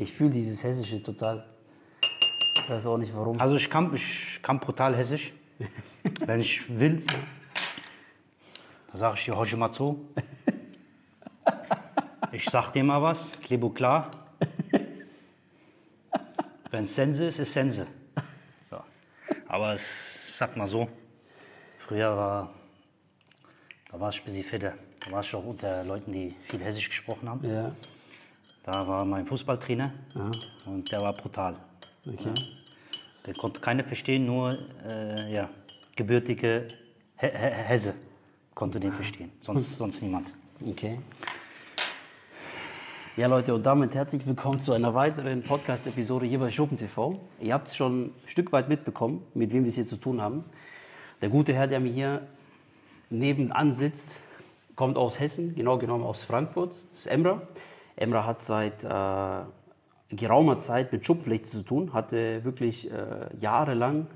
Ich fühle dieses Hessische total. Ich weiß auch nicht warum. Also ich kann, ich kann brutal hessisch. Wenn ich will, dann sage ich dir heute mal so. Ich sag dir mal was, und klar. Wenn es Sense ist, ist Sense. Ja. Aber es, ich sag mal so, früher war, da war ich ein bisschen fitter. Da war ich auch unter Leuten, die viel Hessisch gesprochen haben. Ja, Da war mein Fußballtrainer und der war brutal. okay. Der konnte keiner verstehen, nur äh, ja, gebürtige He He Hesse konnte den verstehen, sonst, sonst niemand. Okay. Ja, Leute, und damit herzlich willkommen zu einer weiteren Podcast-Episode hier bei Schuppen TV. Ihr habt es schon ein Stück weit mitbekommen, mit wem wir es hier zu tun haben. Der gute Herr, der mir hier nebenan sitzt, kommt aus Hessen, genau genommen aus Frankfurt. Das ist Emra. Emra hat seit äh, geraumer Zeit mit Schuppenflechte zu tun, hatte wirklich äh, jahrelang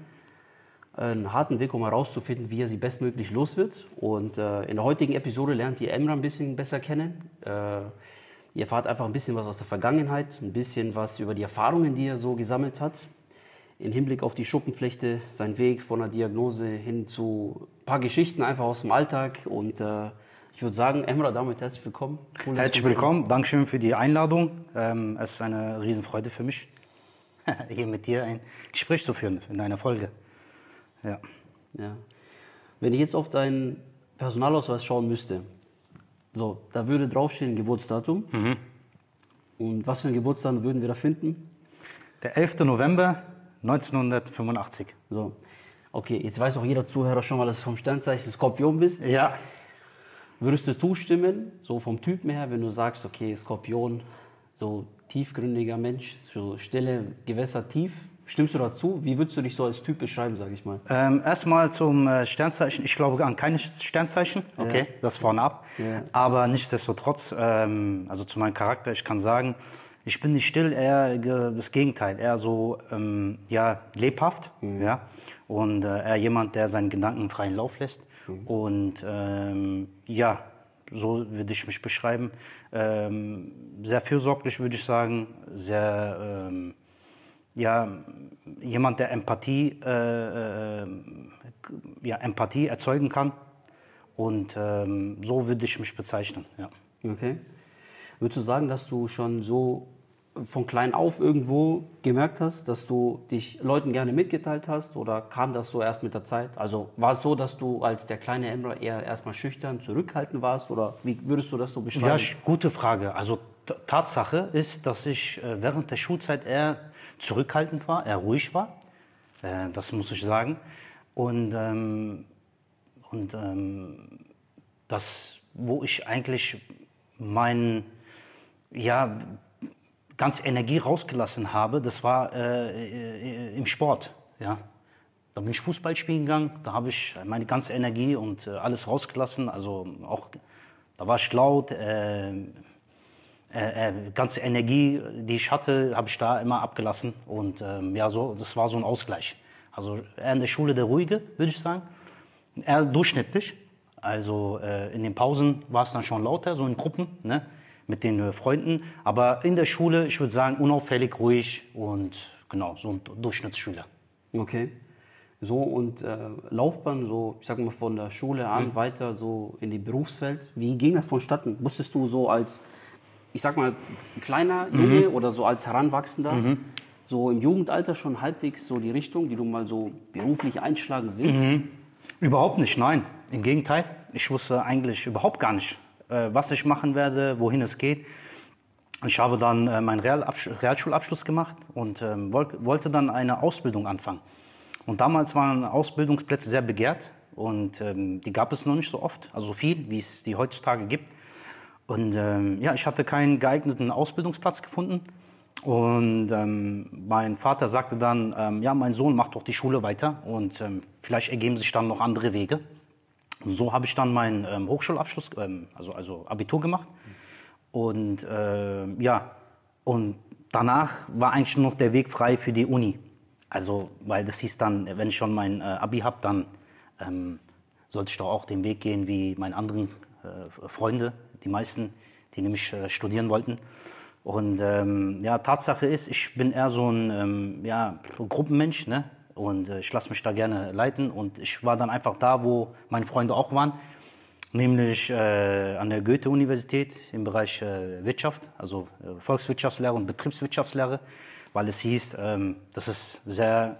einen harten Weg, um herauszufinden, wie er sie bestmöglich los wird. Und äh, in der heutigen Episode lernt ihr Emra ein bisschen besser kennen. Äh, ihr erfahrt einfach ein bisschen was aus der Vergangenheit, ein bisschen was über die Erfahrungen, die er so gesammelt hat. Im Hinblick auf die Schuppenflechte, sein Weg von der Diagnose hin zu ein paar Geschichten einfach aus dem Alltag. Und äh, ich würde sagen, Emra, damit herzlich willkommen. Cool, Herzlich willkommen, Dankeschön für die Einladung. Ähm, es ist eine Riesenfreude für mich, hier mit dir ein Gespräch zu führen in einer Folge. Ja. Ja. Wenn ich jetzt auf deinen Personalausweis schauen müsste, so, da würde draufstehen Geburtsdatum. Und was für ein Geburtsdatum würden wir da finden? Der 11. November 1985. So, okay, jetzt weiß auch jeder Zuhörer schon mal, dass du vom Sternzeichen Skorpion bist. Ja, Würdest du zustimmen, so vom Typen her, wenn du sagst, okay, Skorpion, so tiefgründiger Mensch, so stille Gewässer tief, stimmst du dazu? Wie würdest du dich so als Typ beschreiben, sag ich mal? Ähm, erstmal zum äh, Sternzeichen. Ich glaube an keine Sternzeichen. Okay, das vorne ab. Ja. Aber nichtsdestotrotz, ähm, also zu meinem Charakter, ich kann sagen, ich bin nicht still, eher das Gegenteil. Eher so, ähm, ja, lebhaft. Ja. Und äh, eher jemand, der seinen Gedanken freien Lauf lässt. Und ähm, ja, so würde ich mich beschreiben. Ähm, sehr fürsorglich, würde ich sagen. Sehr. Ähm, ja, jemand, der Empathie, äh, äh, ja, Empathie erzeugen kann. Und ähm, so würde ich mich bezeichnen. Ja. Okay. Würdest du sagen, dass du schon so von klein auf irgendwo gemerkt hast, dass du dich Leuten gerne mitgeteilt hast oder kam das so erst mit der Zeit? Also war es so, dass du als der kleine Emra eher erstmal schüchtern, zurückhaltend warst oder wie würdest du das so beschreiben? Ja, gute Frage. Also Tatsache ist, dass ich äh, während der Schulzeit eher zurückhaltend war, eher ruhig war. Äh, das muss ich sagen. Und, ähm, und ähm, das, wo ich eigentlich mein, ja, ganz Energie rausgelassen habe, das war äh, äh, im Sport. Ja. Da bin ich Fußball spielen gegangen, da habe ich meine ganze Energie und äh, alles rausgelassen. Also auch, da war ich laut, äh, äh, äh, ganze Energie, die ich hatte, habe ich da immer abgelassen. Und ähm, ja, so, das war so ein Ausgleich. Also eher in der Schule der Ruhige, würde ich sagen. Eher durchschnittlich. Also in den Pausen war es dann schon lauter, so in Gruppen, ne? Mit den äh, Freunden. Aber in der Schule, ich würde sagen, unauffällig, ruhig und genau, so ein Durchschnittsschüler. Okay. So und äh, Laufbahn, so ich sag mal von der Schule an weiter so in die Berufswelt. Wie ging das vonstatten? Musstest du so als, ich sag mal, kleiner Junge oder so als Heranwachsender so im Jugendalter schon halbwegs so die Richtung, die du mal so beruflich einschlagen willst? Überhaupt nicht, nein. Im Gegenteil. Ich wusste eigentlich überhaupt gar nicht, was ich machen werde, wohin es geht. Ich habe dann äh, meinen Realschulabschluss gemacht und ähm, woll wollte dann eine Ausbildung anfangen. Und damals waren Ausbildungsplätze sehr begehrt und ähm, die gab es noch nicht so oft, also so viel, wie es die heutzutage gibt. Und ähm, ja, ich hatte keinen geeigneten Ausbildungsplatz gefunden. Und ähm, mein Vater sagte dann, ähm, ja, mein Sohn macht doch die Schule weiter und ähm, vielleicht ergeben sich dann noch andere Wege. So habe ich dann meinen ähm, Hochschulabschluss, ähm, also, also Abitur gemacht. Und ähm, ja, und danach war eigentlich nur noch der Weg frei für die Uni. Also, weil das hieß dann, wenn ich schon mein äh, Abi habe, dann ähm, sollte ich doch auch den Weg gehen wie meine anderen äh, Freunde, die meisten, die nämlich äh, studieren wollten. Und ähm, ja, Tatsache ist, ich bin eher so ein ähm, ja, Gruppenmensch, ne? Und äh, ich lasse mich da gerne leiten. Und ich war dann einfach da, wo meine Freunde auch waren, nämlich äh, an der Goethe-Universität im Bereich äh, Wirtschaft, also äh, Volkswirtschaftslehre und Betriebswirtschaftslehre, weil es hieß, ähm, das ist sehr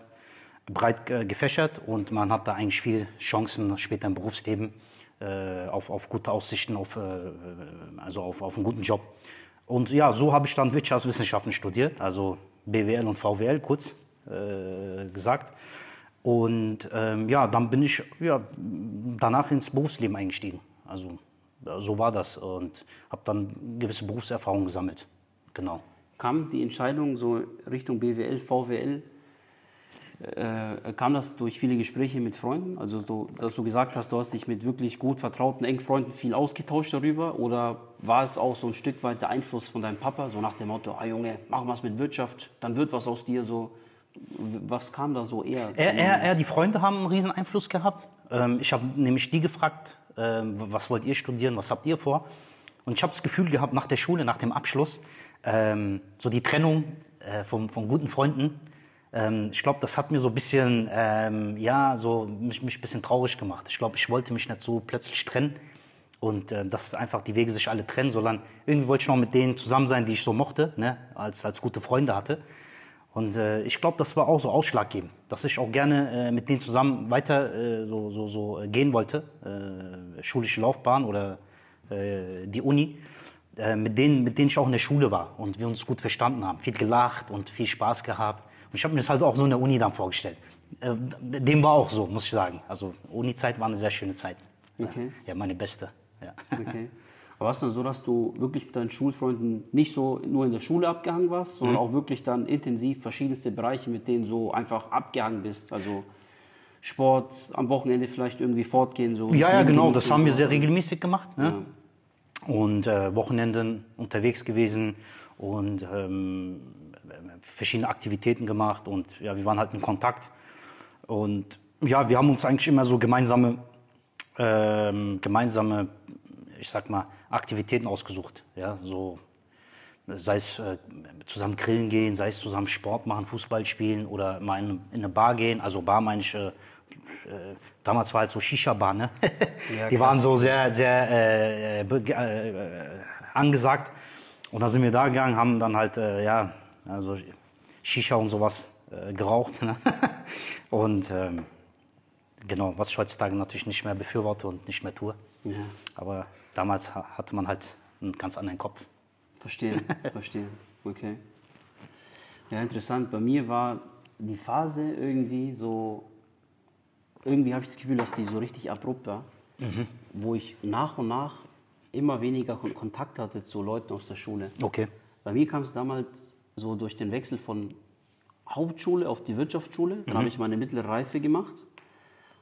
breit gefächert und man hat da eigentlich viele Chancen später im Berufsleben äh, auf, auf gute Aussichten, auf, äh, also auf, auf einen guten Job. Und ja, so habe ich dann Wirtschaftswissenschaften studiert, also BWL und VWL kurz äh, gesagt. Und ähm, ja, dann bin ich ja, danach ins Berufsleben eingestiegen. Also so war das und habe dann gewisse Berufserfahrung gesammelt. Genau. Kam die Entscheidung so Richtung BWL, VWL äh, kam das durch viele Gespräche mit Freunden? Also, du, dass du gesagt hast, du hast dich mit wirklich gut vertrauten, engen Freunden viel ausgetauscht darüber? Oder war es auch so ein Stück weit der Einfluss von deinem Papa, so nach dem Motto, ah Junge, mach was mit Wirtschaft, dann wird was aus dir so? Was kam da so eher? Er, er, er die Freunde haben einen riesen Einfluss gehabt. Ähm, ich habe nämlich die gefragt, ähm, was wollt ihr studieren, was habt ihr vor? Und ich habe das Gefühl gehabt, nach der Schule, nach dem Abschluss, ähm, so die Trennung äh, von, von guten Freunden, ähm, ich glaube, das hat mir so ein bisschen, ähm, ja, so mich, mich ein bisschen traurig gemacht. Ich glaube, ich wollte mich nicht so plötzlich trennen und äh, dass einfach die Wege sich alle trennen, sondern irgendwie wollte ich noch mit denen zusammen sein, die ich so mochte, ne, als, als gute Freunde hatte. Und äh, ich glaube, das war auch so ausschlaggebend, dass ich auch gerne äh, mit denen zusammen weiter äh, so, so, so gehen wollte, äh, schulische Laufbahn oder äh, die Uni, äh, mit, denen, mit denen ich auch in der Schule war und wir uns gut verstanden haben, viel gelacht und viel Spaß gehabt. Und ich habe mir das halt auch so in der Uni dann vorgestellt. Äh, dem war auch so, muss ich sagen. Also Uni-Zeit war eine sehr schöne Zeit. Okay. Ja, meine beste. Ja. Okay. Aber war es dann so, dass du wirklich mit deinen Schulfreunden nicht so nur in der Schule abgehangen warst, sondern auch wirklich dann intensiv verschiedenste Bereiche mit denen so einfach abgehangen bist? Also Sport, am Wochenende vielleicht irgendwie fortgehen? So Ja, ja, genau. Das haben wir sehr regelmäßig gemacht. Ne? Und äh, Wochenenden unterwegs gewesen und ähm, verschiedene Aktivitäten gemacht. Und ja, wir waren halt in Kontakt. Und ja, wir haben uns eigentlich immer so gemeinsame, ähm, gemeinsame, ich sag mal, Aktivitäten ausgesucht. Ja, so sei es äh, zusammen grillen gehen, sei es zusammen Sport machen, Fußball spielen oder mal in, in eine Bar gehen. Also Bar meine ich, äh, äh, damals war halt so Shisha-Bar, ne? Ja, Die waren so sehr, sehr äh, äh, äh, angesagt. Und dann sind wir da gegangen, haben dann halt, ja, also Shisha und sowas geraucht. Ne? Und ähm, genau, was ich heutzutage natürlich nicht mehr befürworte und nicht mehr tue. Ja. Aber damals ha- hatte man halt einen ganz anderen Kopf. Verstehe, verstehe. Okay. Ja, interessant. Bei mir war die Phase irgendwie so, irgendwie habe ich das Gefühl, dass die so richtig abrupt war, wo ich nach und nach immer weniger Kon Kontakt hatte zu Leuten aus der Schule. Okay. Bei mir kam es damals so durch den Wechsel von Hauptschule auf die Wirtschaftsschule. Dann habe ich meine mittlere Reife gemacht.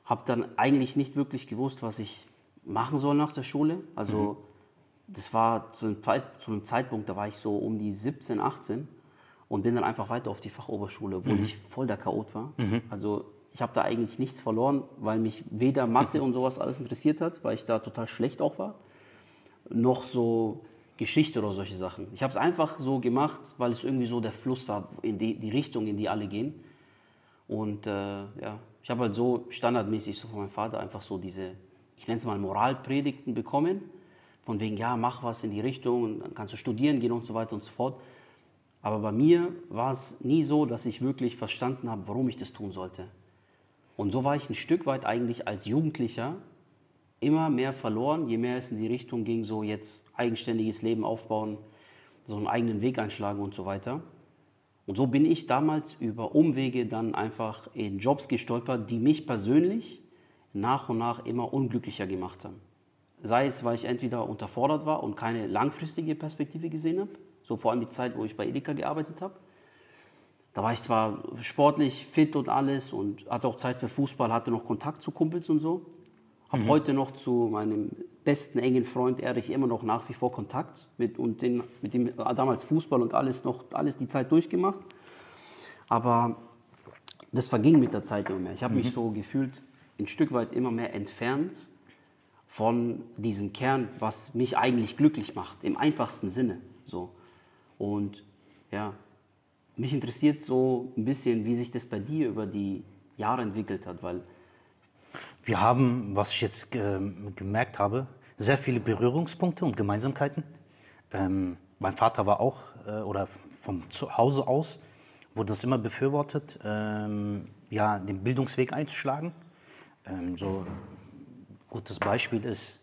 Habe dann eigentlich nicht wirklich gewusst, was ich machen soll nach der Schule. Also das war zu einem, zu einem Zeitpunkt, da war ich so um die 17, 18 und bin dann einfach weiter auf die Fachoberschule, obwohl ich voll der Chaot war. Also ich habe da eigentlich nichts verloren, weil mich weder Mathe und sowas alles interessiert hat, weil ich da total schlecht auch war noch so Geschichte oder solche Sachen. Ich habe es einfach so gemacht, weil es irgendwie so der Fluss war, in die, die Richtung, in die alle gehen. Und äh, ja, ich habe halt so standardmäßig so von meinem Vater einfach so diese, ich nenne es mal Moralpredigten bekommen. Von wegen, ja, mach was in die Richtung, dann kannst du studieren gehen und so weiter und so fort. Aber bei mir war es nie so, dass ich wirklich verstanden habe, warum ich das tun sollte. Und so war ich ein Stück weit eigentlich als Jugendlicher immer mehr verloren, je mehr es in die Richtung ging, so jetzt eigenständiges Leben aufbauen, so einen eigenen Weg einschlagen und so weiter. Und so bin ich damals über Umwege dann einfach in Jobs gestolpert, die mich persönlich nach und nach immer unglücklicher gemacht haben. Sei es, weil ich entweder unterfordert war und keine langfristige Perspektive gesehen habe, so vor allem die Zeit, wo ich bei Edeka gearbeitet habe. Da war ich zwar sportlich fit und alles und hatte auch Zeit für Fußball, hatte noch Kontakt zu Kumpels und so. Habe heute noch zu meinem besten engen Freund Erich immer noch nach wie vor Kontakt mit und den, mit dem damals Fußball und alles noch alles die Zeit durchgemacht. Aber das verging mit der Zeit immer mehr. Ich habe mich so gefühlt ein Stück weit immer mehr entfernt von diesem Kern, was mich eigentlich glücklich macht, im einfachsten Sinne. So. Und ja, mich interessiert so ein bisschen, wie sich das bei dir über die Jahre entwickelt hat, weil Wir haben, was ich jetzt ähm, gemerkt habe, sehr viele Berührungspunkte und Gemeinsamkeiten. Ähm, mein Vater war auch, äh, oder vom Zuhause aus, wurde das immer befürwortet, ähm, ja, den Bildungsweg einzuschlagen. Ähm, so ein gutes Beispiel ist,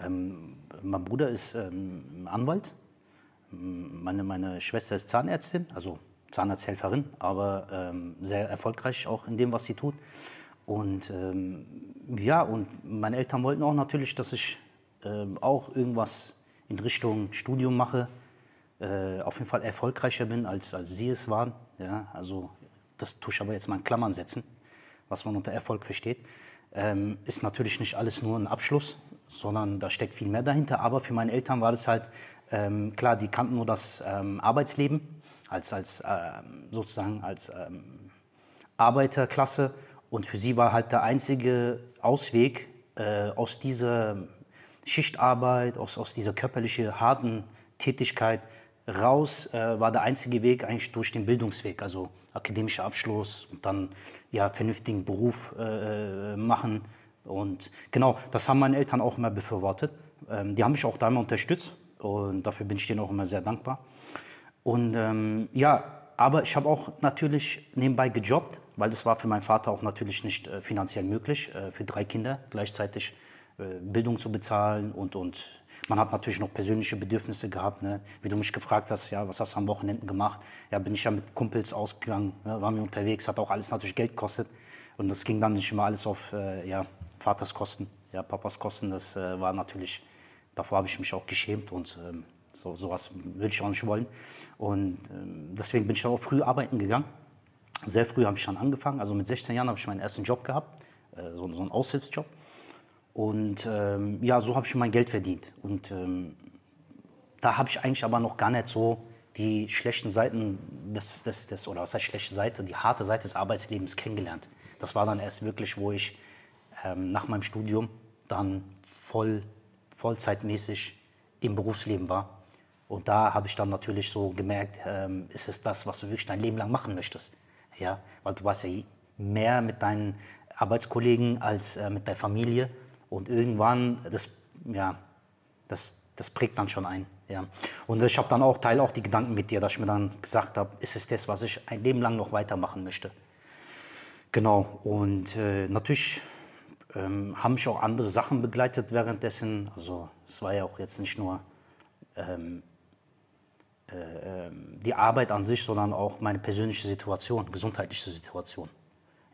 ähm, mein Bruder ist ähm, Anwalt, meine, meine Schwester ist Zahnärztin, also Zahnarzthelferin, aber ähm, sehr erfolgreich auch in dem, was sie tut. Und ähm, ja, und meine Eltern wollten auch natürlich, dass ich ähm, auch irgendwas in Richtung Studium mache, äh, auf jeden Fall erfolgreicher bin, als, als sie es waren. Ja, also das tue ich aber jetzt mal in Klammern setzen, was man unter Erfolg versteht. Ähm, ist natürlich nicht alles nur ein Abschluss, sondern da steckt viel mehr dahinter. Aber für meine Eltern war das halt, ähm, klar, die kannten nur das ähm, Arbeitsleben als, als ähm, sozusagen als ähm, Arbeiterklasse. Und für sie war halt der einzige Ausweg äh, aus dieser Schichtarbeit, aus, aus dieser körperlichen, harten Tätigkeit raus, äh, war der einzige Weg eigentlich durch den Bildungsweg, also akademischer Abschluss und dann ja vernünftigen Beruf äh, machen. Und genau, das haben meine Eltern auch immer befürwortet. Ähm, die haben mich auch da immer unterstützt und dafür bin ich denen auch immer sehr dankbar. Und ähm, ja, aber ich habe auch natürlich nebenbei gejobbt, weil das war für meinen Vater auch natürlich nicht äh, finanziell möglich, äh, für drei Kinder gleichzeitig äh, Bildung zu bezahlen und, und man hat natürlich noch persönliche Bedürfnisse gehabt. Ne? Wie du mich gefragt hast, ja, was hast du am Wochenenden gemacht? Ja, bin ich ja mit Kumpels ausgegangen, ne? waren wir unterwegs, hat auch alles natürlich Geld gekostet. Und das ging dann nicht immer alles auf äh, ja, Vaters Kosten, ja, Papas Kosten. Das äh, war natürlich, davor habe ich mich auch geschämt und ähm, so, sowas würde ich auch nicht wollen. Und ähm, deswegen bin ich auch früh arbeiten gegangen. Sehr früh habe ich schon angefangen. Also mit 16 Jahren habe ich meinen ersten Job gehabt, äh, so, so einen Aushilfsjob. Und ähm, ja, so habe ich mein Geld verdient. Und ähm, da habe ich eigentlich aber noch gar nicht so die schlechten Seiten des, des, des, oder was heißt schlechte Seite, die harte Seite des Arbeitslebens kennengelernt. Das war dann erst wirklich, wo ich ähm, nach meinem Studium dann voll, vollzeitmäßig im Berufsleben war. Und da habe ich dann natürlich so gemerkt, ähm, ist es das, was du wirklich dein Leben lang machen möchtest? Ja, weil du warst ja mehr mit deinen Arbeitskollegen als äh, mit der Familie. Und irgendwann, das, ja, das, das prägt dann schon ein. Ja. Und ich habe dann auch, teile auch die Gedanken mit dir, dass ich mir dann gesagt habe, ist es das, was ich ein Leben lang noch weitermachen möchte. Genau, und äh, natürlich ähm, haben mich auch andere Sachen begleitet währenddessen. Also es war ja auch jetzt nicht nur ähm, äh, ähm, die Arbeit an sich, sondern auch meine persönliche Situation, gesundheitliche Situation.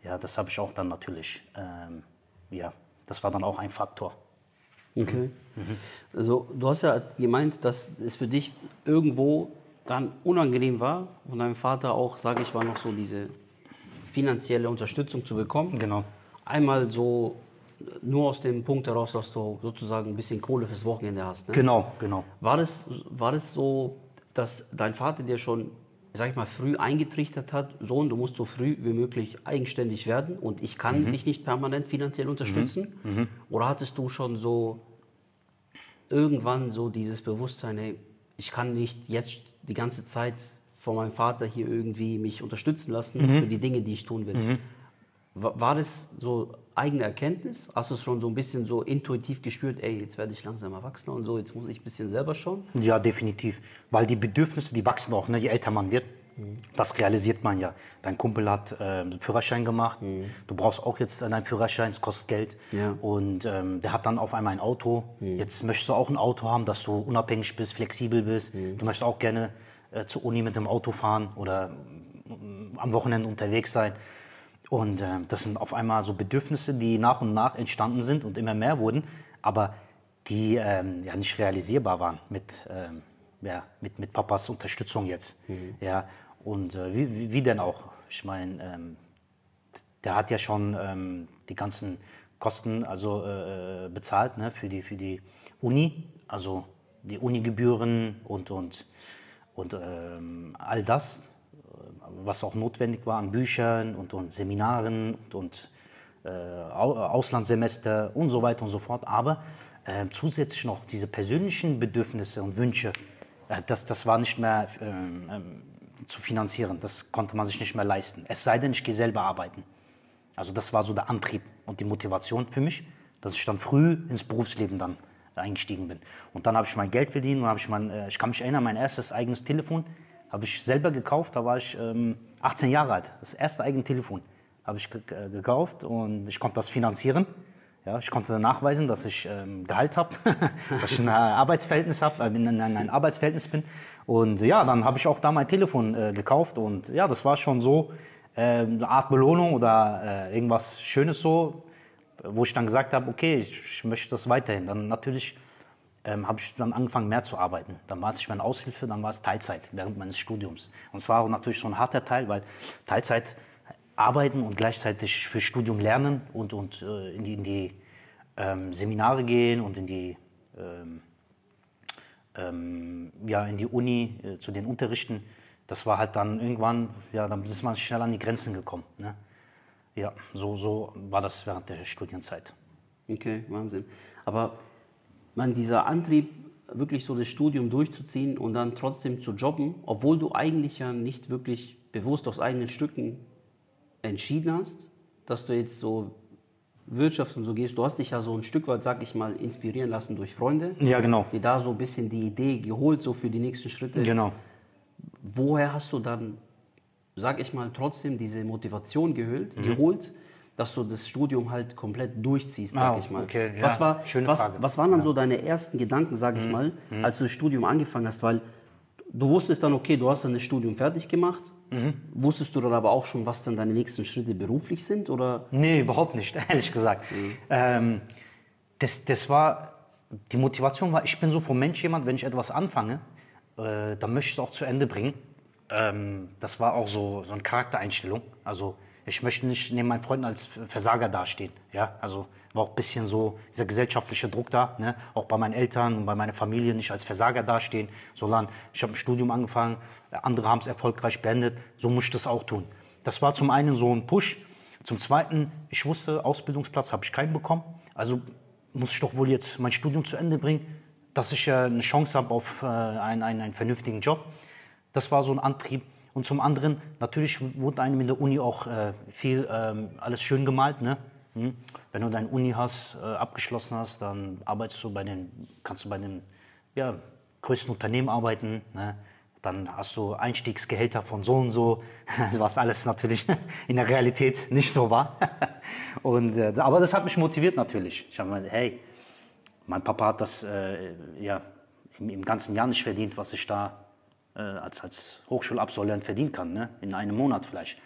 Ja, das habe ich auch dann natürlich, ähm, ja, das war dann auch ein Faktor. Okay. Also du hast ja gemeint, dass es für dich irgendwo dann unangenehm war, von deinem Vater auch, sage ich mal, noch so diese finanzielle Unterstützung zu bekommen. Genau. Einmal so nur aus dem Punkt heraus, dass du sozusagen ein bisschen Kohle fürs Wochenende hast. Ne? Genau, genau. War das, war das so, dass dein Vater dir schon, sag ich mal, früh eingetrichtert hat, Sohn, du musst so früh wie möglich eigenständig werden und ich kann dich nicht permanent finanziell unterstützen? Oder hattest du schon so irgendwann so dieses Bewusstsein, hey, ich kann nicht jetzt die ganze Zeit von meinem Vater hier irgendwie mich unterstützen lassen für die Dinge, die ich tun will? Wa- War das so eigene Erkenntnis? Hast du es schon so ein bisschen so intuitiv gespürt, ey, jetzt werde ich langsam erwachsener und so, jetzt muss ich ein bisschen selber schauen? Ja, definitiv. Weil die Bedürfnisse, die wachsen auch, ne? je älter man wird. Das realisiert man ja. Dein Kumpel hat äh, einen Führerschein gemacht. Du brauchst auch jetzt deinen Führerschein, es kostet Geld. Ja. Und ähm, der hat dann auf einmal ein Auto. Jetzt möchtest du auch ein Auto haben, dass du unabhängig bist, flexibel bist. Du möchtest auch gerne äh, zur Uni mit dem Auto fahren oder mm, am Wochenende unterwegs sein. Und äh, das sind auf einmal so Bedürfnisse, die nach und nach entstanden sind und immer mehr wurden, aber die ähm, ja nicht realisierbar waren mit, ähm, ja, mit, mit Papas Unterstützung jetzt. Ja, und äh, wie, wie, wie denn auch? Ich meine, ähm, der hat ja schon ähm, die ganzen Kosten also, äh, bezahlt ne, für, die, für die Uni, also die Unigebühren und, und, und ähm, all das, äh, was auch notwendig war an Büchern und, und Seminaren und, und äh, Au- Auslandssemester und so weiter und so fort. Aber äh, zusätzlich noch diese persönlichen Bedürfnisse und Wünsche, äh, das, das war nicht mehr ähm, ähm, zu finanzieren. Das konnte man sich nicht mehr leisten. Es sei denn, ich gehe selber arbeiten. Also das war so der Antrieb und die Motivation für mich, dass ich dann früh ins Berufsleben dann eingestiegen bin. Und dann habe ich mein Geld verdient und habe ich mein, äh, ich kann mich erinnern, mein erstes eigenes Telefon habe ich selber gekauft. Da war ich ähm, 18 Jahre alt. Das erste eigene Telefon habe ich ge äh, gekauft und ich konnte das finanzieren. Ja, ich konnte nachweisen, dass ich ähm, Gehalt habe, dass ich ein Arbeitsverhältnis habe, äh, in, in ein Arbeitsverhältnis bin. Und ja, dann habe ich auch da mein Telefon äh, gekauft und ja, das war schon so äh, eine Art Belohnung oder äh, irgendwas Schönes so, wo ich dann gesagt habe, okay, ich, ich möchte das weiterhin. Dann natürlich ähm, habe ich dann angefangen mehr zu arbeiten. Dann war es nicht mehr Aushilfe, dann war es Teilzeit während meines Studiums. Und es war auch natürlich so ein harter Teil, weil Teilzeit arbeiten und gleichzeitig für Studium lernen und, und äh, in die, in die ähm, Seminare gehen und in die, ähm, ähm, ja, in die Uni äh, zu den Unterrichten. Das war halt dann irgendwann, ja, dann ist man schnell an die Grenzen gekommen. Ne? Ja, so, so war das während der Studienzeit. Okay, Wahnsinn. Aber man, dieser Antrieb, wirklich so das Studium durchzuziehen und dann trotzdem zu jobben, obwohl du eigentlich ja nicht wirklich bewusst aus eigenen Stücken entschieden hast, dass du jetzt so Wirtschaft und so gehst. Du hast dich ja so ein Stück weit, sag ich mal, inspirieren lassen durch Freunde. Ja, genau. Die da so ein bisschen die Idee geholt, so für die nächsten Schritte. Genau. Woher hast du dann, sag ich mal, trotzdem diese Motivation gehölt, mhm. geholt, dass du das Studium halt komplett durchziehst, sag Ah, ich mal. okay, ja, was, war, schöne was, Frage. was waren dann so deine ersten Gedanken, sag ich mal, als du das Studium angefangen hast? Weil du wusstest dann, okay, du hast dann das Studium fertig gemacht. Wusstest du dann aber auch schon, was dann deine nächsten Schritte beruflich sind? Oder? Nee, überhaupt nicht, ehrlich gesagt. Ähm, das, das war, die Motivation war, ich bin so vom Mensch jemand, wenn ich etwas anfange, äh, dann möchte ich es auch zu Ende bringen. Ähm, das war auch so, so eine Charaktereinstellung. Also ich möchte nicht neben meinen Freunden als Versager dastehen. Ja? Also war auch ein bisschen so dieser gesellschaftliche Druck da, ne? auch bei meinen Eltern und bei meiner Familie nicht als Versager dastehen, sondern ich habe ein Studium angefangen, andere haben es erfolgreich beendet, so muss ich das auch tun. Das war zum einen so ein Push. Zum zweiten, ich wusste, Ausbildungsplatz habe ich keinen bekommen. Also muss ich doch wohl jetzt mein Studium zu Ende bringen, dass ich äh, eine Chance habe auf äh, einen, einen, einen vernünftigen Job. Das war so ein Antrieb. Und zum anderen, natürlich wurde einem in der Uni auch äh, viel ähm, alles schön gemalt. Ne? Hm? Wenn du deine Uni hast, äh, abgeschlossen hast, dann arbeitest du bei den, kannst du bei den ja, größten Unternehmen arbeiten. Ne? Dann hast du Einstiegsgehälter von so und so, was alles natürlich in der Realität nicht so war. Und, äh, aber das hat mich motiviert natürlich. Ich habe mir hey, mein Papa hat das äh, ja, im, im ganzen Jahr nicht verdient, was ich da äh, als, als Hochschulabsolvent verdienen kann, ne? in einem Monat vielleicht.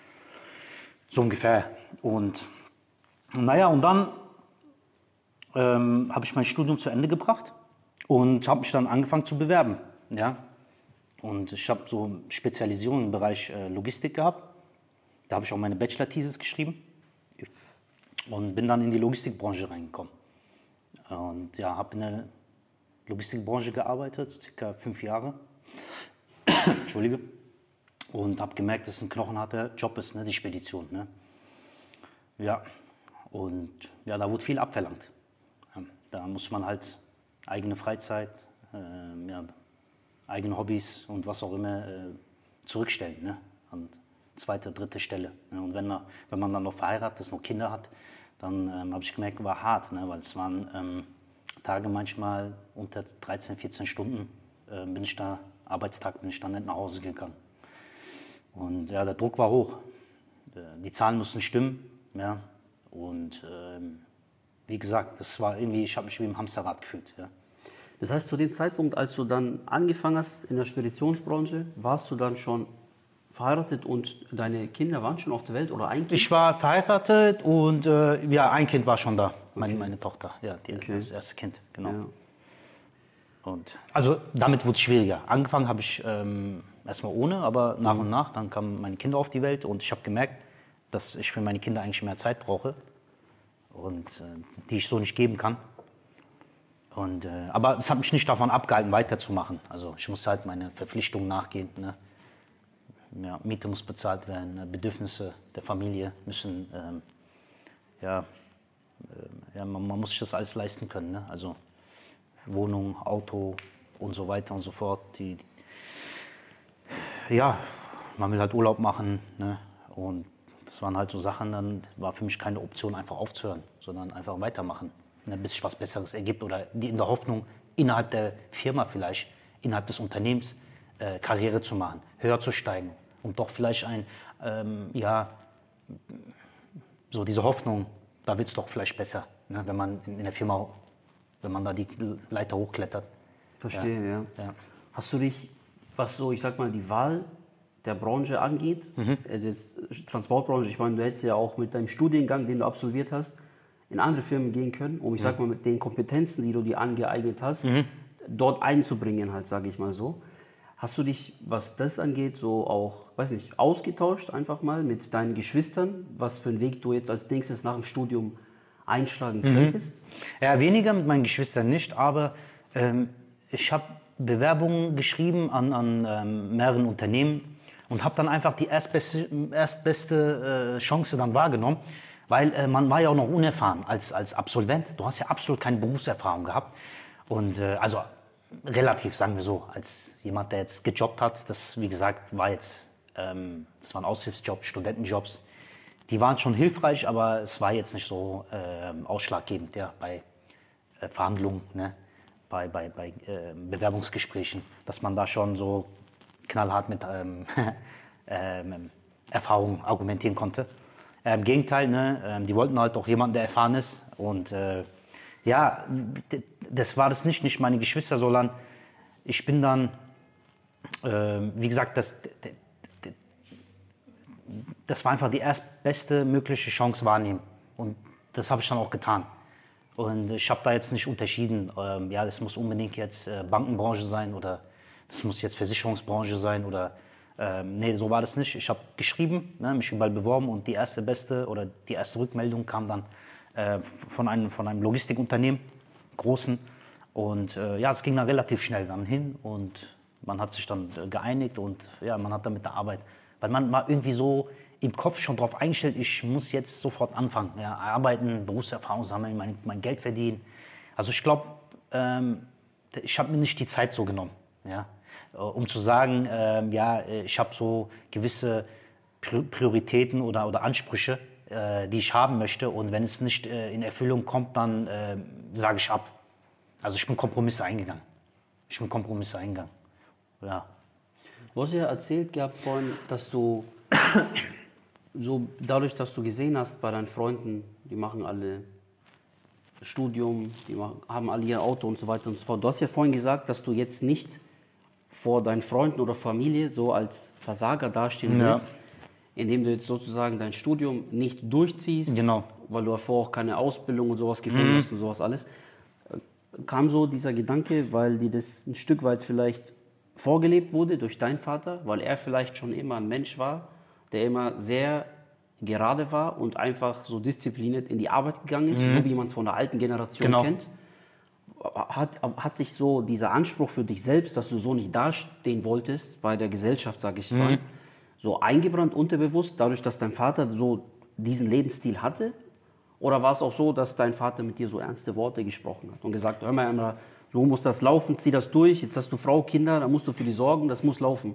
So ungefähr. Und naja, und dann ähm, habe ich mein Studium zu Ende gebracht und habe mich dann angefangen zu bewerben. Ja? Und ich habe so Spezialisierung im Bereich äh, Logistik gehabt. Da habe ich auch meine Bachelor-Thesis geschrieben und bin dann in die Logistikbranche reingekommen. Und ja, habe in der Logistikbranche gearbeitet, circa fünf Jahre. Entschuldige. Und habe gemerkt, dass es ein knochenharter Job ist, ne, die Spedition. Ne? Ja, und ja, da wurde viel abverlangt. Da muss man halt eigene Freizeit, äh, ja, eigene Hobbys und was auch immer äh, zurückstellen. Ne? An zweite, dritte Stelle. Ne? Und wenn, wenn man dann noch verheiratet ist, noch Kinder hat, dann ähm, habe ich gemerkt, war hart, ne? weil es waren ähm, Tage manchmal unter 13, 14 Stunden äh, bin ich da, Arbeitstag bin ich dann nicht nach Hause gegangen. Und ja, der Druck war hoch. Äh, Die Zahlen mussten stimmen. Ja? Und ähm, wie gesagt, das war irgendwie, ich habe mich wie im Hamsterrad gefühlt. Ja? Das heißt, zu dem Zeitpunkt, als du dann angefangen hast in der Speditionsbranche, warst du dann schon verheiratet und deine Kinder waren schon auf der Welt oder ein Kind? Ich war verheiratet und äh, ja, ein Kind war schon da, meine, meine Tochter, ja, die, das erste Kind, genau. Ja. Und, also damit wurde es schwieriger. Angefangen habe ich ähm, erstmal ohne, aber nach und nach, dann kamen meine Kinder auf die Welt und ich habe gemerkt, dass ich für meine Kinder eigentlich mehr Zeit brauche und äh, die ich so nicht geben kann. Und, äh, aber es hat mich nicht davon abgehalten, weiterzumachen. Also ich musste halt meine Verpflichtungen nachgehen. Ne? Ja, Miete muss bezahlt werden, äh, Bedürfnisse der Familie müssen, ähm, ja, äh, ja man, man muss sich das alles leisten können. Ne? Also Wohnung, Auto und so weiter und so fort. Die, ja, man will halt Urlaub machen. Ne? Und das waren halt so Sachen, dann war für mich keine Option, einfach aufzuhören, sondern einfach weitermachen, ne? bis sich was Besseres ergibt oder die in der Hoffnung, innerhalb der Firma vielleicht, innerhalb des Unternehmens äh, Karriere zu machen, höher zu steigen und doch vielleicht ein, ähm, ja, so diese Hoffnung, da wird es doch vielleicht besser, ne? wenn man in, in der Firma, wenn man da die Leiter hochklettert. Verstehe, ja. Ja. Hast du dich, was so, ich sag mal, die Wahl der Branche angeht, Mhm. äh, das Transportbranche, ich meine, du hättest ja auch mit deinem Studiengang, den du absolviert hast, in andere Firmen gehen können, um, ich sag mal, mit den Kompetenzen, die du dir angeeignet hast, Mhm. dort einzubringen, halt, sage ich mal so. Hast du dich, was das angeht, so auch, weiß nicht, ausgetauscht einfach mal mit deinen Geschwistern, was für einen Weg du jetzt als nächstes nach dem Studium einschlagen Mhm. könntest? Ja, weniger mit meinen Geschwistern nicht, aber ähm, ich habe Bewerbungen geschrieben an, an ähm, mehreren Unternehmen und habe dann einfach die erstbeste, erstbeste äh, Chance dann wahrgenommen, weil äh, man war ja auch noch unerfahren als, als Absolvent. Du hast ja absolut keine Berufserfahrung gehabt und äh, also relativ, sagen wir so, als jemand, der jetzt gejobbt hat, das wie gesagt war jetzt, ähm, das waren Aushilfsjobs, Studentenjobs, die waren schon hilfreich, aber es war jetzt nicht so ähm, ausschlaggebend ja, bei äh, Verhandlungen, ne? bei, bei, bei äh, Bewerbungsgesprächen, dass man da schon so knallhart mit ähm, ähm, Erfahrung argumentieren konnte. Äh, Im Gegenteil, ne? ähm, die wollten halt auch jemanden, der erfahren ist. Und äh, ja, das war das nicht, nicht meine Geschwister, sondern ich bin dann, ähm, wie gesagt, das, das war einfach die erstbeste mögliche Chance wahrnehmen. Und das habe ich dann auch getan. Und ich habe da jetzt nicht unterschieden, ähm, ja, das muss unbedingt jetzt äh, Bankenbranche sein oder das muss jetzt Versicherungsbranche sein oder ähm, nee, so war das nicht. Ich habe geschrieben, ne, mich überall beworben und die erste beste oder die erste Rückmeldung kam dann äh, von, einem, von einem Logistikunternehmen, großen. Und äh, ja, es ging dann relativ schnell dann hin und man hat sich dann äh, geeinigt und ja, man hat dann mit der Arbeit, weil man war irgendwie so im Kopf schon darauf eingestellt, ich muss jetzt sofort anfangen, ja, arbeiten, Berufserfahrung sammeln, mein, mein Geld verdienen. Also ich glaube, ähm, ich habe mir nicht die Zeit so genommen, ja, äh, um zu sagen, ähm, ja, äh, ich habe so gewisse Pri- Prioritäten oder, oder Ansprüche, äh, die ich haben möchte und wenn es nicht äh, in Erfüllung kommt, dann äh, sage ich ab. Also ich bin Kompromisse eingegangen. Ich bin Kompromisse eingegangen. Ja. Du hast ja erzählt gehabt vorhin, dass du so dadurch, dass du gesehen hast bei deinen Freunden, die machen alle Studium, die machen, haben alle ihr Auto und so weiter und so fort. Du hast ja vorhin gesagt, dass du jetzt nicht vor deinen Freunden oder Familie so als Versager dastehen Ja. willst, indem du jetzt sozusagen dein Studium nicht durchziehst, Genau. Mhm. weil du davor auch keine Ausbildung und sowas gefunden hast und sowas alles. Kam so dieser Gedanke, weil dir das ein Stück weit vielleicht vorgelebt wurde durch deinen Vater, weil er vielleicht schon immer ein Mensch war, der immer sehr gerade war und einfach so diszipliniert in die Arbeit gegangen ist, so wie man es von der alten Generation Genau. kennt. Hat, hat sich so dieser Anspruch für dich selbst, dass du so nicht dastehen wolltest bei der Gesellschaft, sage ich mal, so eingebrannt unterbewusst, dadurch, dass dein Vater so diesen Lebensstil hatte? Oder war es auch so, dass dein Vater mit dir so ernste Worte gesprochen hat und gesagt, hör mal, Emra, so muss das laufen, zieh das durch, jetzt hast du Frau, Kinder, da musst du für die sorgen, das muss laufen.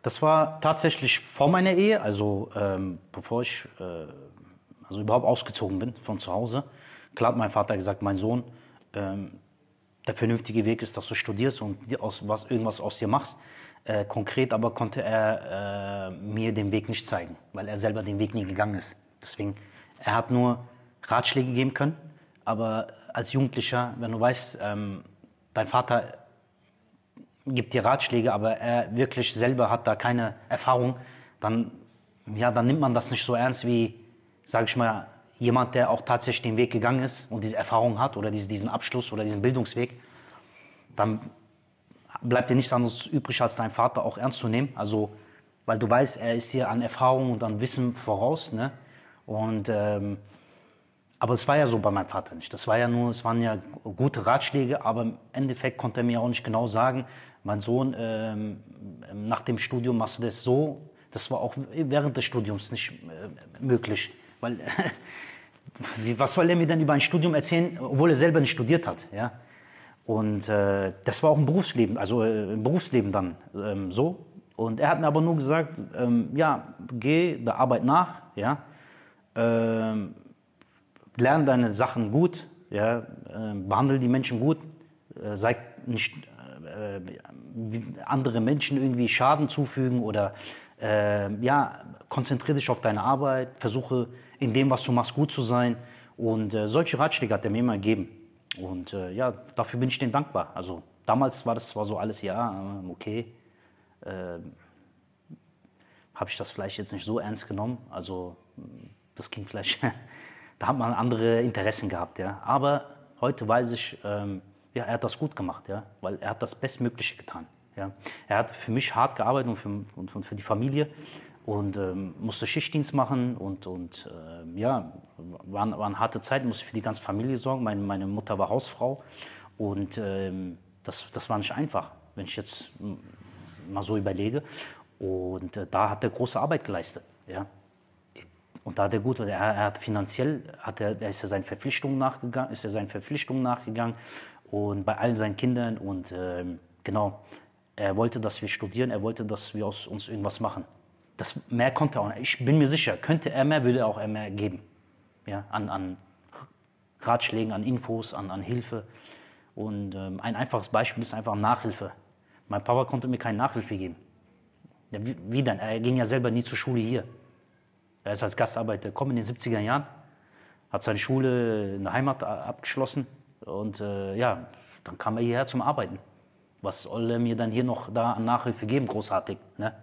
Das war tatsächlich vor meiner Ehe, also ähm, bevor ich äh, also überhaupt ausgezogen bin von zu Hause. Klar hat mein Vater gesagt, mein Sohn, ähm, der vernünftige Weg ist, dass du studierst und aus, was, irgendwas aus dir machst. Äh, konkret aber konnte er äh, mir den Weg nicht zeigen, weil er selber den Weg nie gegangen ist. Deswegen, er hat nur Ratschläge geben können, aber als Jugendlicher, wenn du weißt, ähm, dein Vater gibt dir Ratschläge, aber er wirklich selber hat da keine Erfahrung, dann, ja, dann nimmt man das nicht so ernst wie, sage ich mal, jemand, der auch tatsächlich den Weg gegangen ist und diese Erfahrung hat oder diese, diesen Abschluss oder diesen Bildungsweg. Dann bleibt dir nichts anderes übrig, als deinen Vater auch ernst zu nehmen. Also, weil du weißt, er ist hier an Erfahrung und an Wissen voraus. Ne? Und, ähm, aber es war ja so bei meinem Vater nicht. Das war ja nur, es waren ja gute Ratschläge, aber im Endeffekt konnte er mir auch nicht genau sagen, mein Sohn, ähm, nach dem Studium machst du das so. Das war auch während des Studiums nicht äh, möglich. Weil, wie, was soll er mir denn über ein Studium erzählen, obwohl er selber nicht studiert hat? Ja? Und äh, das war auch im Berufsleben, also äh, im Berufsleben dann ähm, so. Und er hat mir aber nur gesagt, ähm, ja, geh der Arbeit nach, ja, ähm, lern deine Sachen gut, ja, äh, behandle die Menschen gut, äh, sei nicht äh, andere Menschen irgendwie Schaden zufügen oder äh, ja, konzentriere dich auf deine Arbeit, versuche in dem, was du machst, gut zu sein. Und äh, solche Ratschläge hat er mir immer gegeben. Und äh, ja, dafür bin ich denen dankbar. Also damals war das zwar so alles, ja, okay, habe ich das vielleicht jetzt nicht so ernst genommen. Also das ging vielleicht, da hat man andere Interessen gehabt, ja. Aber heute weiß ich, ähm, ja, er hat das gut gemacht, ja, weil er hat das Bestmögliche getan. Ja. Er hat für mich hart gearbeitet und für, und, und für die Familie und ähm, musste Schichtdienst machen und, und äh, ja, waren, waren harte Zeiten, musste für die ganze Familie sorgen. Meine, meine Mutter war Hausfrau und ähm, das, das war nicht einfach, wenn ich jetzt mal so überlege. Und äh, da hat er große Arbeit geleistet. Ja. Und da hat er gut, er, er hat finanziell, hat er, ist er seinen Verpflichtungen nachgegangen, ist er seinen Verpflichtungen nachgegangen und bei allen seinen Kindern und äh, genau, er wollte, dass wir studieren, er wollte, dass wir aus uns irgendwas machen. Das mehr konnte er auch. Ich bin mir sicher, könnte er mehr, würde er auch mehr geben. Ja, an, an Ratschlägen, an Infos, an, an Hilfe. Und ähm, ein einfaches Beispiel ist einfach Nachhilfe. Mein Papa konnte mir keine Nachhilfe geben. Ja, wie, wie denn? Er ging ja selber nie zur Schule hier. Er ist als Gastarbeiter gekommen in den 70er Jahren, hat seine Schule in der Heimat abgeschlossen und äh, ja, dann kam er hierher zum Arbeiten. Was soll er mir dann hier noch da an Nachhilfe geben, großartig, ne?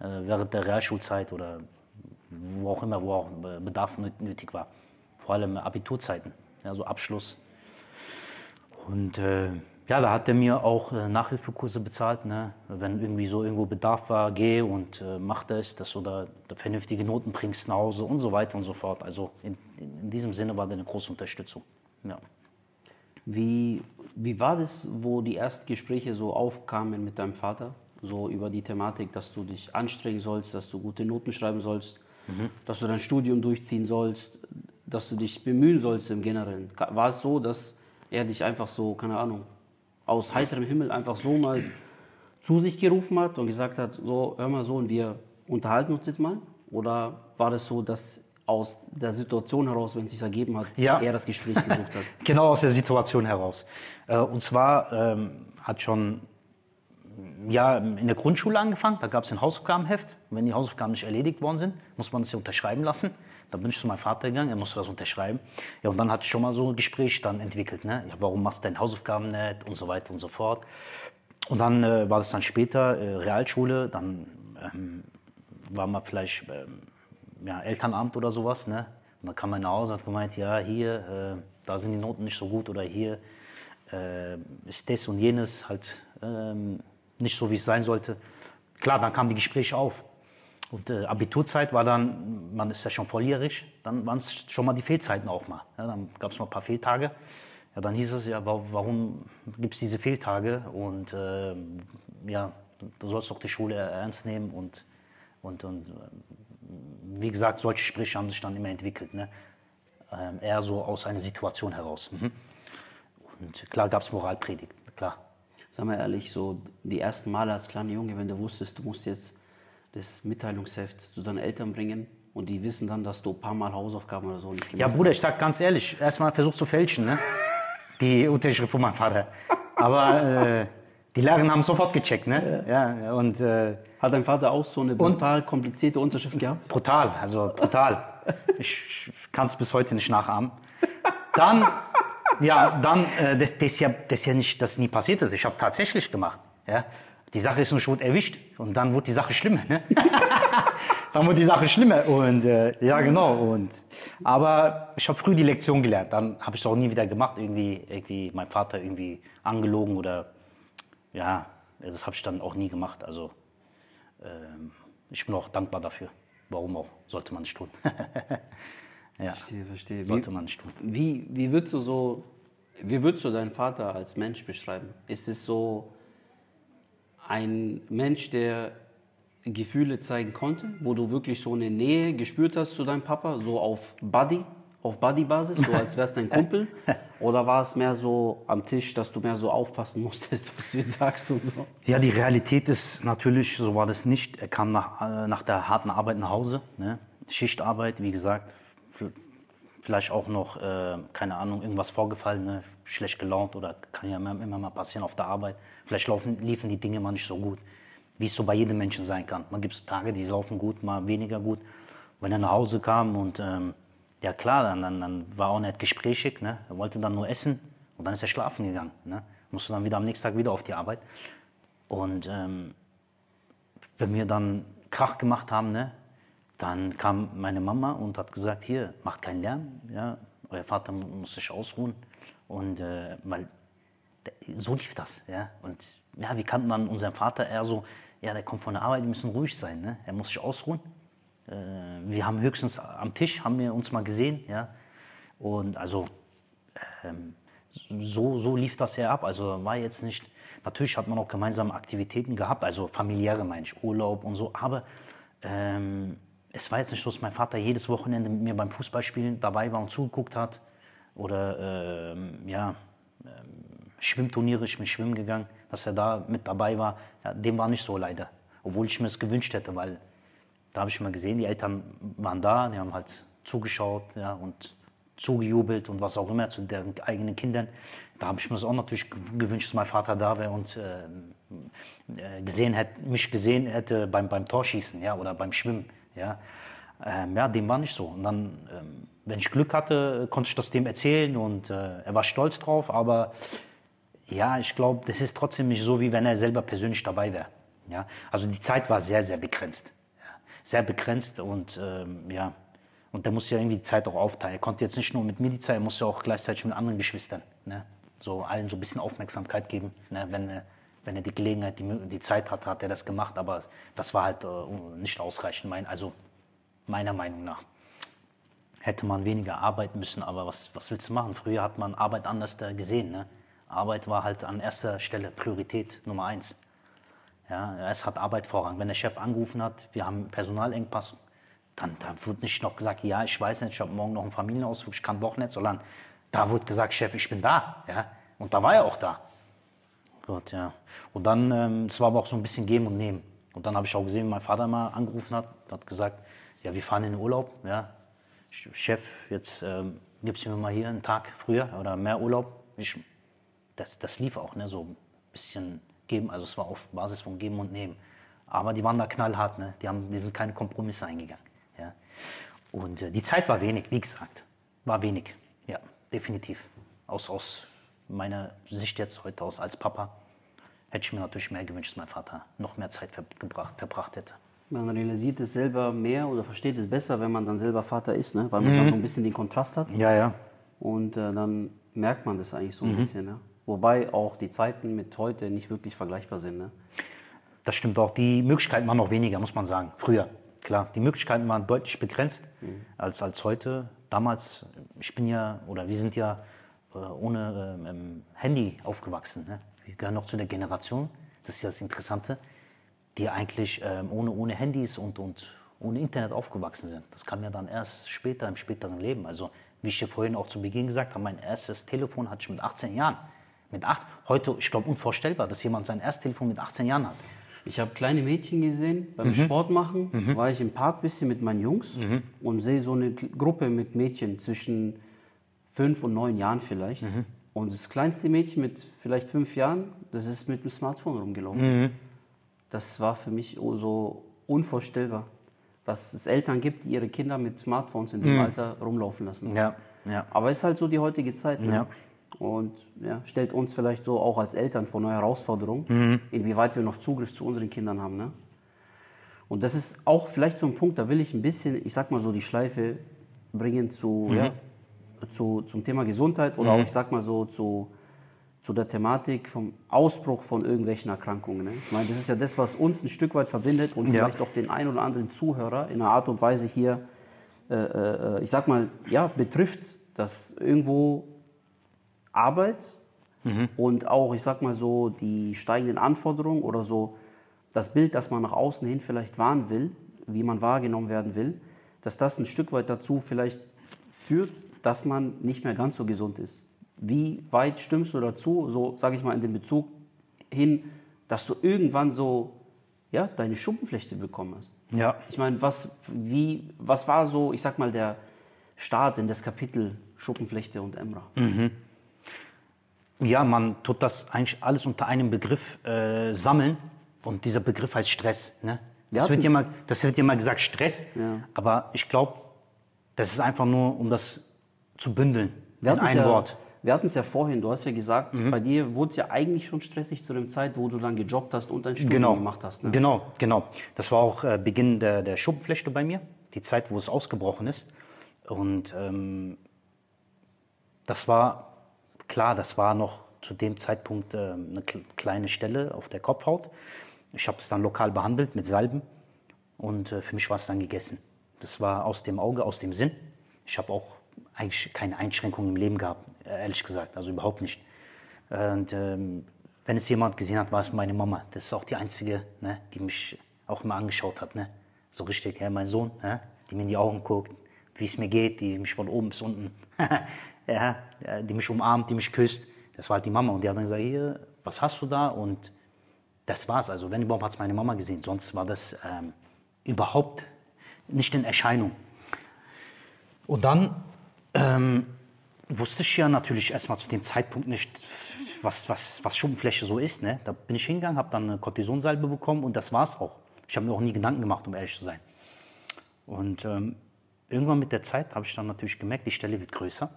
Äh, während der Realschulzeit oder wo auch immer, wo auch Bedarf nötig war. Vor allem Abiturzeiten, also Abschluss. Und äh, ja, da hat er mir auch äh, Nachhilfekurse bezahlt. Ne? Wenn irgendwie so irgendwo Bedarf war, geh und äh, mach das, dass du da, da, vernünftige Noten bringst nach Hause und so weiter und so fort. Also in, in diesem Sinne war das eine große Unterstützung. Ja. Wie, wie war das, wo die ersten Gespräche so aufkamen mit deinem Vater? So über die Thematik, dass du dich anstrengen sollst, dass du gute Noten schreiben sollst, mhm. dass du dein Studium durchziehen sollst, dass du dich bemühen sollst im Generellen. War es so, dass er dich einfach so, keine Ahnung, aus heiterem Himmel einfach so mal zu sich gerufen hat und gesagt hat, so, hör mal so, und wir unterhalten uns jetzt mal? Oder war das so, dass aus der Situation heraus, wenn es sich ergeben hat, ja. er das Gespräch gesucht hat? genau aus der Situation heraus. Äh, und zwar ähm, hat schon ja, in der Grundschule angefangen, da gab es ein Hausaufgabenheft. Wenn die Hausaufgaben nicht erledigt worden sind, muss man das ja unterschreiben lassen. Dann bin ich zu meinem Vater gegangen, er musste das unterschreiben. Ja, und dann hatte ich schon mal so ein Gespräch dann entwickelt. Ne? Ja, warum machst du deine Hausaufgaben nicht und so weiter und so fort. Und dann äh, war das dann später äh, Realschule, dann ähm, war man vielleicht ähm, ja, Elternamt oder sowas. Ne? Und dann kam man nach Hause und hat gemeint, ja, hier, äh, da sind die Noten nicht so gut oder hier äh, ist das und jenes halt ähm, nicht so, wie es sein sollte. Klar, dann kamen die Gespräche auf. Und äh, Abiturzeit war dann, man ist ja schon volljährig, dann waren es schon mal die Fehlzeiten auch mal. Ja, dann gab es mal ein paar Fehltage. Ja, dann hieß es ja, warum gibt es diese Fehltage? Und äh, ja, du sollst doch die Schule ernst nehmen. Und, und, und äh, wie gesagt, solche Gespräche haben sich dann immer entwickelt. Ne? Ähm, eher so aus einer Situation heraus. Mhm. Und klar gab es Moralpredigt, klar. Sag mal ehrlich, so die ersten Male als kleiner Junge, wenn du wusstest, du musst jetzt das Mitteilungsheft zu deinen Eltern bringen und die wissen dann, dass du ein paar Mal Hausaufgaben oder so nicht gemacht hast. Ja, Bruder, ich sag ganz ehrlich, erstmal versucht zu fälschen, ne? die Unterschrift von meinem Vater. Aber äh, die Lehrer haben sofort gecheckt, ne? Ja. ja und, äh, Hat dein Vater auch so eine brutal komplizierte Unterschrift gehabt? Brutal, also brutal. ich kann es bis heute nicht nachahmen. Dann, ja, dann, äh, das, das, ja, das ja nicht, das nie passiert ist. Ich habe tatsächlich gemacht. Ja? Die Sache ist nur schon erwischt und dann wird die Sache schlimmer. Ne? dann wird die Sache schlimmer und äh, ja genau. Und aber ich habe früh die Lektion gelernt. Dann habe ich es auch nie wieder gemacht. Irgendwie, irgendwie mein Vater irgendwie angelogen oder ja, das habe ich dann auch nie gemacht. Also ähm, ich bin auch dankbar dafür. Warum auch? Sollte man nicht tun. ja, verstehe, verstehe. Sollte wie, man nicht tun. Wie, wie würdest du so, wie würdest du deinen Vater als Mensch beschreiben? Ist es so ein Mensch, der Gefühle zeigen konnte, wo du wirklich so eine Nähe gespürt hast zu deinem Papa, so auf Buddy, auf Buddy-Basis, so als wär's dein Kumpel? Oder war es mehr so am Tisch, dass du mehr so aufpassen musstest, was du jetzt sagst und so? Ja, die Realität ist natürlich, so war das nicht. Er kam nach, äh, nach der harten Arbeit nach Hause. Ne? Schichtarbeit, wie gesagt. Vielleicht auch noch, äh, keine Ahnung, irgendwas vorgefallen, ne? schlecht gelaunt oder kann ja immer, immer mal passieren auf der Arbeit. Vielleicht laufen, liefen die Dinge mal nicht so gut, wie es so bei jedem Menschen sein kann. Man gibt Tage, die laufen gut, mal weniger gut. Wenn er nach Hause kam und ähm, ja klar, dann, dann, dann war auch nicht gesprächig, ne? er wollte dann nur essen und dann ist er schlafen gegangen. Ne? Musste dann wieder am nächsten Tag wieder auf die Arbeit. Und ähm, wenn wir dann Krach gemacht haben, ne, dann kam meine Mama und hat gesagt, hier, macht keinen Lärm, ja, euer Vater mu- muss sich ausruhen. Und äh, weil, so lief das, ja. Und ja, wir kannten dann unseren Vater eher so, ja, der kommt von der Arbeit, wir müssen ruhig sein, ne? er muss sich ausruhen. Äh, wir haben höchstens am Tisch, haben wir uns mal gesehen, ja. Und also ähm, so, so lief das ja ab. Also war jetzt nicht, natürlich hat man auch gemeinsame Aktivitäten gehabt, also familiäre meine ich, Urlaub und so, aber ähm, es war jetzt nicht so, dass mein Vater jedes Wochenende mit mir beim Fußballspielen dabei war und zugeguckt hat. Oder ähm, ja, Schwimmturniere, ich bin schwimmen gegangen, dass er da mit dabei war. Ja, dem war nicht so leider. Obwohl ich mir das gewünscht hätte, weil da habe ich mal gesehen, die Eltern waren da, die haben halt zugeschaut ja, und zugejubelt und was auch immer zu deren eigenen Kindern. Da habe ich mir das auch natürlich gew- gewünscht, dass mein Vater da wäre und äh, äh, gesehen hätte, mich gesehen hätte beim, beim Torschießen ja, oder beim Schwimmen. Ja. Ähm, ja, dem war nicht so. Und dann, ähm, wenn ich Glück hatte, konnte ich das dem erzählen und äh, er war stolz drauf, aber ja, ich glaube, das ist trotzdem nicht so, wie wenn er selber persönlich dabei wäre. Ja? Also die Zeit war sehr, sehr begrenzt. Ja? Sehr begrenzt und ähm, ja, und der musste ja irgendwie die Zeit auch aufteilen. Er konnte jetzt nicht nur mit mir die Zeit, er musste auch gleichzeitig mit anderen Geschwistern. Ne? So allen so ein bisschen Aufmerksamkeit geben. Ne? Wenn, er- wenn er die Gelegenheit, die, die Zeit hat, hat er das gemacht, aber das war halt äh, nicht ausreichend, mein, also meiner Meinung nach hätte man weniger arbeiten müssen, aber was, was willst du machen? Früher hat man Arbeit anders da gesehen. Ne? Arbeit war halt an erster Stelle Priorität Nummer eins. Ja, es hat Arbeit Vorrang. Wenn der Chef angerufen hat, wir haben Personalengpass, dann da wird nicht noch gesagt, ja, ich weiß nicht, ich habe morgen noch einen Familienausflug, ich kann doch nicht, sondern da wird gesagt, Chef, ich bin da. Ja? Und da war er auch da. Gut, ja. Und dann, ähm, es war aber auch so ein bisschen Geben und Nehmen. Und dann habe ich auch gesehen, wie mein Vater mal angerufen hat, hat gesagt, ja, wir fahren in den Urlaub, ja. Ch- Chef, jetzt ähm, gibst du mir mal hier einen Tag früher oder mehr Urlaub. Ich, das, das lief auch, ne, so ein bisschen geben, also es war auf Basis von Geben und Nehmen. Aber die waren da knallhart, ne? die, haben, die sind keine Kompromisse eingegangen. Ja? Und äh, die Zeit war wenig, wie gesagt, war wenig, ja, definitiv. Aus, aus meiner Sicht jetzt heute aus als Papa hätte ich mir natürlich mehr gewünscht, dass mein Vater noch mehr Zeit verbracht, verbracht hätte. Man realisiert es selber mehr oder versteht es besser, wenn man dann selber Vater ist, ne? weil man dann so ein bisschen den Kontrast hat. Ja, ja. Und äh, dann merkt man das eigentlich so ein bisschen. Ne? Wobei auch die Zeiten mit heute nicht wirklich vergleichbar sind. Ne? Das stimmt auch. Die Möglichkeiten waren noch weniger, muss man sagen. Früher, klar. Die Möglichkeiten waren deutlich begrenzt als, als heute. Damals, ich bin ja, oder wir sind ja äh, ohne ähm, Handy aufgewachsen. Ne? Wir gehören noch zu der Generation, das ist ja das Interessante, die eigentlich ähm, ohne, ohne Handys und, und ohne Internet aufgewachsen sind. Das kam ja dann erst später, im späteren Leben. Also, wie ich dir vorhin auch zu Beginn gesagt habe, mein erstes Telefon hatte ich mit 18 Jahren. Mit 18, heute, ich glaube, unvorstellbar, dass jemand sein erstes Telefon mit 18 Jahren hat. Ich habe kleine Mädchen gesehen beim Sport machen, war ich im Park ein bisschen mit meinen Jungs und sehe so eine Gruppe mit Mädchen zwischen fünf und neun Jahren vielleicht. Und das kleinste Mädchen mit vielleicht fünf Jahren, das ist mit dem Smartphone rumgelaufen. Das war für mich oh so unvorstellbar, dass es Eltern gibt, die ihre Kinder mit Smartphones in dem Alter rumlaufen lassen. Ja, ja. Aber es ist halt so die heutige Zeit. Ne? Ja. Und ja, stellt uns vielleicht so auch als Eltern vor neue Herausforderungen, Mhm. inwieweit wir noch Zugriff zu unseren Kindern haben. Ne? Und das ist auch vielleicht so ein Punkt, da will ich ein bisschen, ich sag mal so, die Schleife bringen zu, Mhm. ja, zu, zum Thema Gesundheit oder auch, ich sag mal so, zu, zu der Thematik vom Ausbruch von irgendwelchen Erkrankungen. Ne? Ich meine, das ist ja das, was uns ein Stück weit verbindet und Ja. vielleicht auch den einen oder anderen Zuhörer in einer Art und Weise hier, äh, äh, ich sag mal, ja, betrifft, dass irgendwo Arbeit und auch, ich sag mal so, die steigenden Anforderungen oder so das Bild, das man nach außen hin vielleicht wahren will, wie man wahrgenommen werden will, dass das ein Stück weit dazu vielleicht führt, dass man nicht mehr ganz so gesund ist. Wie weit stimmst du dazu, so sage ich mal in den Bezug hin, dass du irgendwann so ja, deine Schuppenflechte bekommen hast? Ja. Ich meine, was, wie, was war so, ich sag mal, der Start in das Kapitel Schuppenflechte und Emra? Ja, man tut das eigentlich alles unter einem Begriff äh, sammeln und dieser Begriff heißt Stress. Ne? Das, wird ja mal, das wird ja mal gesagt Stress, Ja. aber ich glaube, das ist einfach nur, um das zu bündeln Wir in ein ja, Wort. Wir hatten es ja vorhin, du hast ja gesagt, Mhm. bei dir wurde es ja eigentlich schon stressig zu dem Zeit, wo du dann gejobbt hast und dein Studium Genau, gemacht hast. Ne? genau, genau. Das war auch äh, Beginn der, der Schuppenflechte bei mir, die Zeit, wo es ausgebrochen ist. Und ähm, das war, klar, das war noch zu dem Zeitpunkt äh, eine kle- kleine Stelle auf der Kopfhaut. Ich habe es dann lokal behandelt mit Salben und äh, für mich war es dann gegessen. Das war aus dem Auge, aus dem Sinn. Ich habe auch eigentlich keine Einschränkungen im Leben gehabt, äh, ehrlich gesagt, also überhaupt nicht. Und ähm, wenn es jemand gesehen hat, war es meine Mama. Das ist auch die einzige, ne, die mich auch immer angeschaut hat. Ne? So richtig, ja, mein Sohn, ne? die mir in die Augen guckt, wie es mir geht, die mich von oben bis unten, ja, die mich umarmt, die mich küsst. Das war halt die Mama. Und die hat dann gesagt, hier, was hast du da? Und das war's. Also wenn überhaupt hat es meine Mama gesehen. Sonst war das ähm, überhaupt nicht in Erscheinung. Und dann ähm, wusste ich ja natürlich erstmal zu dem Zeitpunkt nicht, was, was, was Schuppenfläche so ist. Ne? Da bin ich hingegangen, habe dann eine Cortisonsalbe bekommen und das war's auch. Ich habe mir auch nie Gedanken gemacht, um ehrlich zu sein. Und ähm, irgendwann mit der Zeit habe ich dann natürlich gemerkt, die Stelle wird größer.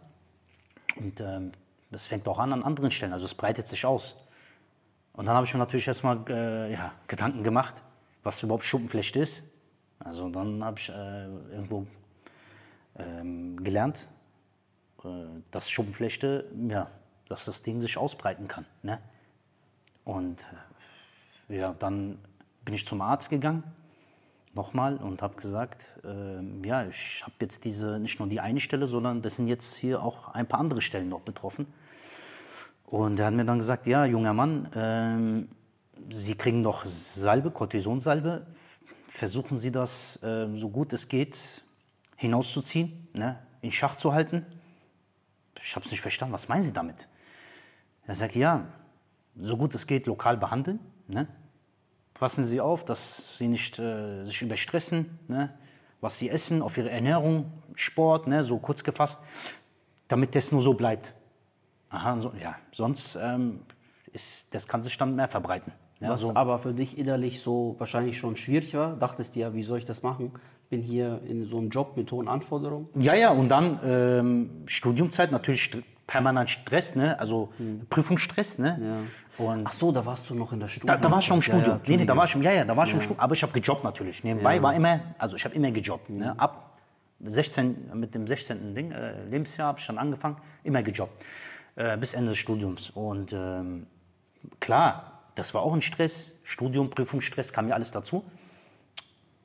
Und ähm, das fängt auch an an anderen Stellen, also es breitet sich aus. Und dann habe ich mir natürlich erstmal äh, ja, Gedanken gemacht, was überhaupt Schuppenflechte ist. Also dann habe ich äh, irgendwo ähm, gelernt, äh, dass Schuppenflechte, ja, dass das Ding sich ausbreiten kann. Ne? Und äh, ja, dann bin ich zum Arzt gegangen, nochmal, und habe gesagt, ähm, ja, ich habe jetzt diese, nicht nur die eine Stelle, sondern das sind jetzt hier auch ein paar andere Stellen noch betroffen. Und er hat mir dann gesagt, ja, junger Mann, ähm, Sie kriegen doch Salbe, Cortisonsalbe. F- Versuchen Sie das, ähm, so gut es geht, hinauszuziehen, ne? in Schach zu halten. Ich habe es nicht verstanden. Was meinen Sie damit? Er sagt, ja, so gut es geht, lokal behandeln. Ne? Passen Sie auf, dass Sie nicht äh, sich überstressen, ne? was Sie essen, auf Ihre Ernährung, Sport, ne? so kurz gefasst, damit das nur so bleibt. Aha, so, ja, sonst ähm, ist, das sich dann mehr verbreiten. Ja, Was so, aber für dich innerlich so wahrscheinlich schon schwierig war, dachtest dir ja, wie soll ich das machen? Ich bin hier in so einem Job mit hohen Anforderungen. ja, ja, und dann ähm, Studiumzeit, natürlich st permanent Stress, ne? also Prüfungsstress. Ne? Und Ach so, da warst du noch in der Studium. Da, da war ich schon im Ja, ja, Studium. nee, da war ich ja, ja, da war ich im Studium. Aber ich habe gejobbt natürlich. Nebenbei war immer, also ich habe immer gejobbt. Ne? Ab 16, mit dem 16. Ding, äh, Lebensjahr habe ich dann angefangen, immer gejobbt. Äh, bis Ende des Studiums. Und ähm, klar, das war auch ein Stress. Studium, Prüfungsstress, kam ja alles dazu.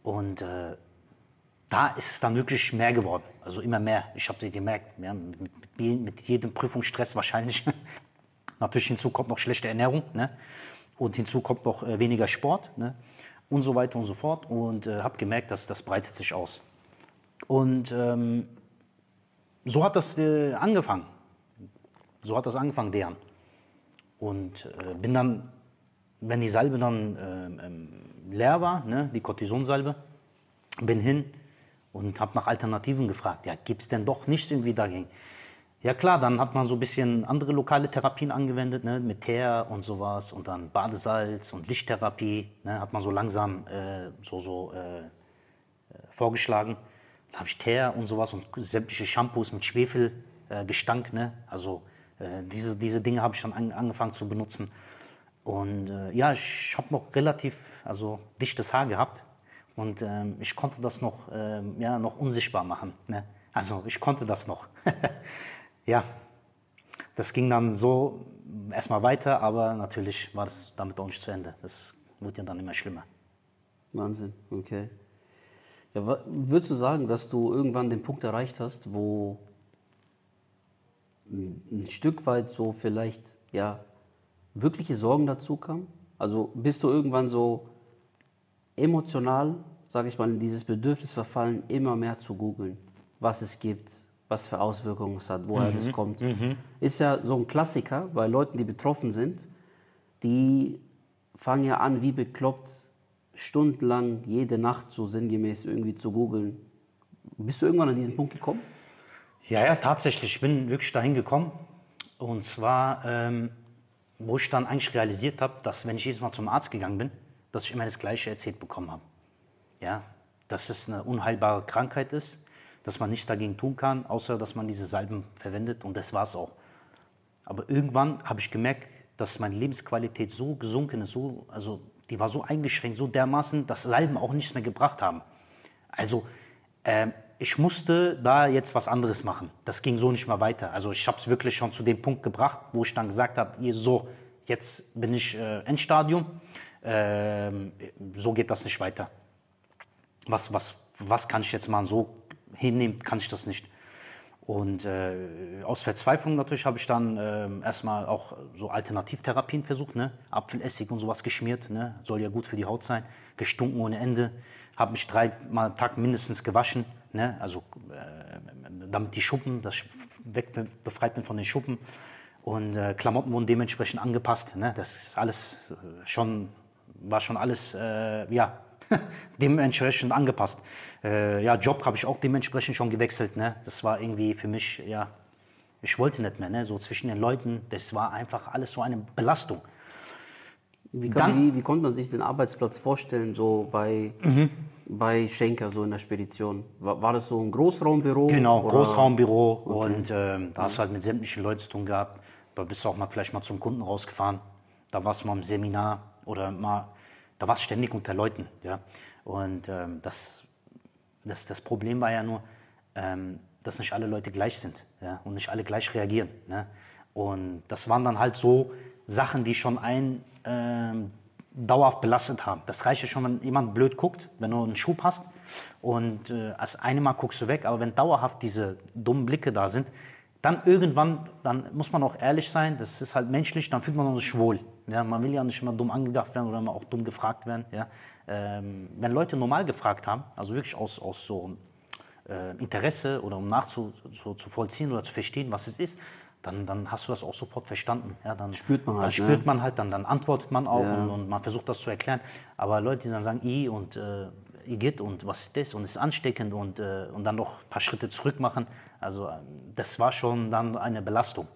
Und äh, da ist es dann wirklich mehr geworden. Also immer mehr. Ich habe gemerkt, ja, mit, mit, mit jedem Prüfungsstress wahrscheinlich. Natürlich hinzu kommt noch schlechte Ernährung. Ne? Und hinzu kommt noch äh, weniger Sport. Ne? Und so weiter und so fort. Und äh, habe gemerkt, dass das breitet sich aus. Und ähm, so hat das äh, angefangen. So hat das angefangen, deren. Und äh, bin dann, wenn die Salbe dann ähm, ähm, leer war, ne, die Cortisonsalbe, bin hin und habe nach Alternativen gefragt. Ja, gibt es denn doch nichts irgendwie dagegen? Ja klar, dann hat man so ein bisschen andere lokale Therapien angewendet, ne, mit Teer und sowas und dann Badesalz und Lichttherapie, ne, hat man so langsam äh, so, so äh, äh, vorgeschlagen. Dann habe ich Teer und sowas und sämtliche Shampoos mit Schwefelgestank, äh, ne, also äh, diese, diese Dinge habe ich dann an, angefangen zu benutzen. Und äh, ja, ich habe noch relativ also dichtes Haar gehabt und ähm, ich konnte das noch, ähm, ja, noch unsichtbar machen. Ne? Also ich konnte das noch. ja, das ging dann so erstmal weiter, aber natürlich war das damit auch nicht zu Ende. Das wird ja dann immer schlimmer. Wahnsinn, okay. Ja, würdest du sagen, dass du irgendwann den Punkt erreicht hast, wo ein ein Stück weit so vielleicht ja wirkliche Sorgen dazu kamen? Also bist du irgendwann so emotional, sage ich mal, in dieses Bedürfnis verfallen, immer mehr zu googeln, was es gibt, was für Auswirkungen es hat, woher das kommt. Ist ja so ein Klassiker bei Leuten, die betroffen sind. Die fangen ja an, wie bekloppt, stundenlang jede Nacht so sinngemäß irgendwie zu googeln. Bist du irgendwann an diesen Punkt gekommen? Ja, ja, tatsächlich. Ich bin wirklich dahin gekommen. Und zwar, ähm, wo ich dann eigentlich realisiert habe, dass wenn ich jedes Mal zum Arzt gegangen bin, dass ich immer das Gleiche erzählt bekommen habe. Ja, dass es eine unheilbare Krankheit ist, dass man nichts dagegen tun kann, außer dass man diese Salben verwendet. Und das war es auch. Aber irgendwann habe ich gemerkt, dass meine Lebensqualität so gesunken ist, so, also die war so eingeschränkt, so dermaßen, dass Salben auch nichts mehr gebracht haben. Also ähm, ich musste da jetzt was anderes machen. Das ging so nicht mehr weiter. Also ich habe es wirklich schon zu dem Punkt gebracht, wo ich dann gesagt habe, so, jetzt bin ich äh, Endstadium, ähm, so geht das nicht weiter. Was, was, was kann ich jetzt machen? So hinnehmen kann ich das nicht. Und äh, aus Verzweiflung natürlich habe ich dann ähm, erstmal auch so Alternativtherapien versucht, ne? Apfelessig und sowas geschmiert, ne? soll ja gut für die Haut sein, gestunken ohne Ende, habe mich dreimal am Tag mindestens gewaschen, ne? also äh, damit die Schuppen, dass ich weg befreit bin von den Schuppen und äh, Klamotten wurden dementsprechend angepasst, ne? das ist alles äh, schon, war schon alles, äh, ja, dementsprechend angepasst. Äh, ja, Job habe ich auch dementsprechend schon gewechselt. Ne? Das war irgendwie für mich, ja, ich wollte nicht mehr, ne? so zwischen den Leuten. Das war einfach alles so eine Belastung. Wie, kann, wie, wie konnte man sich den Arbeitsplatz vorstellen, so bei, bei Schenker, so in der Spedition? War, war das so ein Großraumbüro? Genau, oder- Großraumbüro und ähm, da hast du halt mit sämtlichen Leuten zu tun gehabt. Da bist du auch mal vielleicht mal zum Kunden rausgefahren. Da warst du mal im Seminar oder mal, da warst du ständig unter Leuten. Ja? Und ähm, das, das, das Problem war ja nur, ähm, dass nicht alle Leute gleich sind ja? und nicht alle gleich reagieren. Ne? Und das waren dann halt so Sachen, die schon einen ähm, dauerhaft belastet haben. Das reicht ja schon, wenn jemand blöd guckt, wenn du einen Schub hast und äh, als eine Mal guckst du weg, aber wenn dauerhaft diese dummen Blicke da sind, dann irgendwann, dann muss man auch ehrlich sein, das ist halt menschlich, dann fühlt man sich wohl. Ja, man will ja nicht immer dumm angedacht werden oder immer auch dumm gefragt werden. Ja. Ähm, wenn Leute normal gefragt haben, also wirklich aus, aus so äh, Interesse oder um nachzuvollziehen zu, oder zu verstehen, was es ist, dann, dann hast du das auch sofort verstanden. Ja, dann Spürt man dann halt, spürt ne? man halt, dann, dann antwortet man auch Ja. und, und man versucht das zu erklären. Aber Leute, die dann sagen, i und äh, Igitt und was ist das und es ist ansteckend und, äh, und dann noch ein paar Schritte zurück machen, also ähm, das war schon dann eine Belastung.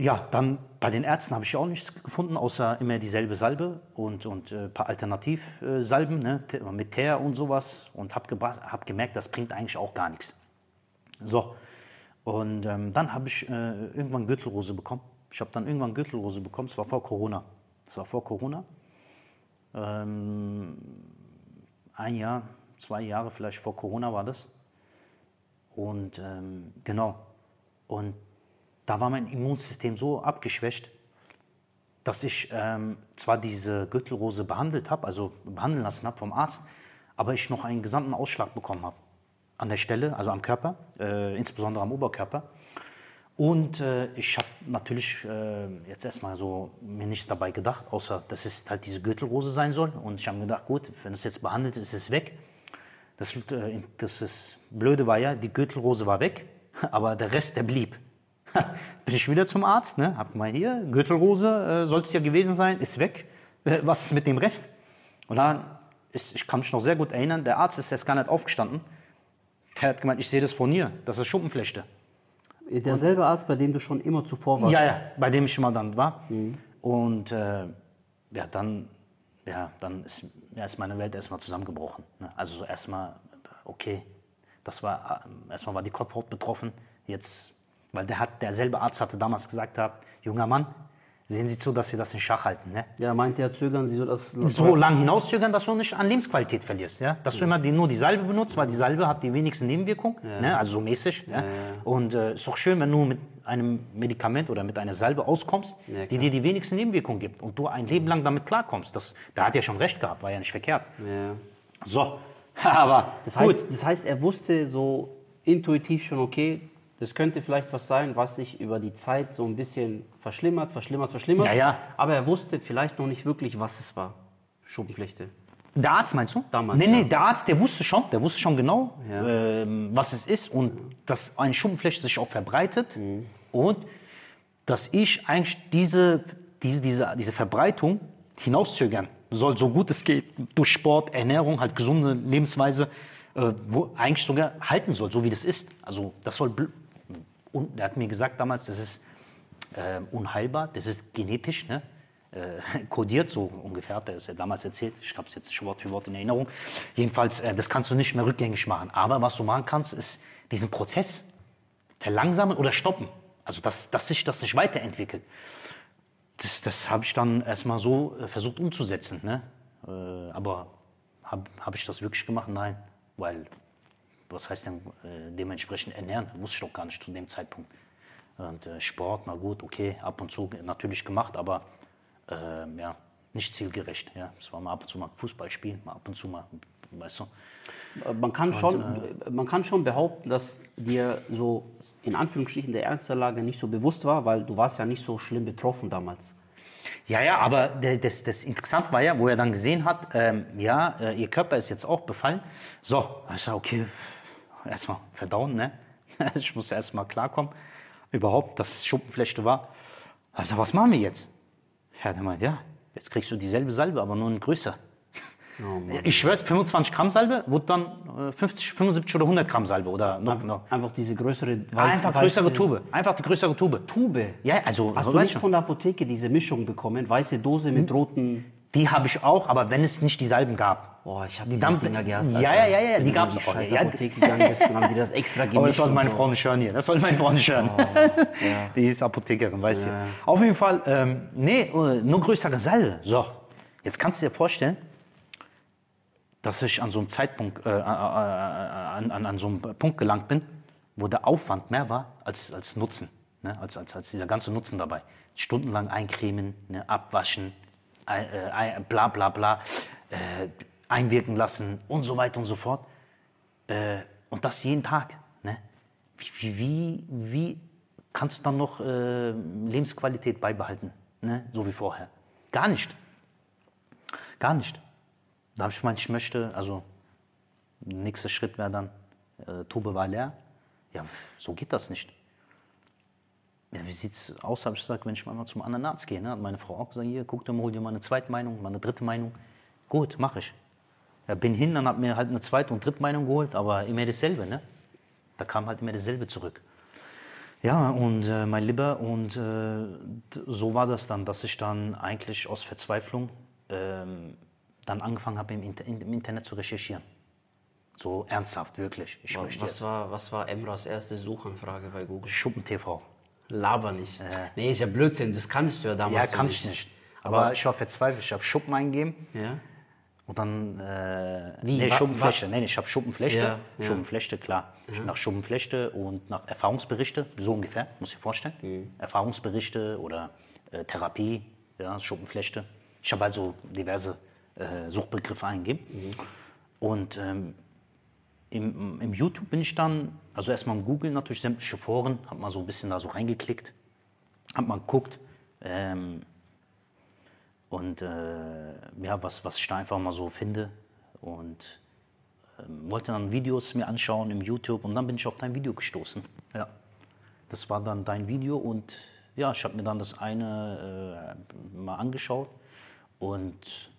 Ja, dann bei den Ärzten habe ich auch nichts gefunden, außer immer dieselbe Salbe und, und äh, ein paar Alternativsalben ne, Te- mit Teer und sowas und habe hab gemerkt, das bringt eigentlich auch gar nichts. So, und ähm, dann habe ich äh, irgendwann Gürtelrose bekommen. Ich habe dann irgendwann Gürtelrose bekommen, es war vor Corona. Es war vor Corona. Ähm, ein Jahr, zwei Jahre vielleicht vor Corona war das. Und ähm, genau. Und da war mein Immunsystem so abgeschwächt, dass ich ähm, zwar diese Gürtelrose behandelt habe, also behandeln lassen habe vom Arzt, aber ich noch einen gesamten Ausschlag bekommen habe. An der Stelle, also am Körper, äh, insbesondere am Oberkörper. Und äh, ich habe natürlich äh, jetzt erstmal so mir nichts dabei gedacht, außer dass es halt diese Gürtelrose sein soll. Und ich habe mir gedacht, gut, wenn es jetzt behandelt ist, ist es weg. Das, äh, das ist, Blöde war ja, die Gürtelrose war weg, aber der Rest, der blieb. Bin ich wieder zum Arzt, ne? hab gemeint, hier, Gürtelrose äh, soll es ja gewesen sein, ist weg. Äh, was ist mit dem Rest? Und dann, ist, ich kann mich noch sehr gut erinnern, der Arzt ist erst gar nicht aufgestanden. Der hat gemeint, ich sehe das von hier, das ist Schuppenflechte. Derselbe Arzt, bei dem du schon immer zuvor warst. Ja, ja, bei dem ich mal dann war. Und äh, ja, dann, ja, dann ist, ja, ist meine Welt erstmal zusammengebrochen. Ne? Also so erstmal, okay, das war, äh, erstmal war die Kopfhaut betroffen. Jetzt, weil der hat, derselbe Arzt hatte damals gesagt, gehabt, junger Mann, sehen Sie zu, dass Sie das in Schach halten. Ne? Ja, meint er, zögern Sie so das. so lang hinauszögern, dass du nicht an Lebensqualität verlierst. Ja? Dass du immer die, nur die Salbe benutzt, weil die Salbe hat die wenigsten Nebenwirkungen, ne? also so mäßig. Ja? Und äh, ist doch schön, wenn du mit einem Medikament oder mit einer Salbe auskommst, Ja, die dir die wenigsten Nebenwirkungen gibt und du ein Leben lang damit klarkommst. Das, da hat er schon recht gehabt, war ja nicht verkehrt. Ja. So, aber Das, gut. heißt, das heißt, er wusste so intuitiv schon, okay, das könnte vielleicht was sein, was sich über die Zeit so ein bisschen verschlimmert, verschlimmert, verschlimmert. Ja, ja. Aber er wusste vielleicht noch nicht wirklich, was es war. Schuppenflechte. Der Arzt meinst du? Damals, Nee, nee, ja. der Arzt, der wusste schon, der wusste schon genau, Ja. ähm, was es ist und dass eine Schuppenflechte sich auch verbreitet Mhm. und dass ich eigentlich diese, diese, diese, diese Verbreitung hinauszögern soll, so gut es geht, durch Sport, Ernährung, halt gesunde Lebensweise, äh, wo eigentlich sogar halten soll, so wie das ist. Also das soll, und er hat mir gesagt damals, das ist äh, unheilbar, das ist genetisch, ne? äh, kodiert so ungefähr, hat er es ja damals erzählt. Ich habe es jetzt nicht Wort für Wort in Erinnerung. Jedenfalls, äh, das kannst du nicht mehr rückgängig machen. Aber was du machen kannst, ist diesen Prozess verlangsamen oder stoppen. Also, dass, dass sich das nicht weiterentwickelt. Das, das habe ich dann erstmal so äh, versucht umzusetzen. Ne? Äh, aber habe hab ich das wirklich gemacht? Nein. Weil, was heißt denn äh, dementsprechend ernähren? Wusste ich doch gar nicht zu dem Zeitpunkt. Und äh, Sport, na gut, okay, ab und zu natürlich gemacht, aber ähm, ja, nicht zielgerecht. Ja. Es war mal ab und zu mal Fußball spielen, mal ab und zu mal, weißt du. Äh, Man kann, schon, man kann schon behaupten, dass dir so in Anführungsstrichen der Ernst der Lage nicht so bewusst war, weil du warst ja nicht so schlimm betroffen damals. Ja, ja, aber das, das Interessante war ja, wo er dann gesehen hat, ähm, ja, äh, ihr Körper ist jetzt auch befallen. So, ich sag, okay, erstmal verdauen, ne? Ich musste erstmal klarkommen, überhaupt, dass es Schuppenflechte war. Also, was machen wir jetzt? Ja, der meint, ja, jetzt kriegst du dieselbe Salbe, aber nur in größer. ich schwör's, 25 Gramm Salbe wurde dann äh, 50, 75 oder 100 Gramm Salbe oder noch. noch. Einfach diese größere weiß, Einfach weiße größere Tube. Einfach die größere Tube. Tube. Ja, also, Hast du nicht du. von der Apotheke diese Mischung bekommen? Weiße Dose mit roten. Die habe ich auch, aber wenn es nicht die Salben gab. Boah, ich habe Die Dampf- Dinger gehasst. Ja, ja, ja, ja, die in die auch. scheiß Ja, Apotheke gegangen bist, dann haben die das extra gemischt. Aber das soll und meine. Frau nicht hören hier. Das soll meine Frau nicht hören. Die ist Apothekerin, weißt du. Auf jeden Fall, ähm, nee, äh, nur größere Salbe. So, jetzt kannst du dir vorstellen, dass ich an so einem Zeitpunkt, äh, äh, äh, an, an, an so einem Punkt gelangt bin, wo der Aufwand mehr war als, als Nutzen. Ne? Als, als, als dieser ganze Nutzen dabei. Stundenlang eincremen, ne? abwaschen, äh, bla bla bla, äh, einwirken lassen und so weiter und so fort. Äh, und das jeden Tag. Ne? Wie, wie, wie, wie kannst du dann noch äh, Lebensqualität beibehalten? Ne? So wie vorher. Gar nicht. Gar nicht. Da habe ich gemeint, ich möchte, also nächster Schritt wäre dann, äh, Tube war leer. Ja, so geht das nicht. Ja, wie sieht's aus, habe ich gesagt, wenn ich mal zum anderen Arzt gehe. Ne? Hat meine Frau auch gesagt, hier, guck dir mal, hol dir mal eine zweite Meinung, mal eine dritte Meinung. Gut, mache ich. Ja, bin hin, dann habe mir halt eine zweite und dritte Meinung geholt, aber immer dasselbe, ne? Da kam halt immer dasselbe zurück. Ja, und äh, mein Lieber, und äh, so war das dann, dass ich dann eigentlich aus Verzweiflung ähm, dann angefangen habe, im, Inter im Internet zu recherchieren. So ernsthaft, wirklich. Ich möchte Was war, was war Emras erste Suchanfrage bei Google? Schuppen TV. Laber nicht. Nee, ist ja Blödsinn, das kannst du ja damals Ja, so kann ich nicht. Aber, Aber- ich war verzweifelt. Ich habe Schuppen eingegeben Ja? und dann. Äh, Wie? Nee, Schuppenflechte. Nee, ich habe Schuppenflechte. Ja, ja. Schuppenflechte, klar. Nach Schuppenflechte und nach Erfahrungsberichte, so ungefähr, muss ich dir vorstellen. Mhm. Erfahrungsberichte oder äh, Therapie, ja, Schuppenflechte. Ich habe also diverse äh, Suchbegriffe eingegeben. Mhm. Und ähm, im, im YouTube bin ich dann, also erstmal im Google natürlich sämtliche Foren, habe mal so ein bisschen da so reingeklickt, habe mal geguckt ähm, und äh, ja, was, was ich da einfach mal so finde und ähm, wollte dann Videos mir anschauen im YouTube und dann bin ich auf dein Video gestoßen. Ja, das war dann dein Video und ja, ich habe mir dann das eine äh, mal angeschaut und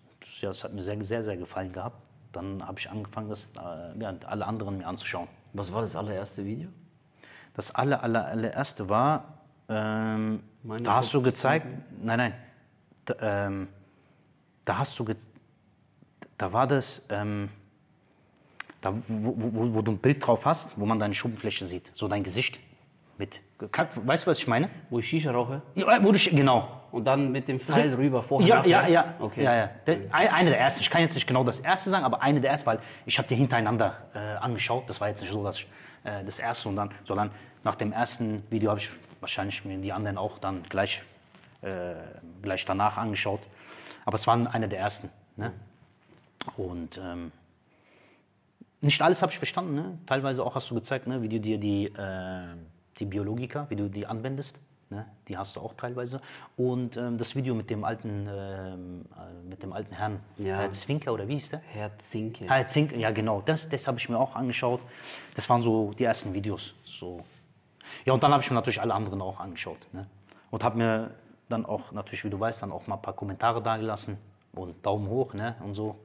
ja, es hat mir sehr, sehr, sehr gefallen gehabt. Dann habe ich angefangen, das äh, ja, alle anderen mir anzuschauen. Was war das allererste Video? Das aller, aller, allererste war, ähm, da hast du gezeigt, nein, nein, da, ähm, da hast du, da war das, ähm, da, wo, wo, wo, du ein Bild drauf hast, wo man deine Schuppenfläche sieht, so dein Gesicht mit, weißt du, was ich meine? Wo ich Shisha rauche Ja, wo du, genau, und dann mit dem Pfeil rüber vorher. ja, nachher? ja, ja. Okay. ja, ja. Der, ein- eine der ersten. Ich kann jetzt nicht genau das erste sagen, aber eine der ersten, weil ich habe die hintereinander äh, angeschaut. Das war jetzt nicht so, dass ich äh, das erste und dann, sondern nach dem ersten Video habe ich wahrscheinlich mir die anderen auch dann gleich, äh, gleich danach angeschaut. Aber es waren eine der ersten. Ne? Und ähm, nicht alles habe ich verstanden. Ne? Teilweise auch hast du gezeigt, ne? wie du dir die, äh, die Biologika, wie du die anwendest. Ne? Die hast du auch teilweise. Und ähm, das Video mit dem alten, ähm, äh, mit dem alten Herrn, Ja. Herr Zwinker oder wie hieß der? Herr Zinke. Herr Zwinker, ja genau, das, das habe ich mir auch angeschaut. Das waren so die ersten Videos. So. Ja, und dann habe ich mir natürlich alle anderen auch angeschaut. Ne? Und habe mir dann auch, natürlich, wie du weißt, dann auch mal ein paar Kommentare dagelassen und Daumen hoch ne? und so.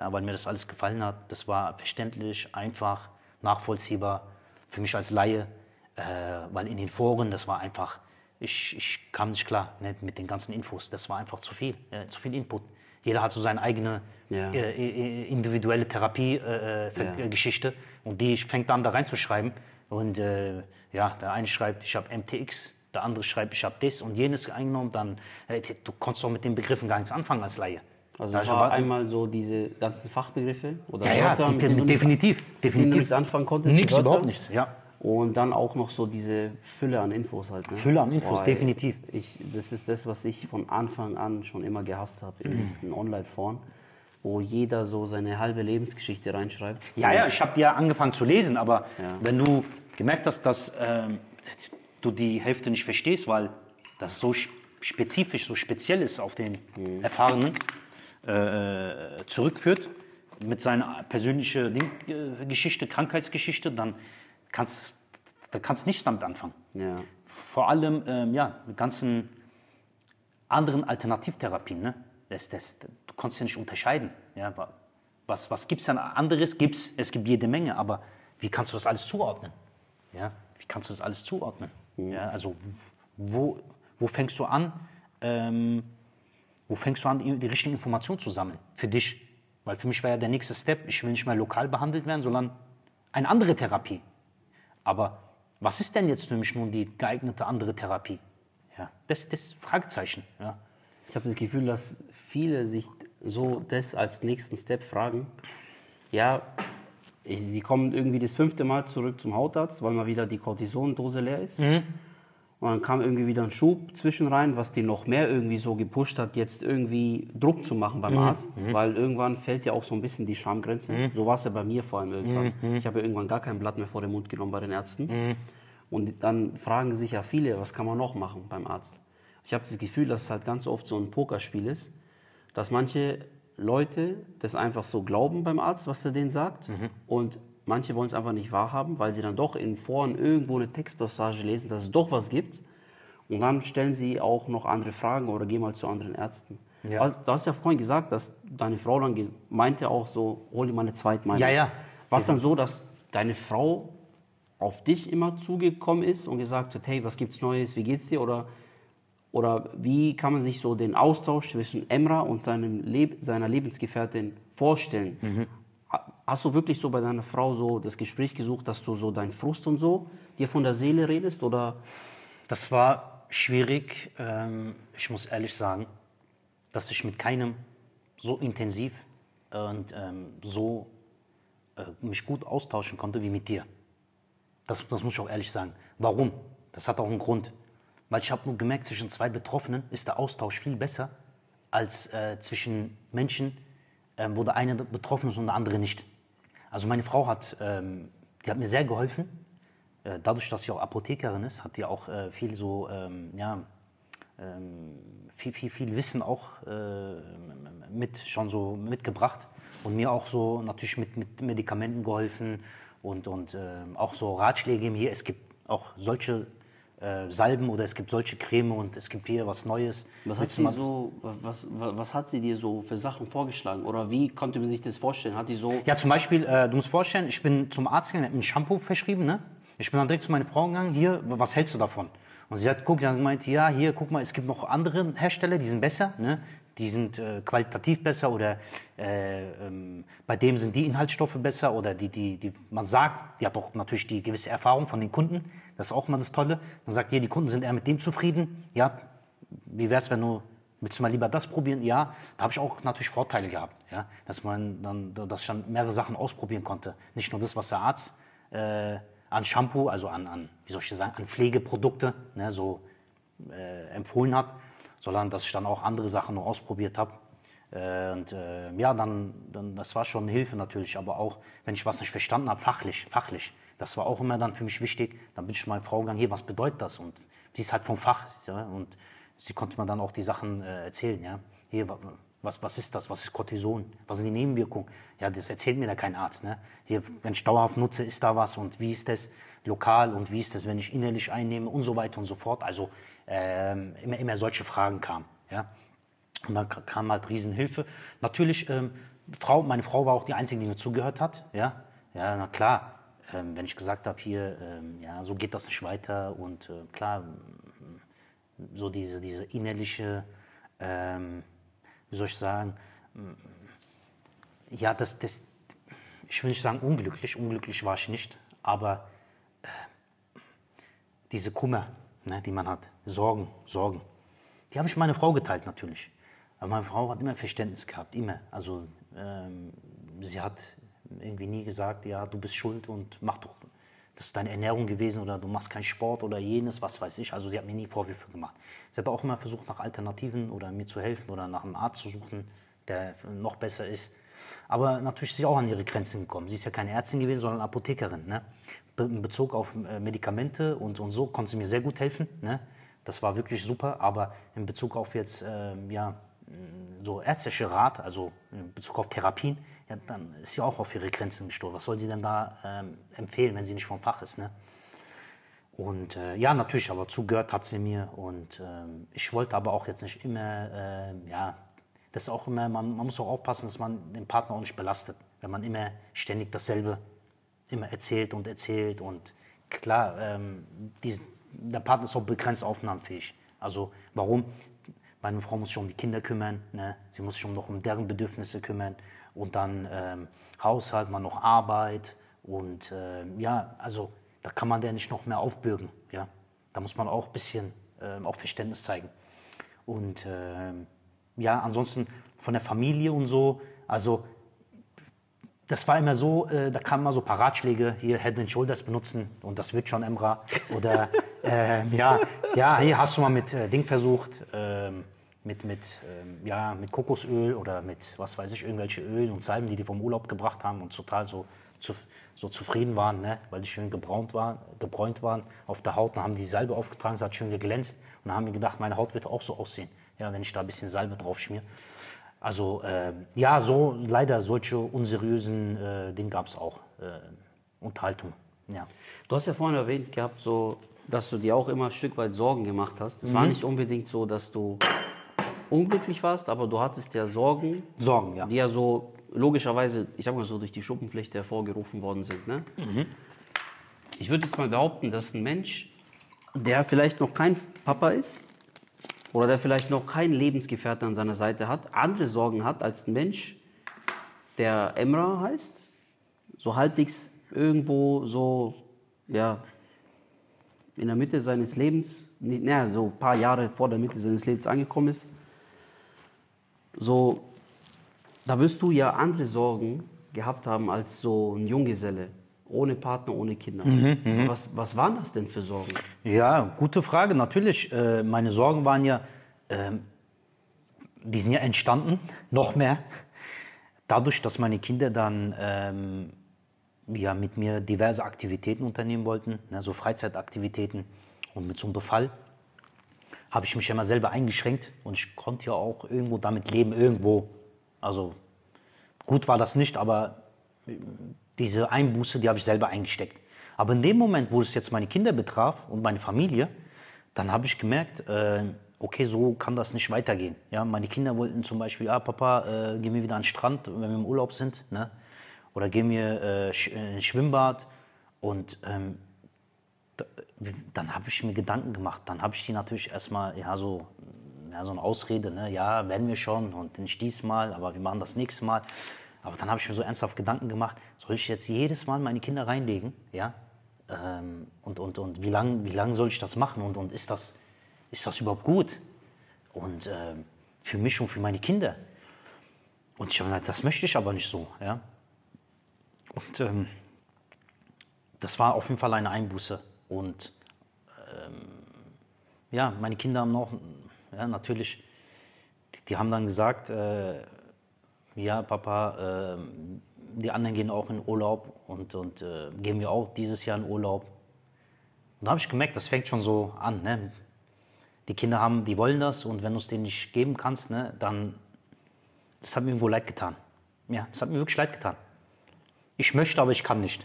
Ja, weil mir das alles gefallen hat. Das war verständlich, einfach, nachvollziehbar für mich als Laie. Äh, weil in den Foren, das war einfach, ich, ich kam nicht klar ne, mit den ganzen Infos. Das war einfach zu viel, äh, zu viel Input. Jeder hat so seine eigene Ja. äh, äh, individuelle Therapie-Geschichte äh, Ja. äh, Geschichte. und die fängt an da reinzuschreiben. Und ja, der eine schreibt, ich habe MTX, der andere schreibt, ich habe das und jenes eingenommen. Dann, du konntest doch mit den Begriffen gar nichts anfangen als Laie. Also es war einmal so diese ganzen Fachbegriffe oder Ja, ja, Wörter, die- mit denen du definitiv, Mit denen definitiv. du nichts anfangen konntest. Nichts, überhaupt nichts, ja. Und dann auch noch so diese Fülle an Infos halt. Ne? Fülle an Infos, ey, definitiv. Ich, das ist das, was ich von Anfang an schon immer gehasst habe Mhm. in diesen Online-Foren, wo jeder so seine halbe Lebensgeschichte reinschreibt. Ja, ja, ich habe ja angefangen zu lesen, aber Ja. wenn du gemerkt hast, dass ähm, du die Hälfte nicht verstehst, weil das so sch- spezifisch, so speziell ist auf den Erfahrenen, äh, zurückführt mit seiner persönlichen äh, Geschichte, Krankheitsgeschichte, dann kannst du kannst nichts damit anfangen. Ja. Vor allem ähm, ja, mit ganzen anderen Alternativtherapien. Ne? Das, das, du konntest ja nicht unterscheiden. Ja? wa- Was, was gibt es denn anderes? Gibt's, es gibt jede Menge, aber wie kannst du das alles zuordnen? Ja? Wie kannst du das alles zuordnen? Ja? Also wo, wo fängst du an, ähm, wo fängst du an, die richtigen Informationen zu sammeln für dich? Weil für mich war ja der nächste Step, ich will nicht mehr lokal behandelt werden, sondern eine andere Therapie. Aber was ist denn jetzt für mich nun die geeignete andere Therapie? Ja, das das Fragezeichen. Ja. Ich habe das Gefühl, dass viele sich so das als nächsten Step fragen. Ja, ich, sie kommen irgendwie das fünfte Mal zurück zum Hautarzt, weil mal wieder die Cortisondose leer ist. Und dann kam irgendwie wieder ein Schub zwischen rein, was die noch mehr irgendwie so gepusht hat, jetzt irgendwie Druck zu machen beim Arzt, weil irgendwann fällt ja auch so ein bisschen die Schamgrenze. So war es ja bei mir vor allem irgendwann. Ich habe ja irgendwann gar kein Blatt mehr vor den Mund genommen bei den Ärzten. Und dann fragen sich ja viele, was kann man noch machen beim Arzt? Ich habe das Gefühl, dass es halt ganz oft so ein Pokerspiel ist, dass manche Leute das einfach so glauben beim Arzt, was er denen sagt, und manche wollen es einfach nicht wahrhaben, weil sie dann doch in Foren irgendwo eine Textpassage lesen, dass es doch was gibt. Und dann stellen sie auch noch andere Fragen oder gehen mal zu anderen Ärzten. Ja. Also, Du hast ja vorhin gesagt, dass deine Frau dann meinte auch so, hol dir mal eine Zweitmeinung. Ja, ja. War es dann so, dass deine Frau auf dich immer zugekommen ist und gesagt hat, hey, was gibt's Neues, wie geht's dir? Oder, oder wie kann man sich so den Austausch zwischen Emra und seinem Leb seiner Lebensgefährtin vorstellen? Mhm. Ha- Hast du wirklich so bei deiner Frau so das Gespräch gesucht, dass du so deinen Frust und so dir von der Seele redest? Oder Das war schwierig. Ähm, ich muss ehrlich sagen, dass ich mit keinem so intensiv und ähm, so äh, mich gut austauschen konnte wie mit dir. Das, das muss ich auch ehrlich sagen. Warum? Das hat auch einen Grund. Weil ich habe nur gemerkt, zwischen zwei Betroffenen ist der Austausch viel besser als äh, zwischen Menschen, ähm, wo der eine betroffen ist und der andere nicht. Also meine Frau hat, ähm, die hat mir sehr geholfen. Äh, dadurch, dass sie auch Apothekerin ist, hat die auch äh, viel so, ähm, ja, ähm, viel, viel, viel Wissen auch äh, mit, schon so mitgebracht und mir auch so natürlich mit, mit Medikamenten geholfen und, und ähm, auch so Ratschläge. Hier, es gibt auch solche äh, Salben oder es gibt solche Creme und es gibt hier was Neues. was hat, sie so, was, was, was hat sie dir so für Sachen vorgeschlagen? Oder wie konnte man sich das vorstellen? Hat die so Ja, zum Beispiel, äh, du musst vorstellen, ich bin zum Arzt gegangen, hat mir ein Shampoo verschrieben, ne? Ich bin dann direkt zu meiner Frau gegangen, hier, was hältst du davon? Und sie hat guckt, dann gemeint, ja, hier, guck mal, es gibt noch andere Hersteller, die sind besser, ne? Die sind äh, qualitativ besser oder äh, ähm, bei dem sind die Inhaltsstoffe besser oder die, die, die, man sagt, die hat doch natürlich die gewisse Erfahrung von den Kunden, das ist auch immer das Tolle. Man sagt, hier, die Kunden sind eher mit dem zufrieden, ja, wie wär's, wenn du Willst du mal lieber das probieren? Ja, da habe ich auch natürlich Vorteile gehabt, ja, dass man dann, dass ich dann mehrere Sachen ausprobieren konnte. Nicht nur das, was der Arzt äh, an Shampoo, also an, an, wie soll ich sagen, an Pflegeprodukte, ne, so äh, empfohlen hat, sondern dass ich dann auch andere Sachen noch ausprobiert habe. Äh, äh, ja, dann, dann, das war schon eine Hilfe natürlich, aber auch, wenn ich was nicht verstanden habe, fachlich, fachlich, das war auch immer dann für mich wichtig. Dann bin ich meiner Frau gegangen, hier, was bedeutet das und sie ist halt vom Fach. Ja, und sie konnte mir dann auch die Sachen äh, erzählen. Ja. Hier, wa- was, was ist das? Was ist Cortison? Was sind die Nebenwirkungen? Ja, das erzählt mir da kein Arzt. Ne? Hier, wenn ich dauerhaft nutze, ist da was und wie ist das lokal und wie ist das, wenn ich innerlich einnehme und so weiter und so fort. Also ähm, immer, immer solche Fragen kamen. Ja. Und dann ka- kam halt Riesenhilfe. Natürlich, ähm, Frau, meine Frau war auch die Einzige, die mir zugehört hat. Ja, ja na klar. Ähm, wenn ich gesagt habe, hier, ähm, ja, so geht das nicht weiter. Und äh, klar, m- so diese, diese innerliche, ähm, wie soll ich sagen, m- ja, das, das, ich will nicht sagen unglücklich, unglücklich war ich nicht, aber äh, diese Kummer, ne, die man hat, Sorgen, Sorgen, die habe ich meiner Frau geteilt natürlich. Aber meine Frau hat immer Verständnis gehabt, immer. Also ähm, sie hat irgendwie nie gesagt, ja, du bist schuld und mach doch, das ist deine Ernährung gewesen oder du machst keinen Sport oder jenes, was weiß ich. Also sie hat mir nie Vorwürfe gemacht. Sie hat auch immer versucht, nach Alternativen oder mir zu helfen oder nach einem Arzt zu suchen, der noch besser ist. Aber natürlich ist sie auch an ihre Grenzen gekommen. Sie ist ja keine Ärztin gewesen, sondern Apothekerin. Ne? In Bezug auf äh, Medikamente und, und so konnte sie mir sehr gut helfen. Ne? Das war wirklich super. Aber in Bezug auf jetzt ähm, ja, so ärztliche Rat, also in Bezug auf Therapien, ja, dann ist sie auch auf ihre Grenzen gestoßen. Was soll sie denn da ähm, empfehlen, wenn sie nicht vom Fach ist? Ne? Und äh, ja, natürlich, aber zugehört hat sie mir. Und ähm, ich wollte aber auch jetzt nicht immer, ähm, ja, das ist auch immer, man, man muss auch aufpassen, dass man den Partner auch nicht belastet. Wenn man immer ständig dasselbe immer erzählt und erzählt. Und klar, ähm, dies, der Partner ist auch begrenzt aufnahmefähig. Also warum? Meine Frau muss sich um die Kinder kümmern, ne? sie muss sich um noch um deren Bedürfnisse kümmern und dann ähm, Haushalt, man noch Arbeit und ähm, ja, also da kann man der nicht noch mehr aufbürgen. Ja? Da muss man auch ein bisschen ähm, auch Verständnis zeigen. Und ähm, ja, ansonsten von der Familie und so, also das war immer so, äh, da kamen immer so ein paar Ratschläge, hier Head and Shoulders benutzen und das wird schon Emra. Oder ähm, ja, ja, hier hast du mal mit äh, Ding versucht, ähm, mit, mit, ähm, ja, mit Kokosöl oder mit, was weiß ich, irgendwelche Ölen und Salben, die die vom Urlaub gebracht haben und total so, zu, so zufrieden waren, ne? weil die schön gebraunt waren, gebräunt waren auf der Haut. Dann haben die Salbe aufgetragen, es hat schön geglänzt und dann haben wir gedacht, meine Haut wird auch so aussehen, ja, wenn ich da ein bisschen Salbe drauf schmier. Also äh, ja, so leider solche unseriösen äh, Dinge gab es auch. Äh, Unterhaltung, ja. Du hast ja vorhin erwähnt gehabt, so, dass du dir auch immer ein Stück weit Sorgen gemacht hast. Es war nicht unbedingt so, dass du unglücklich warst, aber du hattest ja Sorgen, Sorgen, ja. die ja so logischerweise, ich sag mal so, durch die Schuppenpflicht hervorgerufen worden sind. Ne? Ich würde jetzt mal behaupten, dass ein Mensch, der vielleicht noch kein Papa ist oder der vielleicht noch keinen Lebensgefährten an seiner Seite hat, andere Sorgen hat als ein Mensch, der Emra heißt, so halbwegs irgendwo so, ja, in der Mitte seines Lebens, naja, so ein paar Jahre vor der Mitte seines Lebens angekommen ist, so, da wirst du ja andere Sorgen gehabt haben als so ein Junggeselle, ohne Partner, ohne Kinder. Was, was waren das denn für Sorgen? Ja, gute Frage. Natürlich, äh, meine Sorgen waren ja, ähm, die sind ja entstanden, noch mehr, dadurch, dass meine Kinder dann ähm, ja, mit mir diverse Aktivitäten unternehmen wollten, ne, so Freizeitaktivitäten und mit so einem Befall habe ich mich ja immer selber eingeschränkt und ich konnte ja auch irgendwo damit leben, irgendwo. Also gut war das nicht, aber diese Einbuße, die habe ich selber eingesteckt. Aber in dem Moment, wo es jetzt meine Kinder betraf und meine Familie, dann habe ich gemerkt, äh, okay, so kann das nicht weitergehen. Ja, meine Kinder wollten zum Beispiel, ah, Papa, äh, gehen wir wieder an den Strand, wenn wir im Urlaub sind, ne? oder gehen wir äh, äh, ins Schwimmbad. Und ähm, dann habe ich mir Gedanken gemacht. Dann habe ich die natürlich erstmal, ja, so, ja, so eine Ausrede, ne? ja, werden wir schon und nicht diesmal, aber wir machen das nächste Mal. Aber dann habe ich mir so ernsthaft Gedanken gemacht, soll ich jetzt jedes Mal meine Kinder reinlegen? Ja? Ähm, und und, und wie lange wie lang soll ich das machen? Und, und ist, das, ist das überhaupt gut? Und ähm, für mich und für meine Kinder. Und ich habe gesagt, das möchte ich aber nicht so. Ja? Und ähm, das war auf jeden Fall eine Einbuße. Und ähm, ja, meine Kinder haben noch, ja, natürlich, die, die haben dann gesagt, äh, ja, Papa, äh, die anderen gehen auch in Urlaub und, und äh, gehen wir auch dieses Jahr in Urlaub. Und da habe ich gemerkt, das fängt schon so an, ne? die Kinder haben, die wollen das und wenn du es denen nicht geben kannst, ne, dann, das hat mir irgendwo leid getan. Ja, das hat mir wirklich leid getan. Ich möchte, aber ich kann nicht.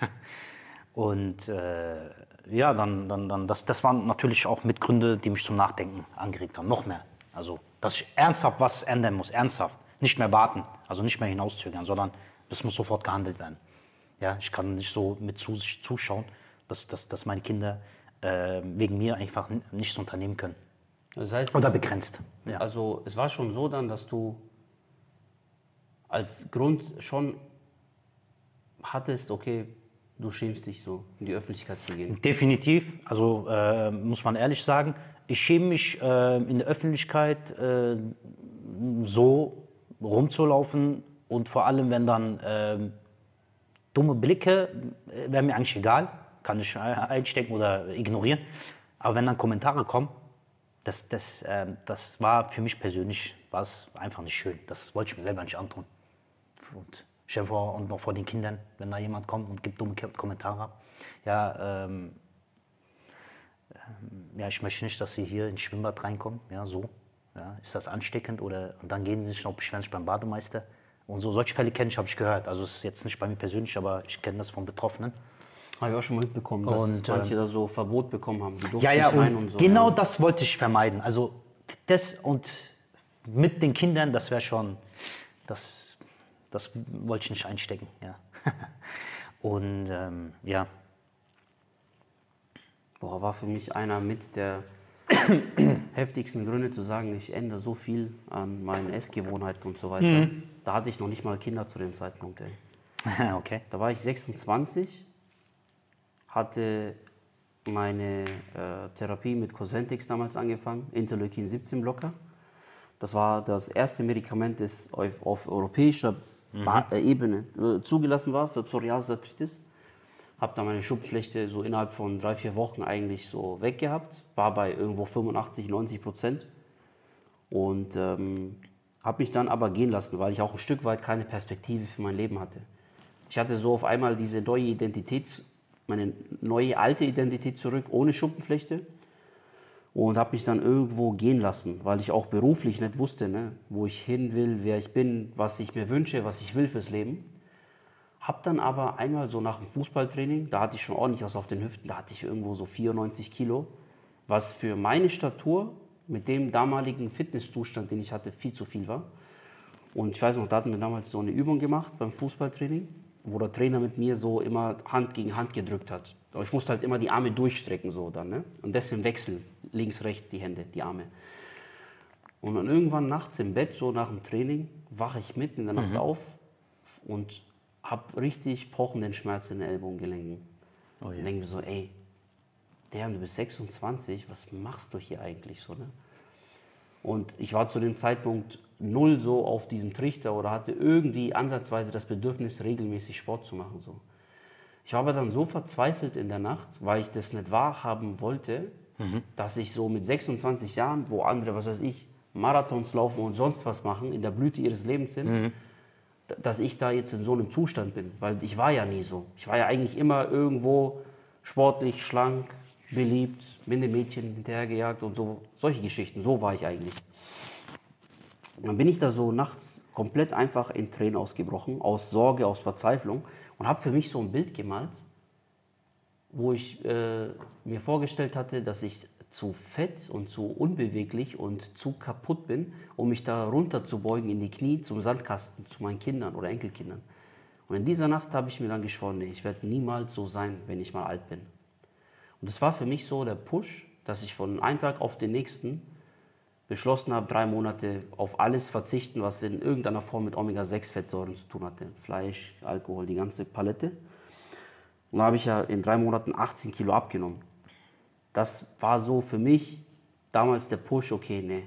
und äh, ja, dann, dann, dann das, das waren natürlich auch Mitgründe, die mich zum Nachdenken angeregt haben, noch mehr. Also, dass ich ernsthaft was ändern muss, ernsthaft. Nicht mehr warten, also nicht mehr hinauszögern, sondern es muss sofort gehandelt werden. Ja, ich kann nicht so mit zuschauen, dass, dass, dass meine Kinder äh, wegen mir einfach nichts unternehmen können. Das heißt, Oder begrenzt. Ja. Also es war schon so dann, dass du als Grund schon hattest, okay, du schämst dich so, in die Öffentlichkeit zu gehen. Definitiv. Also äh, muss man ehrlich sagen, ich schäme mich äh, in der Öffentlichkeit äh, so rumzulaufen und vor allem, wenn dann ähm, dumme Blicke, äh, wäre mir eigentlich egal, kann ich einstecken oder ignorieren. Aber wenn dann Kommentare kommen, das, das, äh, das war für mich persönlich war es einfach nicht schön. Das wollte ich mir selber nicht antun. Und vor, und noch vor den Kindern, wenn da jemand kommt und gibt dumme Kommentare. Ja, ähm, ähm, ja, ich möchte nicht, dass sie hier ins Schwimmbad reinkommen. Ja, so. Ja, ist das ansteckend? Oder, und dann gehen sie sich noch beschweren sich beim Bademeister. Und so solche Fälle kenne ich, habe ich gehört. Also es ist jetzt nicht bei mir persönlich, aber ich kenne das von Betroffenen. Habe ich auch schon mal mitbekommen, dass und, manche äh, da so Verbot bekommen haben. Die ja, ja, und, und so. genau das wollte ich vermeiden. Also das und mit den Kindern, das wäre schon, das, das wollte ich nicht einstecken. Ja. und ähm, ja. Boah, war für mich einer mit der heftigsten Gründe zu sagen, ich ändere so viel an meinen Essgewohnheiten und so weiter. Mhm. Da hatte ich noch nicht mal Kinder zu dem Zeitpunkt. Ey. okay. Da war ich 26, hatte meine äh, Therapie mit Cosentix damals angefangen, Interleukin 17 Blocker. Das war das erste Medikament, das auf, auf europäischer mhm. Äh, Ebene äh, zugelassen war für Psoriasis-Arthritis habe da meine Schubflechte so innerhalb von drei, vier Wochen eigentlich so weggehabt, war bei irgendwo 85, 90 Prozent und ähm, habe mich dann aber gehen lassen, weil ich auch ein Stück weit keine Perspektive für mein Leben hatte. Ich hatte so auf einmal diese neue Identität, meine neue alte Identität zurück, ohne Schuppenflechte und habe mich dann irgendwo gehen lassen, weil ich auch beruflich nicht wusste, ne, wo ich hin will, wer ich bin, was ich mir wünsche, was ich will fürs Leben. Hab dann aber einmal so nach dem Fußballtraining, da hatte ich schon ordentlich was auf den Hüften, da hatte ich irgendwo so 94 Kilo, was für meine Statur mit dem damaligen Fitnesszustand, den ich hatte, viel zu viel war. Und ich weiß noch, da hatten wir damals so eine Übung gemacht beim Fußballtraining, wo der Trainer mit mir so immer Hand gegen Hand gedrückt hat. Aber ich musste halt immer die Arme durchstrecken so dann, ne? Und das im Wechsel, links, rechts die Hände, die Arme. Und dann irgendwann nachts im Bett, so nach dem Training, wache ich mitten in der Nacht mhm. auf und habe richtig pochenden Schmerz in den Ellbogengelenken. Oh yeah. Und denke mir so, ey, der, du bist 26, was machst du hier eigentlich so, ne? Und ich war zu dem Zeitpunkt null so auf diesem Trichter oder hatte irgendwie ansatzweise das Bedürfnis, regelmäßig Sport zu machen. So. Ich war aber dann so verzweifelt in der Nacht, weil ich das nicht wahrhaben wollte, mhm. dass ich so mit 26 Jahren, wo andere, was weiß ich, Marathons laufen und sonst was machen, in der Blüte ihres Lebens sind, mhm dass ich da jetzt in so einem Zustand bin, weil ich war ja nie so. Ich war ja eigentlich immer irgendwo sportlich, schlank, beliebt, bin den Mädchen hinterhergejagt und so, solche Geschichten. So war ich eigentlich. Dann bin ich da so nachts komplett einfach in Tränen ausgebrochen, aus Sorge, aus Verzweiflung und habe für mich so ein Bild gemalt, wo ich äh, mir vorgestellt hatte, dass ich zu fett und zu unbeweglich und zu kaputt bin, um mich da runter zu beugen in die Knie zum Sandkasten, zu meinen Kindern oder Enkelkindern. Und in dieser Nacht habe ich mir dann geschworen, nee, ich werde niemals so sein, wenn ich mal alt bin. Und das war für mich so der Push, dass ich von einem Tag auf den nächsten beschlossen habe, drei Monate auf alles verzichten, was in irgendeiner Form mit Omega-6-Fettsäuren zu tun hatte. Fleisch, Alkohol, die ganze Palette. Und da habe ich ja in drei Monaten 18 Kilo abgenommen das war so für mich damals der Push, okay, nee.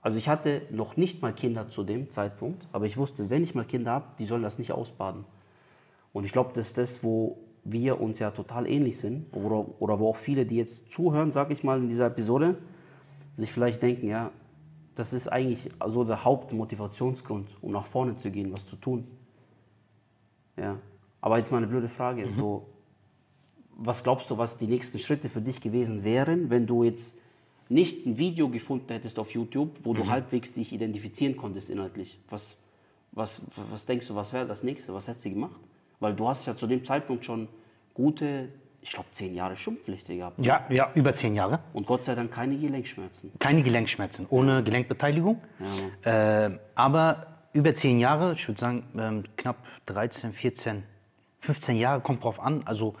Also ich hatte noch nicht mal Kinder zu dem Zeitpunkt, aber ich wusste, wenn ich mal Kinder habe, die sollen das nicht ausbaden. Und ich glaube, das ist das, wo wir uns ja total ähnlich sind oder, oder wo auch viele, die jetzt zuhören, sage ich mal in dieser Episode, sich vielleicht denken, ja, das ist eigentlich so der Hauptmotivationsgrund, um nach vorne zu gehen, was zu tun. Ja. Aber jetzt mal eine blöde Frage. Mhm. So, was glaubst du, was die nächsten Schritte für dich gewesen wären, wenn du jetzt nicht ein Video gefunden hättest auf YouTube, wo Mhm. du halbwegs dich identifizieren konntest inhaltlich, was, was, was denkst du, was wäre das nächste? Was hättest du gemacht? Weil du hast ja zu dem Zeitpunkt schon gute, ich glaube, zehn Jahre Schuppenpflicht gehabt. Ja, ja, über zehn Jahre. Und Gott sei Dank keine Gelenkschmerzen. Keine Gelenkschmerzen, ohne Gelenkbeteiligung. Äh, aber über zehn Jahre, ich würde sagen ähm, knapp 13, 14, 15 Jahre, kommt drauf an. Also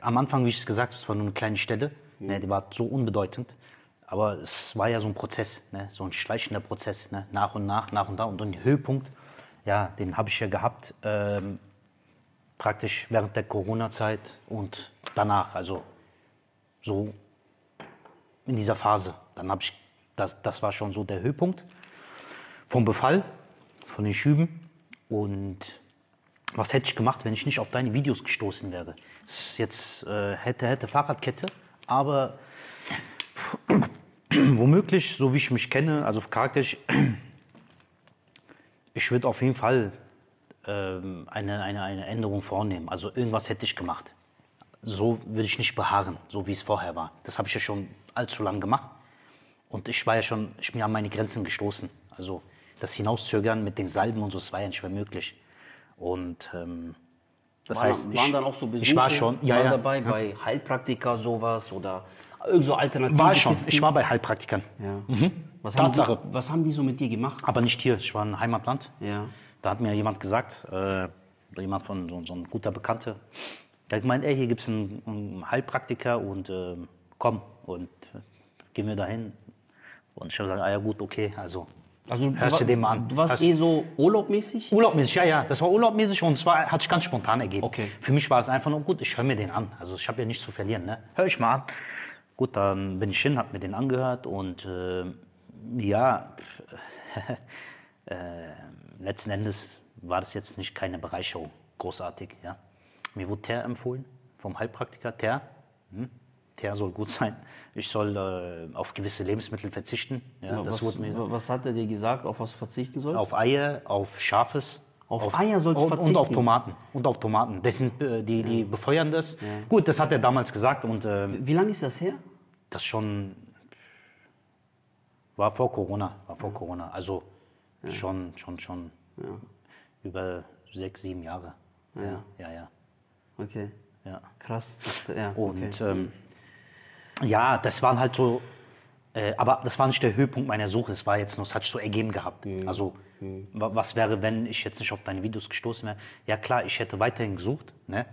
am Anfang, wie ich es gesagt habe, es war nur eine kleine Stelle, ne, die war so unbedeutend. Aber es war ja so ein Prozess, ne, so ein schleichender Prozess, ne, nach und nach, nach und nach. Und den Höhepunkt, ja, den habe ich ja gehabt, ähm, praktisch während der Corona-Zeit und danach, also so in dieser Phase. Dann habe ich, das, das war schon so der Höhepunkt vom Befall, von den Schüben. Und was hätte ich gemacht, wenn ich nicht auf deine Videos gestoßen wäre? Jetzt äh, hätte, hätte Fahrradkette, aber womöglich, so wie ich mich kenne, also charakterisch, ich würde auf jeden Fall ähm, eine, eine, eine Änderung vornehmen. Also irgendwas hätte ich gemacht. So würde ich nicht beharren, so wie es vorher war. Das habe ich ja schon allzu lang gemacht. Und ich war ja schon, ich bin ja an meine Grenzen gestoßen. Also das Hinauszögern mit den Salben und so, das war ja nicht mehr möglich. Und ähm, das Waren, heißt, ich, waren dann auch so Besuche ich war schon, ja, ja, dabei bei Heilpraktika sowas oder irgend so alternative war schon. Kisten? Ich war bei Heilpraktikern, Ja. Was, haben Tatsache. die, was haben die so mit dir gemacht? aber nicht hier. Ich war im Heimatland. Ja. Da hat mir jemand gesagt, äh, jemand von so, so ein guter Bekannter, der hat gemeint, ey, hier gibt es einen, einen Heilpraktiker und äh, komm und äh, gehen wir dahin. Und ich habe gesagt, ah ja gut, okay, also, Also du, hörst wa- du den mal an. Du warst Hörst- eh so urlaubmäßig? Urlaubmäßig, ja, ja, das war urlaubmäßig und zwar hat sich ganz spontan ergeben. Okay. Für mich war es einfach nur gut, ich höre mir den an. Also ich habe ja nichts zu verlieren, ne? Hör ich mal an. Gut, dann bin ich hin, habe mir den angehört und äh, ja, äh, letzten Endes war das jetzt nicht keine Bereicherung, großartig, ja. Mir wurde Ter empfohlen vom Heilpraktiker, Ter. Hm? Ter soll gut sein. Ich soll äh, auf gewisse Lebensmittel verzichten. Ja, das was, was hat er dir gesagt, auf was du verzichten sollst? auf Eier, auf Scharfes. Auf Eier sollst du und, und auf verzichten? Tomaten. Und auf Tomaten. Das sind, äh, die, die befeuern das. Gut, das hat er damals gesagt und äh, Wie lange ist das her? das schon war vor Corona. War vor Corona. Also schon, schon, schon über sechs, sieben Jahre. Ja, ja, ja. Okay. ja. Krass. Das, ja, Und okay. ähm, ja, das waren halt so, äh, aber das war nicht der Höhepunkt meiner Suche. Es war jetzt nur, es hat sich so ergeben gehabt. Mhm. Also, wa- was wäre, wenn ich jetzt nicht auf deine Videos gestoßen wäre? Ja, klar, ich hätte weiterhin gesucht, ne?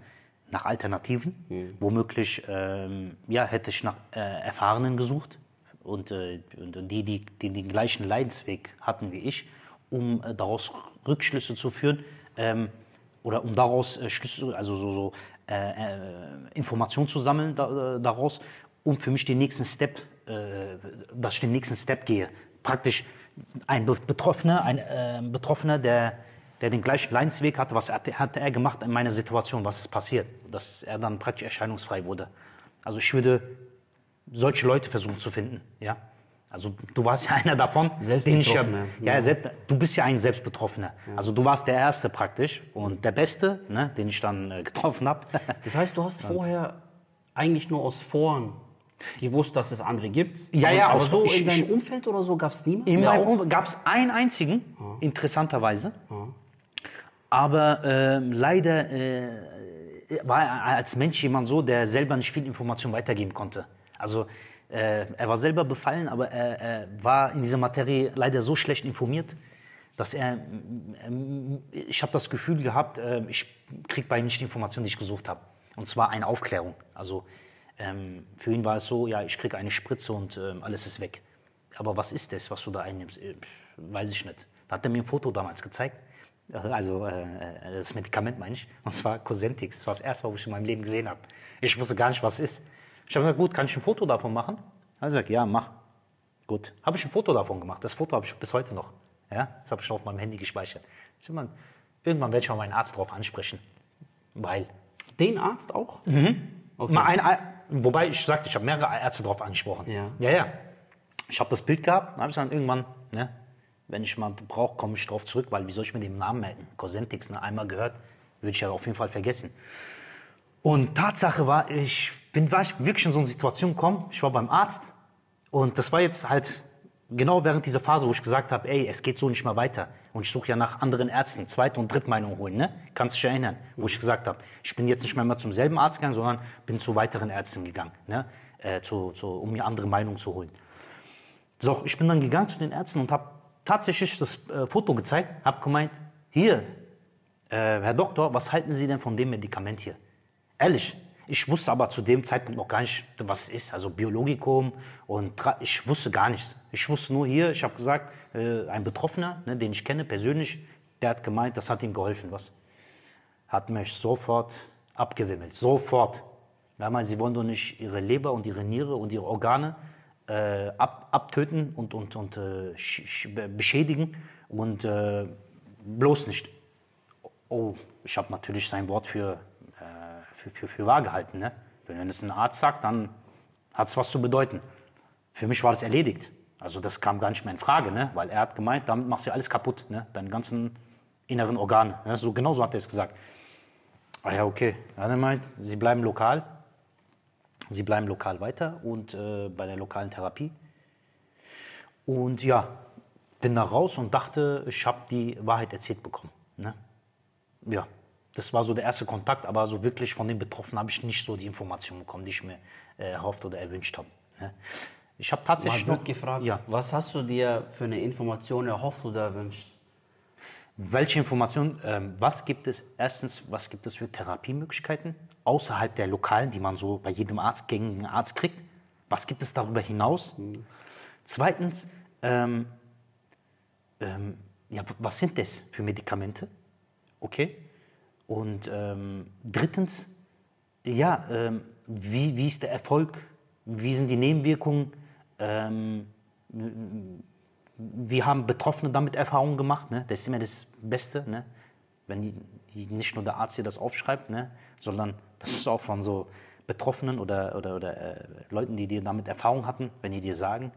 nach Alternativen. Mhm. Womöglich, ähm, ja, hätte ich nach äh, Erfahrenen gesucht und, äh, und die, die, die den gleichen Leidensweg hatten wie ich, um äh, daraus Rückschlüsse zu führen ähm, oder um daraus äh, Schlüsse, also so, so äh, Informationen zu sammeln da, daraus, um für mich den nächsten Step, äh, dass ich den nächsten Step gehe. Praktisch ein Be- Betroffener, ein äh, Betroffener, der, der den gleichen Leidensweg hatte, was hat, hat er gemacht in meiner Situation, was ist passiert, dass er dann praktisch erscheinungsfrei wurde. Also ich würde solche Leute versuchen zu finden, ja. Also du warst ja einer davon, den ich ja, ja, selbst, du bist ja ein Selbstbetroffener. Also du warst der Erste praktisch und der Beste, ne, den ich dann äh, getroffen habe. Das heißt, du hast vorher eigentlich nur aus Foren gewusst, dass es andere gibt. Ja, ja, aber so ich- in deinem Umfeld oder so gab es niemanden. In meinem Umfeld gab es einen einzigen, interessanterweise. Aber ähm, leider äh, war er als Mensch jemand so, der selber nicht viel Information weitergeben konnte. Also äh, er war selber befallen, aber er, er war in dieser Materie leider so schlecht informiert, dass er, ähm, ich habe das Gefühl gehabt, äh, ich kriege bei ihm nicht die Information, die ich gesucht habe. Und zwar eine Aufklärung. Also ähm, für ihn war es so, ja, ich kriege eine Spritze und ähm, alles ist weg. Aber was ist das, was du da einnimmst? Äh, Weiß ich nicht. Da hat er mir ein Foto damals gezeigt. Äh, Also äh, äh, das Medikament meine ich. Und zwar Cosentix. Das war das erste, was ich in meinem Leben gesehen habe. Ich wusste gar nicht, was es ist. Ich habe gesagt, gut, kann ich ein Foto davon machen? Er hat gesagt, ja, mach. Gut. Habe ich ein Foto davon gemacht. Das Foto habe ich bis heute noch. Ja? Das habe ich noch auf meinem Handy gespeichert. Ich mal, irgendwann werde ich mal meinen Arzt darauf ansprechen. Weil Den Arzt auch? Okay. Mal ein, wobei ich sagte, ich habe mehrere Ärzte darauf angesprochen. Ja. ja. ja. Ich habe das Bild gehabt, dann habe ich dann irgendwann, ne, wenn ich mal brauche, komme ich drauf zurück, weil wie soll ich mir den Namen merken? Cosentix, ne, einmal gehört, würde ich ja auf jeden Fall vergessen. Und Tatsache war, ich bin war ich wirklich in so eine Situation gekommen, ich war beim Arzt Und das war jetzt halt genau während dieser Phase, wo ich gesagt habe, ey, es geht so nicht mehr weiter. Und ich suche ja nach anderen Ärzten, Zweite- und Drittmeinung holen, ne? Kannst dich erinnern, wo ich gesagt habe, ich bin jetzt nicht mehr immer zum selben Arzt gegangen, sondern bin zu weiteren Ärzten gegangen, ne? Äh, zu, zu, um mir andere Meinungen zu holen. So, ich bin dann gegangen zu den Ärzten und habe tatsächlich das äh, Foto gezeigt, habe gemeint, hier, äh, Herr Doktor, was halten Sie denn von dem Medikament hier? Ehrlich, ich wusste aber zu dem Zeitpunkt noch gar nicht, was es ist, also Biologikum und Tra- ich wusste gar nichts. Ich wusste nur hier, ich habe gesagt, äh, ein Betroffener, ne, den ich kenne persönlich, der hat gemeint, das hat ihm geholfen, was? Hat mich sofort abgewimmelt, sofort. Ja, sie wollen doch nicht ihre Leber und ihre Niere und ihre Organe äh, ab, abtöten und, und, und äh, sch- sch- beschädigen und äh, bloß nicht. Oh, ich habe natürlich sein Wort für, für, für, für wahr gehalten. Ne? Wenn es ein Arzt sagt, dann hat es was zu bedeuten. Für mich war das erledigt. Also das kam gar nicht mehr in Frage, ne? weil er hat gemeint, damit machst du alles kaputt, ne? deine ganzen inneren Organe. Ne? So, genau so hat er es gesagt. Ah ja, okay. Er hat gemeint, sie bleiben lokal. Sie bleiben lokal weiter und äh, bei der lokalen Therapie. Und ja, bin da raus und dachte, ich habe die Wahrheit erzählt bekommen. Ne? Ja, das war so der erste Kontakt, aber so wirklich von den Betroffenen habe ich nicht so die Informationen bekommen, die ich mir äh, erhofft oder erwünscht habe. Ne? Ich habe Mal tatsächlich blöd noch gefragt, Ja. was hast du dir für eine Information erhofft oder erwünscht? Welche Informationen, ähm, was gibt es, erstens, was gibt es für Therapiemöglichkeiten außerhalb der lokalen, die man so bei jedem Arzt, gängigen Arzt kriegt? Was gibt es darüber hinaus? Zweitens, ähm, ähm, ja, was sind das für Medikamente? Okay. Und ähm, drittens, ja, ähm, wie, wie ist der Erfolg? Wie sind die Nebenwirkungen? Ähm, wie haben Betroffene damit Erfahrungen gemacht? Ne? Das ist immer das Beste, ne? wenn die, die, nicht nur der Arzt dir das aufschreibt, ne? sondern das ist auch von so Betroffenen oder, oder, oder äh, Leuten, die dir damit Erfahrung hatten, wenn die dir sagen,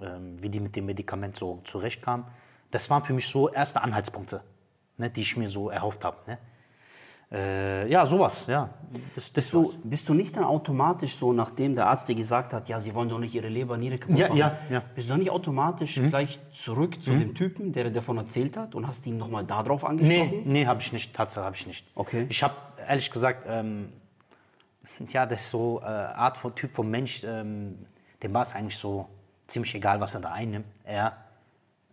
ähm, wie die mit dem Medikament so zurechtkamen. Das waren für mich so erste Anhaltspunkte, ne? die ich mir so erhofft habe. Ne? Äh, ja, sowas, ja. Das, das Bist du, bist du nicht dann automatisch so, nachdem der Arzt dir gesagt hat, ja, sie wollen doch nicht ihre Leber, Niere kaputt Ja, machen, ja, ja. bist du dann nicht automatisch gleich zurück zu dem Typen, der dir davon erzählt hat und hast ihn nochmal darauf angesprochen? Nee, nee, habe ich nicht. Tatsache habe ich nicht. Okay. Ich habe ehrlich gesagt, ähm, ja, das ist so äh, Art von Typ von Mensch, ähm, dem war es eigentlich so ziemlich egal, was er da einnimmt. Er,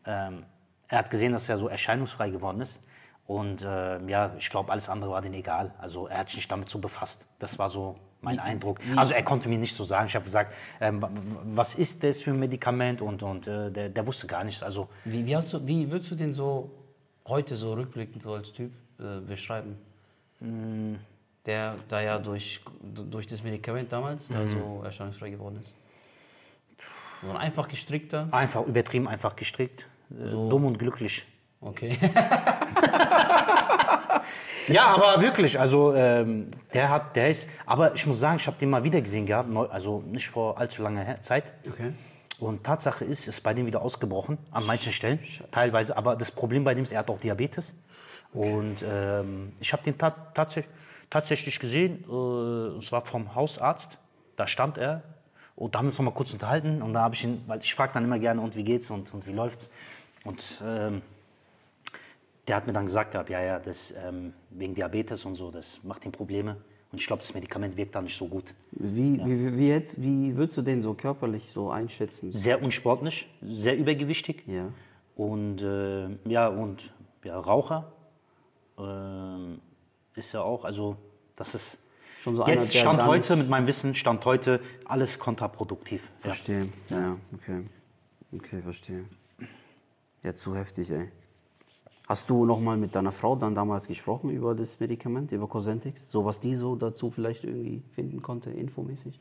ähm, er hat gesehen, dass er so erscheinungsfrei geworden ist. Und ähm, ja, ich glaube, alles andere war denen egal. Also er hat sich nicht damit so befasst. Das war so mein Eindruck. Also er konnte mir nicht so sagen. Ich habe gesagt, ähm, wa- was ist das für ein Medikament? Und, und äh, der, der wusste gar nichts. Also Wie, wie, hast du, wie würdest du den so heute so rückblickend so als Typ äh, beschreiben? Der da ja durch, durch das Medikament damals da so erscheinungsfrei geworden ist. So ein einfach gestrickter. einfach übertrieben, einfach gestrickt. Äh, Dumm und glücklich. Okay. Ja, aber wirklich, also ähm, der hat, der ist, aber ich muss sagen, ich habe den mal wieder gesehen gehabt, neu, also nicht vor allzu langer Zeit. Okay. Und Tatsache ist, ist bei dem wieder ausgebrochen, an manchen Stellen, teilweise. Aber das Problem bei dem ist, er hat auch Diabetes. Und ähm, ich habe den ta tatsächlich, tatsächlich gesehen, äh, und zwar vom Hausarzt, da stand er. Und da haben wir uns noch mal kurz unterhalten. Und da habe ich ihn, weil ich frage dann immer gerne, und wie geht's und, und wie läuft's? Und ähm, der hat mir dann gesagt gehabt, ja, ja, das ähm, wegen Diabetes und so, das macht ihm Probleme. Und ich glaube, das Medikament wirkt da nicht so gut. Wie, wie, wie, jetzt, wie würdest du den so körperlich so einschätzen? Sehr unsportlich, sehr übergewichtig. Ja. Und äh, ja, und ja, Raucher ähm, ist er auch. Also, das ist Schon so einer, jetzt der Stand heute mit meinem Wissen, Stand heute alles kontraproduktiv. Ja. Verstehe. Ja, okay. Okay, verstehe. Ja, zu heftig, ey. Hast du noch mal mit deiner Frau dann damals gesprochen über das Medikament, über Cosentix? So was die so dazu vielleicht irgendwie finden konnte, infomäßig?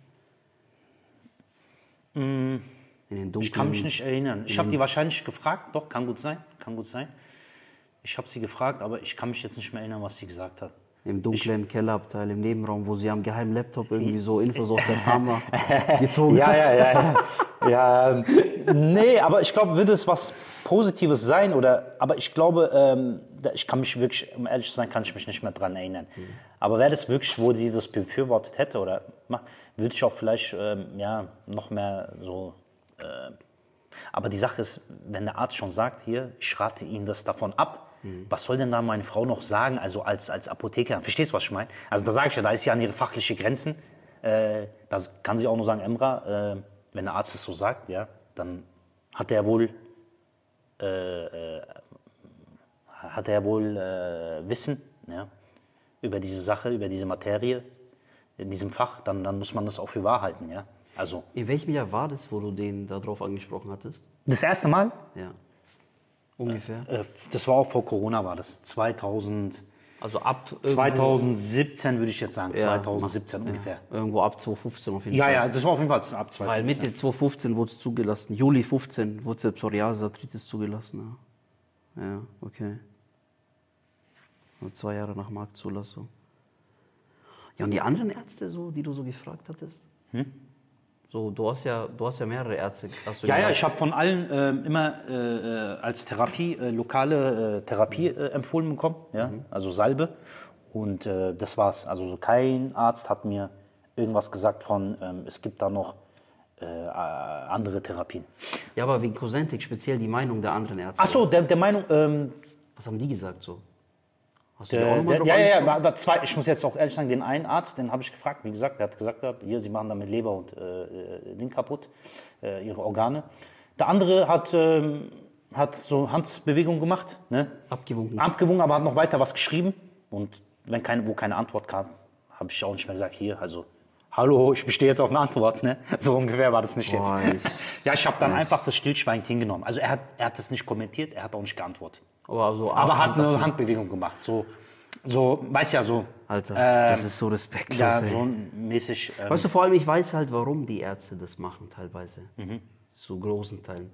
In den dunklen... Mm. Ich kann mich nicht erinnern. Ich habe die wahrscheinlich gefragt, doch, kann gut sein, kann gut sein. Ich habe sie gefragt, aber ich kann mich jetzt nicht mehr erinnern, was sie gesagt hat. Im dunklen Kellerabteil, im Nebenraum, wo sie am geheimen Laptop irgendwie so Infos aus der Pharma gezogen Ja, hat. ja, ja. ja. ja ähm, nee, aber ich glaube, würde es was Positives sein oder, aber ich glaube, ähm, da- ich kann mich wirklich, um ehrlich zu sein, kann ich mich nicht mehr dran erinnern. Aber wäre das wirklich, wo die das befürwortet hätte oder würde ich auch vielleicht ähm, ja, noch mehr so. Äh, aber die Sache ist, wenn der Arzt schon sagt, hier, ich rate Ihnen das davon ab, was soll denn da meine Frau noch sagen, also als, als Apotheker? Verstehst du, was ich meine? Also da sage ich ja, da ist ja an ihre fachliche Grenzen. Äh, das kann sie auch nur sagen, Emra, äh, wenn der Arzt es so sagt, ja, dann hat er wohl hat er wohl äh, Wissen ja, über diese Sache, über diese Materie, in diesem Fach, dann, dann muss man das auch für wahr halten. Ja? Also In welchem Jahr war das, wo du den darauf angesprochen hattest? das erste Mal, Ja. Ungefähr. äh, das war auch vor Corona, war das. 2000, Also ab irgendwo- 2017 würde ich jetzt sagen, Ja, 2017 ungefähr. Irgendwo ab 2015 auf jeden Ja, Fall. ja, das war auf jeden Fall ab 2017. Weil Mitte 2015 wurde es zugelassen. Juli 15 wurde selbst Psoriasis-Arthritis zugelassen. Ja, ja okay. Nur zwei Jahre nach Marktzulassung. Ja, und die anderen Ärzte, so, die du so gefragt hattest? So, du hast ja, du hast ja mehrere Ärzte. Hast du Ja, ja, gesagt. ich habe von allen ähm, immer äh, äh, als Therapie, äh, lokale äh, Therapie äh, empfohlen bekommen, ja? also Salbe. Und äh, das war's. Also so kein Arzt hat mir irgendwas gesagt von, ähm, es gibt da noch äh, äh, andere Therapien. Ja, aber wegen Cosentic speziell die Meinung der anderen Ärzte. Ach so, der, der Meinung, ähm, Was haben die gesagt so? Hast du der, nochmal der, ja, ja, ja, war zwei, ich muss jetzt auch ehrlich sagen, den einen Arzt, den habe ich gefragt, wie gesagt, der hat gesagt, hier, Sie machen damit Leber und äh, äh, Ding kaputt, äh, Ihre Organe. Der andere hat, ähm, hat so Handbewegungen gemacht, ne? Abgewunken. abgewungen, aber hat noch weiter was geschrieben. Und wenn keine, wo keine Antwort kam, habe ich auch nicht mehr gesagt, hier, also, hallo, ich bestehe jetzt auf eine Antwort. Ne? So ungefähr war das nicht Boah, jetzt. ja, ich habe dann einfach das Stillschweigend hingenommen. Also er hat, er hat das nicht kommentiert, er hat auch nicht geantwortet. Aber, so Aber hat Hand- eine Handbewegung gemacht. So, so weiß ja, so. Alter, ähm, das ist so respektlos, Ja, ey. so mäßig. Ähm, Weißt du, vor allem, ich weiß halt, warum die Ärzte das machen, teilweise. Mhm. Zu großen Teilen.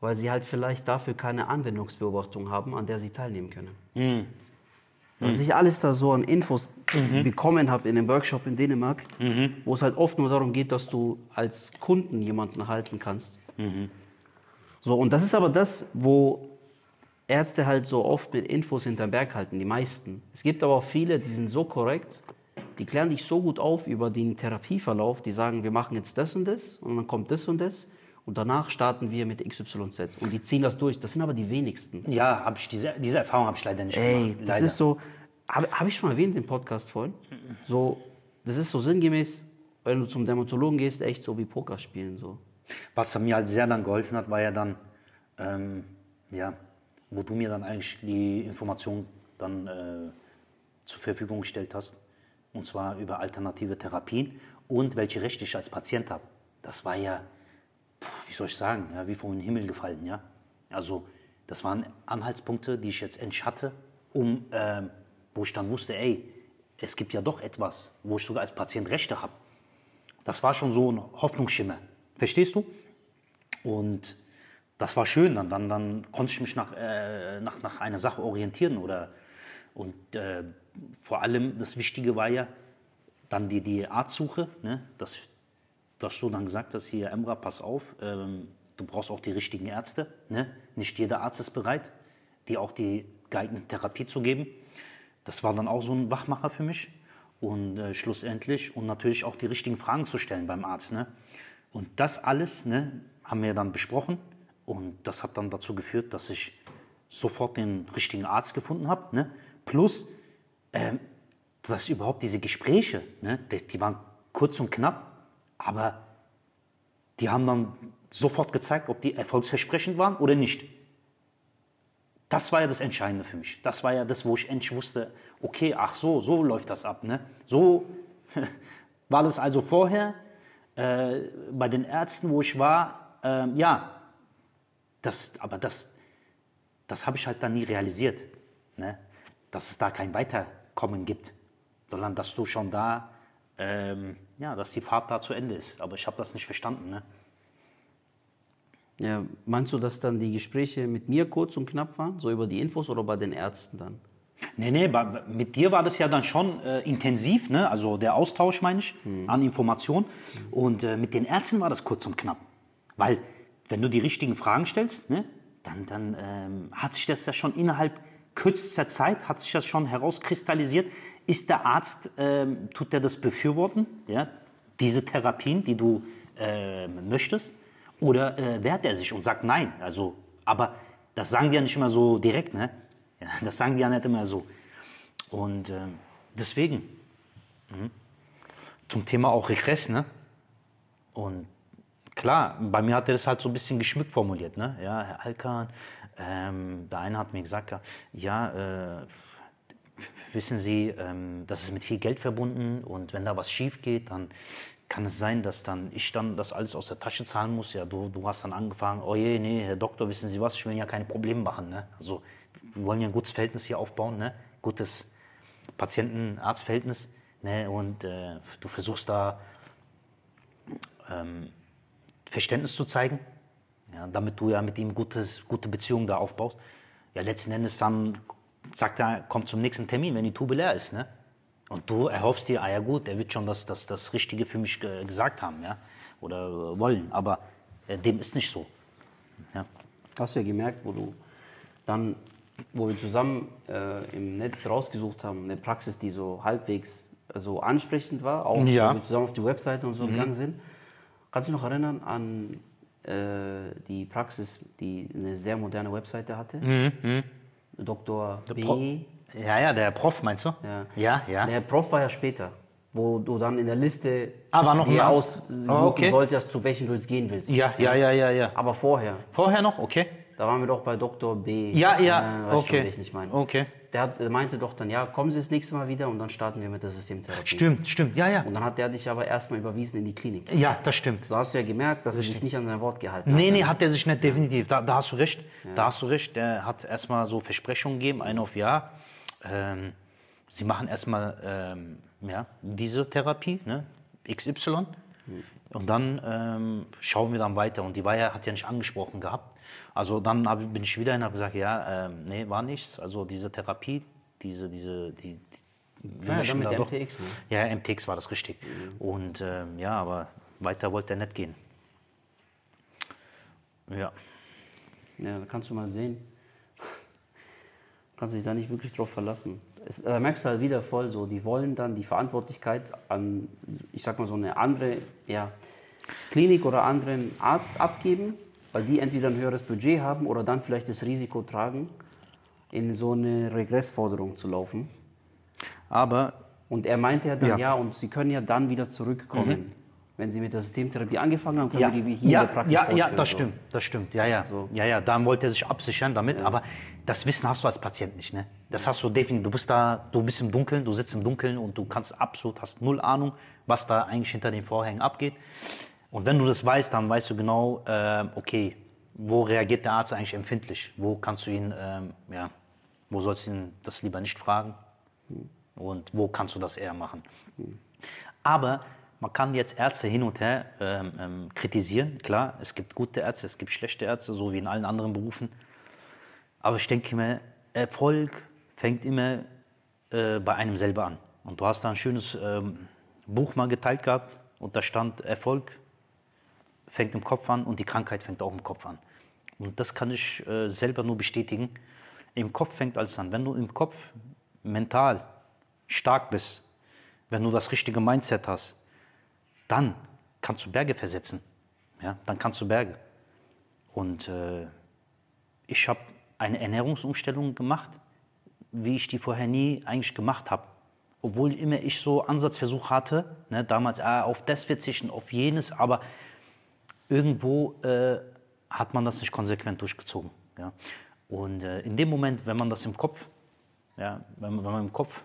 Weil sie halt vielleicht dafür keine Anwendungsbeobachtung haben, an der sie teilnehmen können. Mhm. Was ich alles da so an Infos bekommen habe in dem Workshop in Dänemark, Mhm. wo es halt oft nur darum geht, dass du als Kunden jemanden halten kannst. Mhm. So, und das ist aber das, wo Ärzte halt so oft mit Infos hinterm Berg halten, die meisten. Es gibt aber auch viele, die sind so korrekt, die klären dich so gut auf über den Therapieverlauf, die sagen, wir machen jetzt das und das und dann kommt das und das und danach starten wir mit XYZ und die ziehen das durch. Das sind aber die wenigsten. ja, habe ich diese, diese Erfahrung habe ich leider nicht Ey, gemacht. das leider. ist so, habe hab ich schon erwähnt im Podcast vorhin, so, das ist so sinngemäß, wenn du zum Dermatologen gehst, echt so wie Poker spielen, so. Was mir halt sehr dann geholfen hat, war ja dann, ähm, ja, wo du mir dann eigentlich die Information dann äh, zur Verfügung gestellt hast. Und zwar über alternative Therapien und welche Rechte ich als Patient habe. Das war ja, wie soll ich sagen, ja, wie vom Himmel gefallen. Ja? Also das waren Anhaltspunkte, die ich jetzt endlich hatte, um, ähm, wo ich dann wusste, ey, es gibt ja doch etwas, wo ich sogar als Patient Rechte habe. Das war schon so ein Hoffnungsschimmer. Verstehst du? Und das war schön. Dann, dann, dann konnte ich mich nach, äh, nach, nach einer Sache orientieren. Oder, und äh, vor allem das Wichtige war ja dann die, die Arztsuche. Ne? Dass, dass du dann gesagt hast, hier Emra, pass auf, ähm, du brauchst auch die richtigen Ärzte. Ne? Nicht jeder Arzt ist bereit, dir auch die geeignete Therapie zu geben. Das war dann auch so ein Wachmacher für mich. Und äh, schlussendlich und natürlich auch die richtigen Fragen zu stellen beim Arzt. Ne? Und das alles ne, haben wir dann besprochen. Und das hat dann dazu geführt, dass ich sofort den richtigen Arzt gefunden habe. Ne? Plus, ähm, dass überhaupt diese Gespräche, ne, die, die waren kurz und knapp, aber die haben dann sofort gezeigt, ob die erfolgsversprechend waren oder nicht. Das war ja das Entscheidende für mich. Das war ja das, wo ich endlich wusste, okay, ach so, so läuft das ab. Ne? So war das also vorher äh, bei den Ärzten, wo ich war, ähm, ja, das, aber das, das habe ich halt dann nie realisiert, ne? dass es da kein Weiterkommen gibt, sondern dass du schon da, ähm, ja, dass die Fahrt da zu Ende ist. Aber ich habe das nicht verstanden. Ne? Ja, meinst du, dass dann die Gespräche mit mir kurz und knapp waren, so über die Infos oder bei den Ärzten dann? Nee, nee, mit dir war das ja dann schon äh, intensiv, ne? also der Austausch, meine ich, an Informationen. Und äh, mit den Ärzten war das kurz und knapp. Weil, wenn du die richtigen Fragen stellst, ne, dann, dann ähm, hat sich das ja schon innerhalb kürzester Zeit hat sich das schon herauskristallisiert. Ist der Arzt, ähm, tut der das befürworten, ja, diese Therapien, die du äh, möchtest? Oder äh, wehrt er sich und sagt nein? Also, aber das sagen die ja nicht immer so direkt, ne? Ja, das sagen die ja nicht immer so. Und ähm, deswegen, mhm. zum Thema auch Regress, ne? Und klar, bei mir hat er das halt so ein bisschen geschmückt formuliert, ne? Ja, Herr Alkan, ähm, der eine hat mir gesagt, ja, äh, wissen Sie, ähm, das ist mit viel Geld verbunden und wenn da was schief geht, dann kann es sein, dass dann ich dann das alles aus der Tasche zahlen muss. Ja, du, du hast dann angefangen, oh je, nee, Herr Doktor, wissen Sie was, ich will ja keine Probleme machen. Ne? Also wir wollen ja ein gutes Verhältnis hier aufbauen, ne? gutes Patienten-Arzt-Verhältnis. Ne? Und äh, du versuchst da ähm, Verständnis zu zeigen, ja, damit du ja mit ihm gutes, gute Beziehungen da aufbaust. Ja, letzten Endes dann sagt er, kommt zum nächsten Termin, wenn die Tube leer ist. Ne? Und du erhoffst dir, ah ja gut, er wird schon das, das, das Richtige für mich gesagt haben ja? oder äh, wollen. Aber äh, dem ist nicht so. Ja. Hast du ja gemerkt, wo du dann, wo wir zusammen äh, im Netz rausgesucht haben, eine Praxis, die so halbwegs äh, so ansprechend war, auch ja. wo wir zusammen auf die Webseite und so mhm. gegangen sind. Kannst du dich noch erinnern an äh, die Praxis, die eine sehr moderne Webseite hatte? Mhm. mhm. Dr. B. Pro ja, ja, der Prof meinst du? Ja. ja, ja. Der Prof war ja später, wo du dann in der Liste ah, war noch dir aussuchen oh, okay. solltest, zu welchem du jetzt gehen willst. Ja, ja, ja, ja, ja. Aber vorher. Vorher noch? Okay. Da waren wir doch bei Dr. B. Ja, ja, äh, okay. Schon, ich nicht meine. Okay. Der, der, meinte doch dann, ja, kommen Sie das nächste Mal wieder und dann starten wir mit der Systemtherapie. Stimmt, stimmt, ja, ja. Und dann hat der dich aber erstmal überwiesen in die Klinik. Ja, das stimmt. Da hast du ja gemerkt, dass er sich nicht an sein Wort gehalten hat. Nee, nee, hat er sich nicht, definitiv. Da, da hast du recht. Ja. Da hast du recht. Der hat erstmal so Versprechungen gegeben, ein auf Jahr. Ähm, Sie machen erstmal ähm, ja, diese Therapie, ne, XY. Mhm. Und dann ähm, schauen wir dann weiter. Und die war ja, hat ja nicht angesprochen gehabt. Also dann hab, bin ich wieder hin und habe gesagt, ja, ähm, nee, war nichts. Also diese Therapie, diese, diese, die, die ja, dann mit da MTX, ne? Ja, MTX war das richtig. Mhm. Und ähm, ja, aber weiter wollte er nicht gehen. Ja. Ja, da kannst du mal sehen. kannst dich da nicht wirklich drauf verlassen. Es, da merkst du halt wieder voll so, die wollen dann die Verantwortlichkeit an, ich sag mal so eine andere ja, Klinik oder anderen Arzt abgeben weil die entweder ein höheres Budget haben oder dann vielleicht das Risiko tragen, in so eine Regressforderung zu laufen. Aber und er meinte ja dann, ja, ja und Sie können ja dann wieder zurückkommen. Mhm. Wenn Sie mit der Systemtherapie angefangen haben, können ja. wir die hier ja, in der Praxis Ja, ja, das stimmt, das stimmt. Ja, ja. So. ja, ja, da wollte er sich absichern damit. Ja. Aber das Wissen hast du als Patient nicht. Ne? Das hast du definitiv. Du bist da, du bist im Dunkeln, du sitzt im Dunkeln und du kannst absolut, hast null Ahnung, was da eigentlich hinter den Vorhängen abgeht. Und wenn du das weißt, dann weißt du genau, äh, okay, wo reagiert der Arzt eigentlich empfindlich? Wo kannst du ihn, ähm, ja, wo sollst du ihn das lieber nicht fragen? Und wo kannst du das eher machen? Aber man kann jetzt Ärzte hin und her ähm, ähm, kritisieren. Klar, es gibt gute Ärzte, es gibt schlechte Ärzte, so wie in allen anderen Berufen. Aber ich denke mir, Erfolg fängt immer äh, bei einem selber an. Und du hast da ein schönes ähm, Buch mal geteilt gehabt und da stand Erfolg fängt im Kopf an und die Krankheit fängt auch im Kopf an. Und das kann ich äh, selber nur bestätigen. Im Kopf fängt alles an. Wenn du im Kopf mental stark bist, wenn du das richtige Mindset hast, dann kannst du Berge versetzen. Ja, dann kannst du Berge. Und äh, ich habe eine Ernährungsumstellung gemacht, wie ich die vorher nie eigentlich gemacht habe. Obwohl immer ich so Ansatzversuch hatte, ne, damals ah, auf das verzichten, auf jenes, aber irgendwo äh, hat man das nicht konsequent durchgezogen. Ja? Und äh, in dem Moment, wenn man das im Kopf, ja, wenn, wenn man im Kopf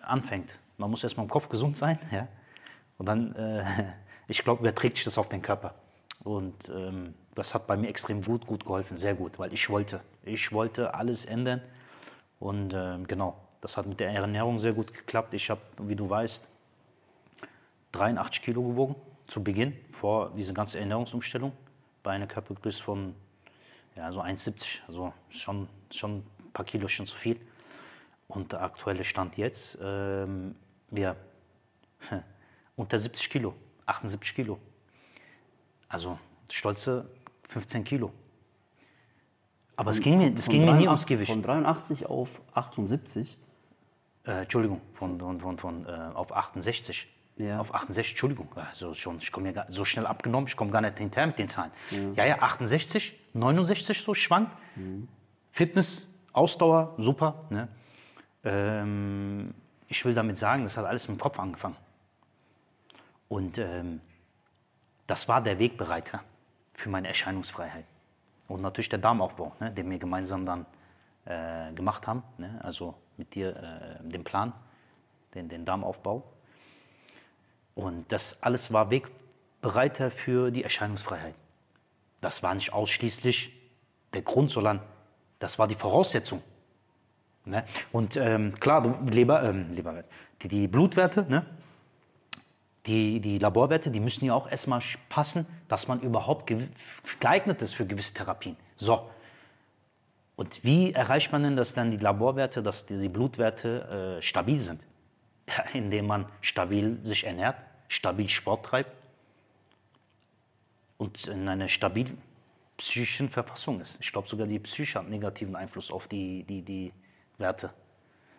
anfängt, man muss erstmal im Kopf gesund sein, ja? und dann, äh, ich glaube, überträgt sich das auf den Körper. Und ähm, das hat bei mir extrem gut, gut geholfen, sehr gut, weil ich wollte, ich wollte alles ändern. Und äh, genau, das hat mit der Ernährung sehr gut geklappt. Ich habe, wie du weißt, 83 Kilo gewogen zu Beginn, vor dieser ganzen Ernährungsumstellung, bei einer Körpergröße von ja, so 1,70, also schon, schon ein paar Kilo schon zu viel. Und der aktuelle Stand jetzt, ähm, ja, unter 70 Kilo, 78 Kilo. Also stolze 15 Kilo. Aber es ging mir, Von ging mir nie 83 ums Gewicht. Von 83 auf 78. Äh, Entschuldigung, von, von, von, von äh, auf 68. Ja. Auf 68, Entschuldigung. Also schon, ich komme ja so schnell abgenommen, ich komme gar nicht hinterher mit den Zahlen. Ja, ja, 68, 69 so schwank. Fitness, Ausdauer, super. Ne? Ähm, ich will damit sagen, das hat alles im Kopf angefangen. Und ähm, das war der Wegbereiter für meine Erscheinungsfreiheit. Und natürlich der Darmaufbau, ne, den wir gemeinsam dann äh, gemacht haben. Ne, also mit dir äh, den Plan, den, den Darmaufbau. Und das alles war Wegbereiter für die Erscheinungsfreiheit. Das war nicht ausschließlich der Grund, sondern das war die Voraussetzung. Ne? Und ähm, klar, du, Leber, ähm, Leberwert, die, die Blutwerte, ne? die, die Laborwerte, die müssen ja auch erstmal passen, dass man überhaupt geeignet ist für gewisse Therapien. So. Und wie erreicht man denn, dass dann die Laborwerte, dass diese Blutwerte äh, stabil sind? Indem man stabil sich ernährt, stabil Sport treibt und in einer stabilen psychischen Verfassung ist. Ich glaube sogar die Psyche hat negativen Einfluss auf die, die, die Werte.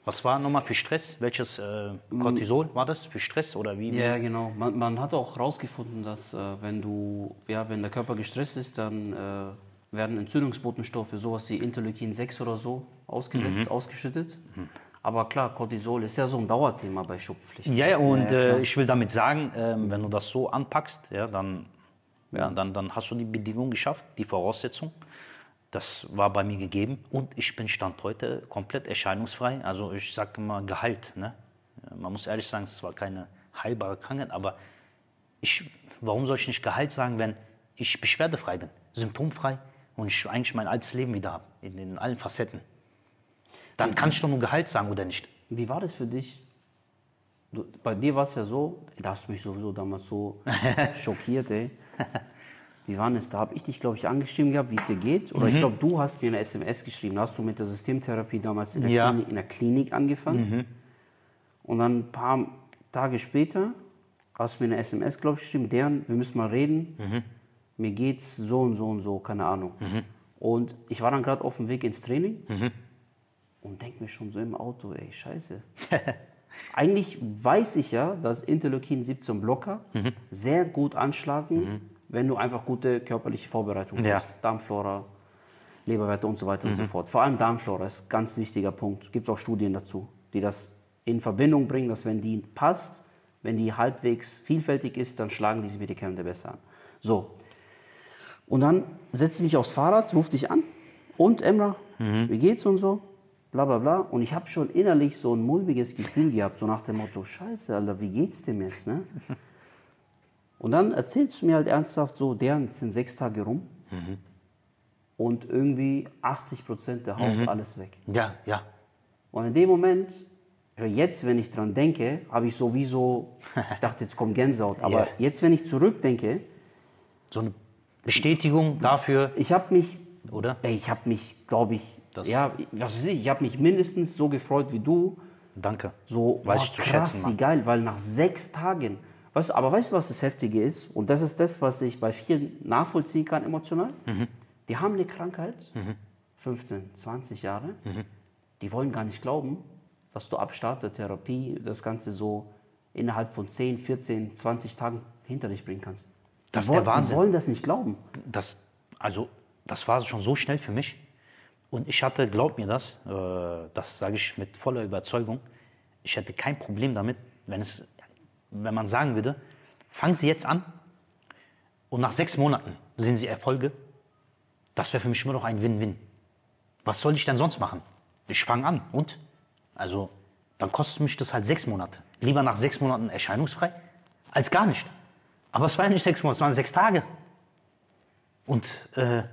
Was war nochmal für Stress? Welches äh, Cortisol war das? Für Stress oder wie? Ja, genau. Man, man hat auch herausgefunden, dass äh, wenn du, ja, wenn der Körper gestresst ist, dann äh, werden Entzündungsbotenstoffe, sowas wie Interleukin 6 oder so, ausgesetzt, ausgeschüttet. Aber klar, Cortisol ist ja so ein Dauerthema bei Schupfpflicht. Ja, ja, und Ja, äh, ich will damit sagen, ähm, wenn du das so anpackst, ja, dann, ja, dann, dann hast du die Bedingung geschafft, die Voraussetzung. Das war bei mir gegeben und ich bin Stand heute komplett erscheinungsfrei. Also ich sage immer Gehalt. Ne? Man muss ehrlich sagen, es war keine heilbare Krankheit, aber ich, warum soll ich nicht Gehalt sagen, wenn ich beschwerdefrei bin, symptomfrei und ich eigentlich mein altes Leben wieder habe, in, in allen Facetten. Dann kann ich doch nur Gehalt sagen, oder nicht? Wie war das für dich? Du, bei dir war es ja so, da hast du mich sowieso damals so schockiert, ey. Wie war das? Da habe ich dich, glaube ich, angeschrieben gehabt, wie es dir geht. Oder ich glaube, du hast mir eine SMS geschrieben. Da hast du mit der Systemtherapie damals in der, Ja. Klinik, in der Klinik angefangen. Und dann ein paar Tage später hast du mir eine SMS, glaube ich, geschrieben. Deren, wir müssen mal reden. Mir geht's so und so und so, keine Ahnung. Und ich war dann gerade auf dem Weg ins Training und denke mir schon so im Auto, ey, scheiße. Eigentlich weiß ich ja, dass Interleukin 17 Blocker sehr gut anschlagen, wenn du einfach gute körperliche Vorbereitung Ja. hast. Darmflora, Leberwerte und so weiter und so fort. Vor allem Darmflora ist ein ganz wichtiger Punkt. Gibt es auch Studien dazu, die das in Verbindung bringen, dass wenn die passt, wenn die halbwegs vielfältig ist, dann schlagen diese Medikamente besser an. So. Und dann setze ich mich aufs Fahrrad, rufe dich an und Emra, wie geht's und so, bla bla bla. Und ich habe schon innerlich so ein mulmiges Gefühl gehabt, so nach dem Motto, scheiße, Alter, wie geht's dem jetzt, ne? Und dann erzählst du mir halt ernsthaft so, deren sind sechs Tage rum und irgendwie 80 Prozent der Haut, alles weg. Ja, ja. Und in dem Moment, jetzt, wenn ich dran denke, habe ich sowieso, ich dachte, jetzt kommt Gänsehaut, aber Ja. jetzt, wenn ich zurückdenke, So eine Bestätigung dafür, ich habe mich oder? Ey, ich habe mich, glaube ich, Das- ja, was weiß ich, ich habe mich mindestens so gefreut wie du. Danke. So, Weiß boah, ich zu krass, schätzen, wie geil, weil nach sechs Tagen, weißt, aber weißt du, was das Heftige ist? Und das ist das, was ich bei vielen nachvollziehen kann emotional. Mhm. Die haben eine Krankheit, 15, 20 Jahre, Mhm. die wollen gar nicht glauben, dass du ab Start der Therapie das Ganze so innerhalb von 10, 14, 20 Tagen hinter dich bringen kannst. Die Das ist der wollen- Wahnsinn. Die wollen das nicht glauben. Das, also, das war schon so schnell für mich. Und ich hatte, glaub mir das, äh, das sage ich mit voller Überzeugung, ich hätte kein Problem damit, wenn, es, wenn man sagen würde, fangen Sie jetzt an und nach sechs Monaten sehen Sie Erfolge. Das wäre für mich immer noch ein Win-Win. Was soll ich denn sonst machen? Ich fange an und? Also, dann kostet mich das halt sechs Monate. Lieber nach sechs Monaten erscheinungsfrei, als gar nicht. Aber es waren nicht sechs Monate, es waren sechs Tage. Und äh,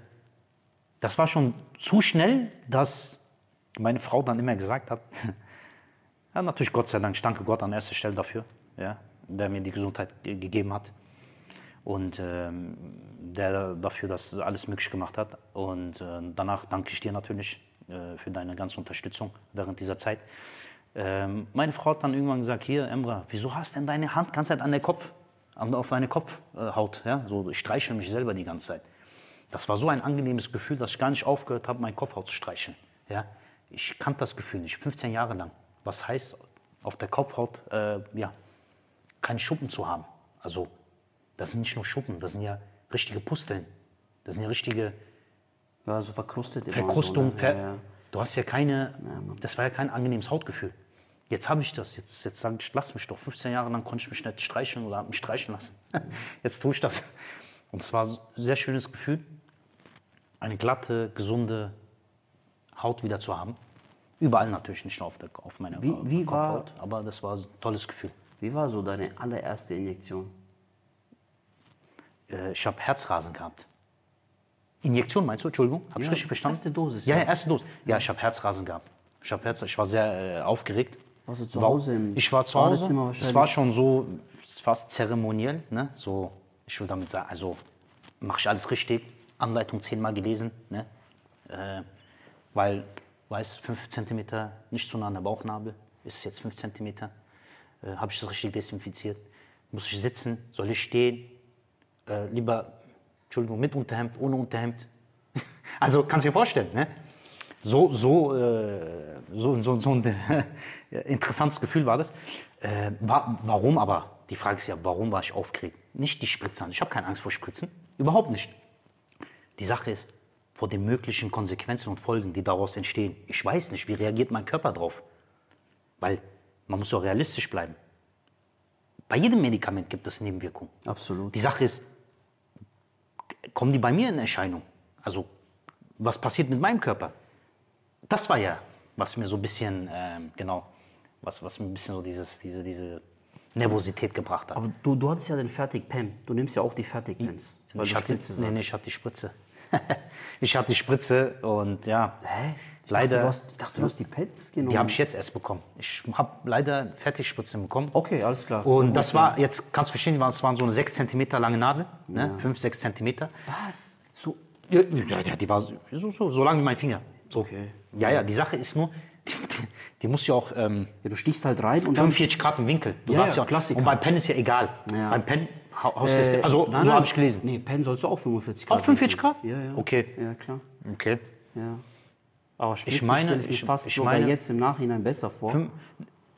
das war schon zu schnell, dass meine Frau dann immer gesagt hat, ja, natürlich Gott sei Dank, ich danke Gott an erster Stelle dafür, ja, der mir die Gesundheit ge- gegeben hat und ähm, der dafür das alles möglich gemacht hat. Und äh, danach danke ich dir natürlich äh, für deine ganze Unterstützung während dieser Zeit. Ähm, meine Frau hat dann irgendwann gesagt, hier Emra, wieso hast denn deine Hand ganze Zeit an der Kopf, auf deine Kopfhaut? Ja? So, ich streichel mich selber die ganze Zeit. Das war so ein angenehmes Gefühl, dass ich gar nicht aufgehört habe, meinen Kopf auszustreichen. Ja? Ich kannte das Gefühl nicht, 15 Jahre lang. Was heißt, auf der Kopfhaut äh, ja, keine Schuppen zu haben. Also, das sind nicht nur Schuppen, das sind ja richtige Pusteln. Das sind ja richtige War so verkrustet immer Verkrustung. So, Ver ne? ja, ja. Du hast ja keine, das war ja kein angenehmes Hautgefühl. Jetzt habe ich das. Jetzt, jetzt sage ich, lass mich doch. 15 Jahre lang konnte ich mich nicht streicheln oder habe mich streichen lassen. Jetzt tue ich das. Und es war ein sehr schönes Gefühl, eine glatte, gesunde Haut wieder zu haben. Überall natürlich, nicht nur auf, der, auf meiner Wie- wie war- Kopfhaut, aber das war ein tolles Gefühl. Wie war so deine allererste Injektion? Äh, ich habe Herzrasen gehabt. Injektion meinst du? Entschuldigung, habe ich Ja, richtig verstanden? erste Dosis, Ja, ja. erste Dosis. Ja, ich habe Herzrasen gehabt. Ich, hab Herz, ich war sehr äh, aufgeregt. Warst du zu War- Hause im Ich war zu Hause. Es war schon so fast zeremoniell. Ne? So, ich will damit sagen, also mache ich alles richtig. Anleitung zehnmal gelesen. Ne? Äh, weil, weiß, 5 cm nicht zu nah an der Bauchnabel, ist jetzt 5 cm. Äh, habe ich das richtig desinfiziert? Muss ich sitzen? Soll ich stehen? Äh, lieber, Entschuldigung, mit Unterhemd, ohne Unterhemd? also kannst du dir vorstellen, ne? So, so, äh, so, so, so ein äh, interessantes Gefühl war das. Äh, wa warum aber? Die Frage ist ja, warum war ich aufgeregt? Nicht die Spritzen. Ich habe keine Angst vor Spritzen. Überhaupt nicht. Die Sache ist, vor den möglichen Konsequenzen und Folgen, die daraus entstehen. Ich weiß nicht, wie reagiert mein Körper drauf. Weil man muss doch realistisch bleiben. Bei jedem Medikament gibt es Nebenwirkungen. Absolut. Die Sache ist, kommen die bei mir in Erscheinung? Also, was passiert mit meinem Körper? Das war ja, was mir so ein bisschen, ähm, genau, was, was mir ein bisschen so dieses, diese, diese Nervosität gebracht hat. Aber du, du hattest ja den Fertig-Pen. Du nimmst ja auch die Fertig-Pens. Ich hatte, nee, nee, ich hatte die Spritze. ich hatte die Spritze und ja, Hä? Ich leider, Dachte, du hast, ich dachte, du hast die Pens genommen. die habe ich jetzt erst bekommen. Ich habe leider Fertigspritzen bekommen. Okay, alles klar. Und das war, jetzt kannst du verstehen, das waren so eine 6 cm lange Nadel, ne? 5, 6 cm. Was? So, Ja, ja, die war so, so, so lang wie mein Finger. So. Okay. Ja, ja, die Sache ist nur, die, die, die muss ja auch ähm, ja, du stichst halt rein und dann... 45 Grad im Winkel. Du Ja, ja, ja, Klassiker. Und beim Pen ist ja egal. Ja. Beim Pen hau- haust du es, Äh, also nein, so habe ich gelesen. Nee, Pen sollst du auch 45 Grad. Auch 45 machen. Grad? Ja, ja. Okay. Ja, klar. Okay. Ja. Aber Spritze meine- ich ich- fast ich meine- jetzt im Nachhinein besser vor.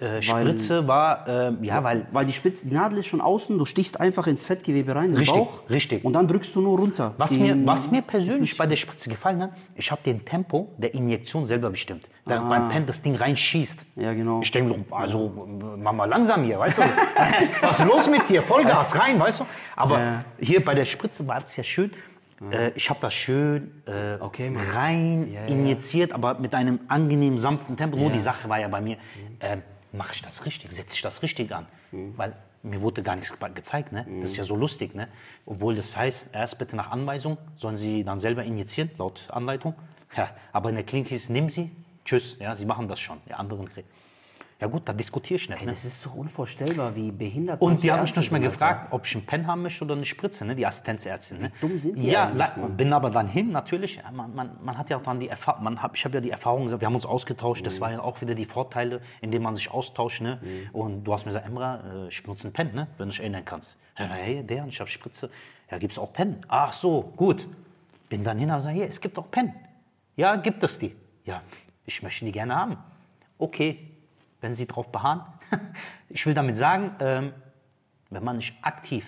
Äh, Spritze war, ähm, ja, weil Weil die, Spitze, die Nadel ist schon außen, du stichst einfach ins Fettgewebe rein, in den Richtig, Bauch. richtig. Und dann drückst du nur runter. Was mir, was mir persönlich bei der Spritze gefallen hat, ich habe den Tempo der Injektion selber bestimmt. Während beim Pen das Ding reinschießt. Ja, genau. Ich denke so, also mach mal langsam hier, weißt du? was ist los mit dir? Vollgas rein, weißt du? Aber Ja. hier bei der Spritze war es ja schön. Äh, ich habe das schön äh, Okay, rein Ja, ja. injiziert, aber mit einem angenehmen, sanften Tempo. Nur die Sache war ja bei mir, ähm, mache ich das richtig, setze ich das richtig an? Mhm. Weil mir wurde gar nichts ge- gezeigt. Ne? Das ist ja so lustig. Ne? Obwohl das heißt, erst bitte nach Anweisung, sollen Sie dann selber injizieren, laut Anleitung. Ja, aber in der Klinik hieß, nimm Sie, tschüss, ja, Sie machen das schon. Die anderen kriegen. Ja gut, da diskutiere ich nicht. Ey, Ne? das ist so unvorstellbar, wie behindert Und die hat mich Ärzte nicht mehr sind, gefragt, ob ich einen Pen haben möchte oder eine Spritze, ne? die Assistenzärztin. Ne? dumm sind die Ja, bin aber dann hin, natürlich. Man, man, man hat ja dann die Erfahrung, man hab, ich habe ja die Erfahrung gesagt, wir haben uns ausgetauscht, Mhm. das waren ja auch wieder die Vorteile, indem man sich austauscht. Ne? Und du hast mir gesagt, Emra, äh, ich benutze einen Pen, ne? wenn du dich erinnern kannst. Ja, hey, der, ich habe Spritze. Ja, gibt es auch Pen? Ach so, gut. Bin dann hin und gesagt, hier, es gibt auch Pen. Ja, gibt es die? Ja, ich möchte die gerne haben. Okay, wenn Sie darauf beharren. ich will damit sagen, ähm, wenn man nicht aktiv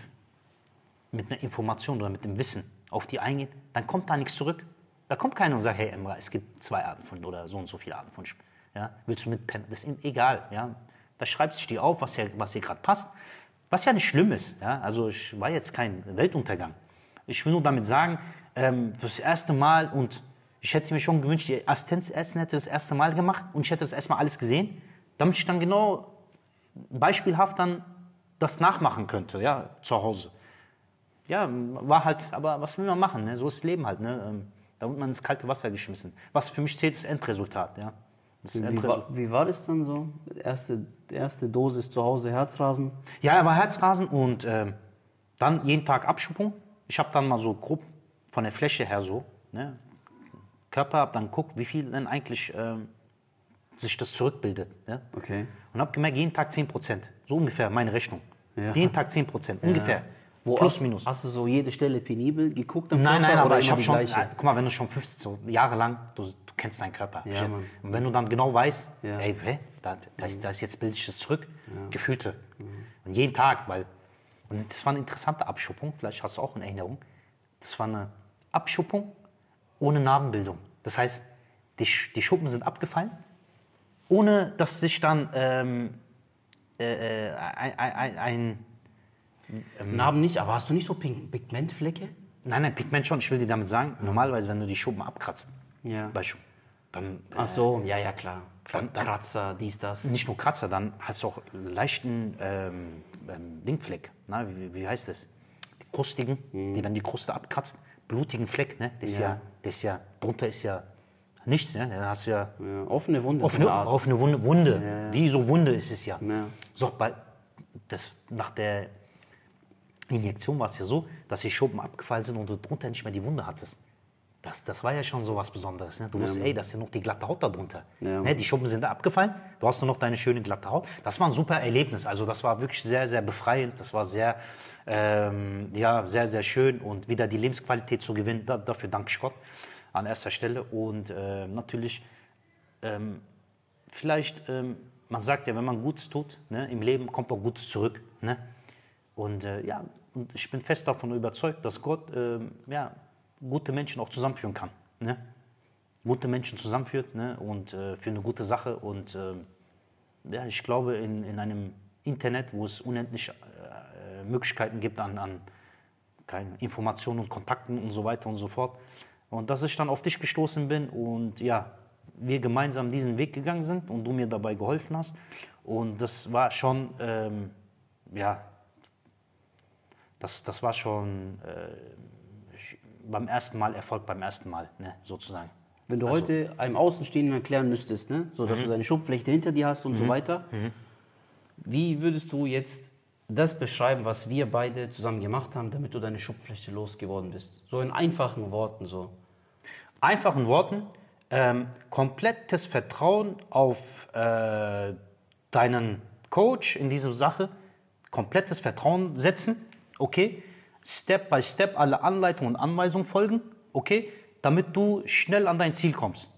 mit einer Information oder mit dem Wissen auf die eingeht, dann kommt da nichts zurück. Da kommt keiner und sagt, hey Emra, es gibt zwei Arten von oder so und so viele Arten von Sp- ja, Willst du mit Pen? Das ist ihm egal. Ja? Da schreibt sich die auf, was dir, was dir gerade passt. Was ja nicht schlimm ist. Ja? Also ich war jetzt kein Weltuntergang. Ich will nur damit sagen, ähm, fürs erste Mal und ich hätte mir schon gewünscht, die Assistenzärztin hätte das erste Mal gemacht und ich hätte das erstmal alles gesehen, damit ich dann genau beispielhaft dann das nachmachen könnte, ja, zu Hause. Ja, war halt, aber was will man machen? Ne? So ist das Leben halt. Ne? Ähm, Da wird man ins kalte Wasser geschmissen. Was für mich zählt, ist das Endresultat. Ja? Das Wie Endresul- war, wie war das dann so? Erste, erste Dosis zu Hause Herzrasen? Ja, er war Herzrasen und ähm, dann jeden Tag Abschuppung. Ich habe dann mal so grob von der Fläche her so, ne, Körper, habe dann geguckt, wie viel denn eigentlich ähm, sich das zurückbildet. Ja? Okay. Und habe gemerkt, jeden Tag 10 Prozent. So ungefähr meine Rechnung. Ja. Jeden Tag 10 Prozent, ungefähr. Wo Plus, hast, minus. Hast du so jede Stelle penibel geguckt am Nein, Körper nein, aber ich habe schon, gleiche? äh, guck mal, wenn du schon 15 so Jahre lang, du, du kennst deinen Körper. Ja, und wenn du dann genau weißt, Ja. ey, hä, da, da, ist, da ist jetzt bilde ich das zurück, Gefühlte. Und jeden Tag, weil, und das war eine interessante Abschuppung, vielleicht hast du auch in Erinnerung, das war eine Abschuppung ohne Narbenbildung. Das heißt, die, die Schuppen sind abgefallen, ohne dass sich dann ähm, äh, äh, ein, ein, ein Narben nicht, aber hast du nicht so Pink Pigmentflecke? Nein, nein, Pigment schon. Ich will dir damit sagen, normalerweise, wenn du die Schuppen abkratzt, Ja. bei Schuppen, dann Ach so, ja, ja, klar. Dann- dann- Kratzer, dies, das. äh, nicht nur Kratzer, dann hast du auch leichten ähm, ähm, Dingfleck. Na, wie, wie- wie heißt das? Die krustigen, die, wenn die Kruste abkratzt, blutigen Fleck, ne? Das ja, Ja. das ja, drunter ist ja nichts, ne? Dann hast du ja Ja, offene Wunde. auf eine Wunde, Wunde. wie so Wunde ist es ja. Ja. So, bei, das, nach der Injektion war es ja so, dass die Schuppen abgefallen sind und du drunter nicht mehr die Wunde hattest. Das, das war ja schon so was Besonderes. Ne? Du wusstest, ey, das ist ja noch die glatte Haut da drunter. Ja, ne? Die Schuppen sind da abgefallen, du hast nur noch deine schöne glatte Haut. Das war ein super Erlebnis. Also das war wirklich sehr, sehr befreiend. Das war sehr, ähm, ja, sehr, sehr schön und wieder die Lebensqualität zu gewinnen. Da, dafür danke ich Gott an erster Stelle. Und äh, natürlich ähm, vielleicht, ähm, man sagt ja, wenn man Gutes tut ne, im Leben, kommt auch Gutes zurück. Ne? Und äh, ja, und ich bin fest davon überzeugt, dass Gott ähm, ja, gute Menschen auch zusammenführen kann. Ne? Gute Menschen zusammenführt ne? und äh, für eine gute Sache. Und ähm, ja, ich glaube, in, in einem Internet, wo es unendlich äh, Möglichkeiten gibt an, an Informationen und Kontakten und so weiter und so fort. Und dass ich dann auf dich gestoßen bin und ja, wir gemeinsam diesen Weg gegangen sind und du mir dabei geholfen hast. Und das war schon, ähm, ja, das, das war schon äh, beim ersten Mal Erfolg, beim ersten Mal, ne, sozusagen. Wenn du heute einem Außenstehenden erklären müsstest, ne, so dass du deine Schubflechte hinter dir hast und so weiter, wie würdest du jetzt das beschreiben, was wir beide zusammen gemacht haben, damit du deine Schubflechte losgeworden bist? So in einfachen Worten so. Einfachen Worten, ähm, komplettes Vertrauen auf äh, deinen Coach in dieser Sache, komplettes Vertrauen setzen, okay, Step by Step alle Anleitungen und Anweisungen folgen, okay, damit du schnell an dein Ziel kommst.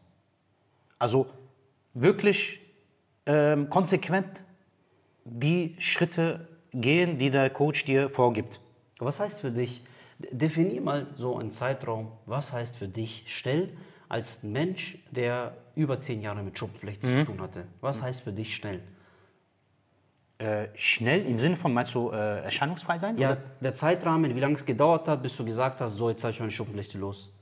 Also wirklich ähm, konsequent die Schritte gehen, die der Coach dir vorgibt. Was heißt für dich, definier mal so einen Zeitraum, was heißt für dich schnell als Mensch, der über zehn Jahre mit Schubflechte zu tun hatte? Was heißt für dich schnell? Äh, schnell im Sinne von, meinst du, äh, erscheinungsfrei sein? Ja, oder? der Zeitrahmen, wie lange es gedauert hat, bis du gesagt hast, so jetzt habe ich meine Schuppenflechte los.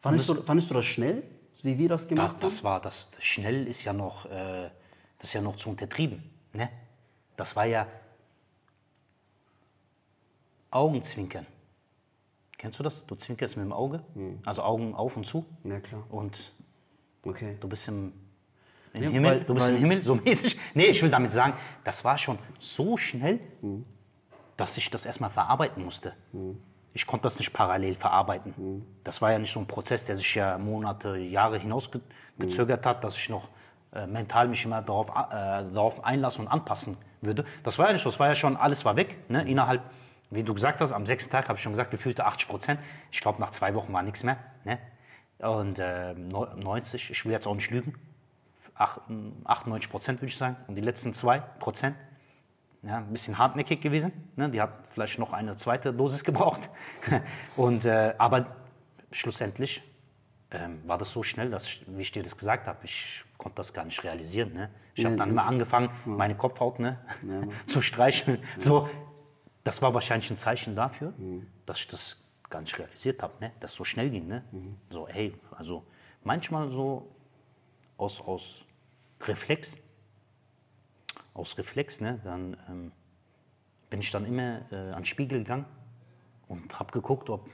Fandest du, fandest du das schnell, wie wir das Das, gemacht das war, das schnell ist ja noch, äh, das ist ja noch zu untertrieben. Ne? Das war ja Augenzwinkern. Kennst du das? Du zwinkerst mit dem Auge, also Augen auf und zu. Ja, klar. Und Okay. du bist im, im Ja, Himmel, weil- du bist im Himmel, so mäßig. Nee, ich will damit sagen, das war schon so schnell, dass ich das erstmal verarbeiten musste. Ich konnte das nicht parallel verarbeiten. Das war ja nicht so ein Prozess, der sich ja Monate, Jahre hinausgezögert hat, dass ich noch äh, mental mich immer darauf, äh, darauf einlassen und anpassen würde. Das war ja nicht so, das war ja schon, alles war weg. Ne? Innerhalb, wie du gesagt hast, am sechsten Tag habe ich schon gesagt, gefühlte 80 Prozent. Ich glaube, nach zwei Wochen war nichts mehr. Ne? Und äh, neu- 90, ich will jetzt auch nicht lügen, Ach- 98 Prozent würde ich sagen. Und die letzten 2 Prozent, ja, ein bisschen hartnäckig gewesen. Ne? Die hat vielleicht noch eine zweite Dosis gebraucht. Und, äh, aber schlussendlich ähm, war das so schnell, dass, ich, wie ich dir das gesagt habe, ich konnte das gar nicht realisieren. Ne? Ich habe dann immer angefangen, meine Kopfhaut ne? zu streicheln. So, das war wahrscheinlich ein Zeichen dafür, dass ich das gar nicht realisiert habe, ne? dass es so schnell ging. Ne? So, hey, also manchmal so aus, aus Reflex, aus Reflex, ne, dann ähm, bin ich dann immer äh, an den Spiegel gegangen und habe geguckt, ob,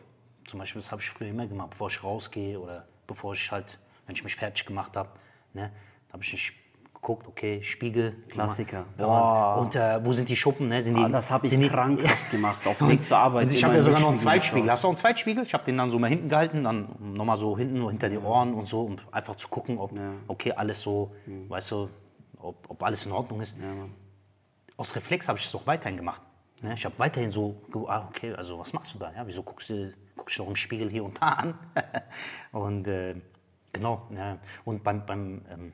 zum Beispiel, das habe ich früher immer gemacht, bevor ich rausgehe oder bevor ich halt, wenn ich mich fertig gemacht habe, ne, da habe ich nicht geguckt, okay, Spiegel. Klassiker. Ja, Boah. und äh, wo sind die Schuppen? Ne? Sind die, Ah, das habe ich sind die, krankhaft gemacht, auf dem Weg zur Arbeit. und ich habe ja sogar noch einen Zweitspiegel. Hast du auch einen Zweitspiegel? Ich habe den dann so mal hinten gehalten, dann nochmal so hinten hinter die Ohren und so, um einfach zu gucken, ob okay alles so, weißt du, ob, ob alles in Ordnung ist. Aus Reflex habe ich es auch weiterhin gemacht. Ne? Ich habe weiterhin so, ah, okay, also was machst du da? Ja, wieso guckst du, guckst du doch im Spiegel hier und da an? und äh, genau, ja. und beim, beim ähm,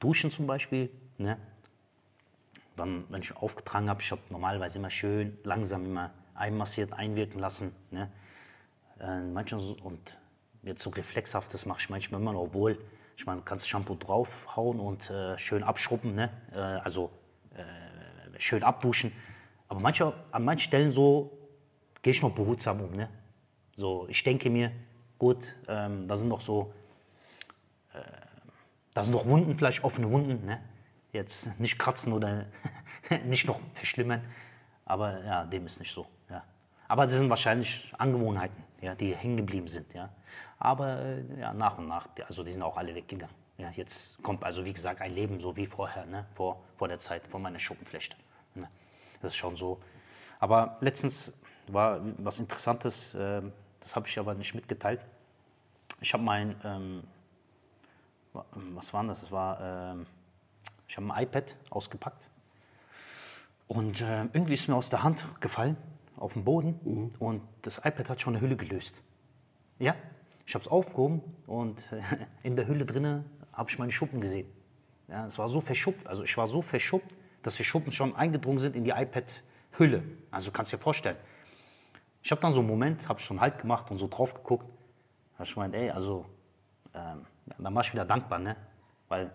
Duschen zum Beispiel, ne? dann, wenn ich aufgetragen habe, ich habe normalerweise immer schön langsam immer einmassiert, einwirken lassen. Ne? Äh, manchmal so, und jetzt so reflexhaftes mache ich manchmal immer noch, obwohl ich meine, kannst Shampoo draufhauen und äh, schön abschrubben, ne? äh, also äh, schön abduschen. Aber manchmal, an manchen Stellen so gehe ich noch behutsam um. Ne? So, ich denke mir, gut, ähm, da sind noch so, da sind noch Wunden, vielleicht offene Wunden. Ne? Jetzt nicht kratzen oder nicht noch verschlimmern. Aber ja, dem ist nicht so. Ja. Aber das sind wahrscheinlich Angewohnheiten, ja, die hängen geblieben sind. Ja. Aber äh, ja, nach und nach, also die sind auch alle weggegangen. Ja, jetzt kommt also, wie gesagt, ein Leben so wie vorher, ne? vor, vor der Zeit, vor meiner Schuppenflechte. Ne? Das ist schon so. Aber letztens war was Interessantes, ähm, das habe ich aber nicht mitgeteilt. Ich habe mein, ähm, was war das? Das war, ähm, ich habe ein iPad ausgepackt und äh, irgendwie ist mir aus der Hand gefallen auf den Boden und das iPad hat schon eine Hülle gelöst. Ja, ich habe es aufgehoben und äh, in der Hülle drinne habe ich meine Schuppen gesehen. Ja, es war so verschuppt, also ich war so verschuppt, dass die Schuppen schon eingedrungen sind in die iPad-Hülle. Also kannst du dir vorstellen. Ich habe dann so einen Moment, habe schon Halt gemacht und so drauf geguckt. Da habe ich gemeint, ey, also, ähm, dann war ich wieder dankbar, ne? Weil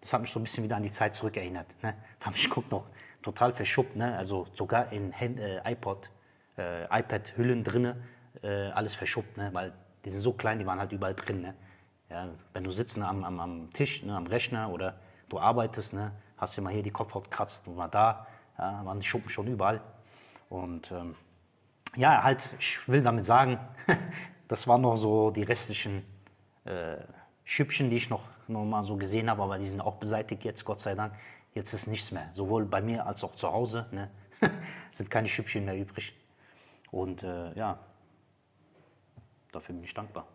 das hat mich so ein bisschen wieder an die Zeit zurückerinnert. Ne? Da habe ich geguckt noch total verschuppt, ne? Also sogar in Hand, äh, iPod, äh, iPad-Hüllen drinne, äh, alles verschuppt, ne? Weil die sind so klein, die waren halt überall drin, ne? Ja, wenn du sitzt ne, am, am, am Tisch, ne, am Rechner oder du arbeitest, ne, hast du mal hier die Kopfhaut kratzt und mal da, ja, waren die Schuppen schon überall. Und ähm, ja, halt, ich will damit sagen, das waren noch so die restlichen äh, Schüppchen, die ich noch, noch mal so gesehen habe, aber die sind auch beseitigt jetzt, Gott sei Dank. Jetzt ist nichts mehr. Sowohl bei mir als auch zu Hause ne? sind keine Schüppchen mehr übrig. Und äh, ja, dafür bin ich dankbar.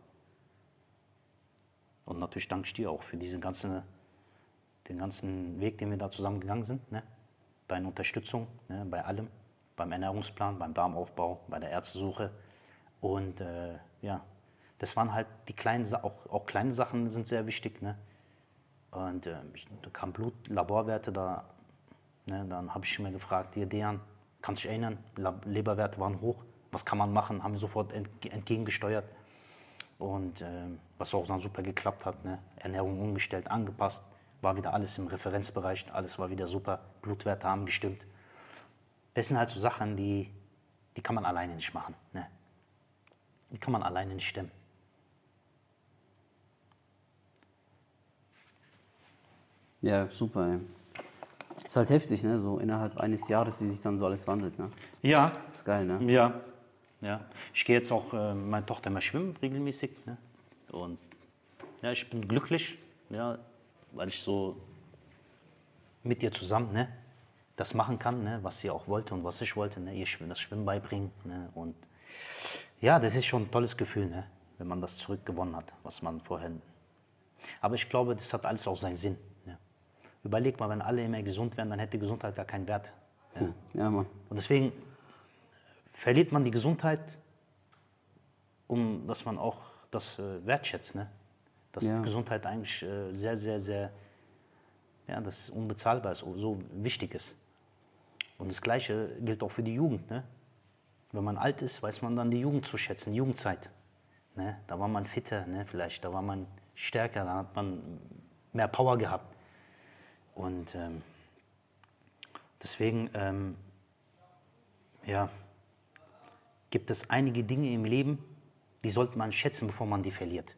Und natürlich danke ich dir auch für diesen ganzen, den ganzen Weg, den wir da zusammen gegangen sind. Ne? Deine Unterstützung ne? bei allem, beim Ernährungsplan, beim Darmaufbau, bei der Ärztesuche. Und äh, ja, das waren halt die kleinen, auch, auch kleine Sachen sind sehr wichtig. Ne? Und äh, da kam Blutlaborwerte, da, ne? dann habe ich mir gefragt, hier Dejan, kannst du dich erinnern, Leberwerte waren hoch, was kann man machen, haben wir sofort entge- entgegengesteuert. Und ähm, was auch dann super geklappt hat, ne? Ernährung umgestellt, angepasst, war wieder alles im Referenzbereich, alles war wieder super, Blutwerte haben gestimmt. Das sind halt so Sachen, die, die kann man alleine nicht machen. Ne? Die kann man alleine nicht stemmen. Ja, super, ey. Ist halt heftig, ne? So innerhalb eines Jahres, wie sich dann so alles wandelt, ne? Ja, Ist geil, ne? ja. ja. Ich gehe jetzt auch äh, mit meiner Tochter mal schwimmen regelmäßig. Ne? Und ja, ich bin glücklich, ja, weil ich so mit ihr zusammen ne, das machen kann, ne, was sie auch wollte und was ich wollte, ne, ihr das Schwimmen beibringen. Ne, und ja, das ist schon ein tolles Gefühl, ne, wenn man das zurückgewonnen hat, was man vorher. Aber ich glaube, das hat alles auch seinen Sinn. Überleg mal, wenn alle immer gesund wären, dann hätte Gesundheit gar keinen Wert. Ja. Ja, Mann. Und deswegen verliert man die Gesundheit, um dass man auch das äh, wertschätzt. Ne? Dass Ja. Gesundheit eigentlich äh, sehr, sehr, sehr, ja, das unbezahlbar ist, so wichtig ist. Und das Gleiche gilt auch für die Jugend. Ne? Wenn man alt ist, weiß man dann die Jugend zu schätzen, die Jugendzeit. Ne? Da war man fitter, ne? vielleicht, da war man stärker, da hat man mehr Power gehabt. Und ähm, deswegen, ähm, ja, gibt es einige Dinge im Leben, die sollte man schätzen, bevor man die verliert.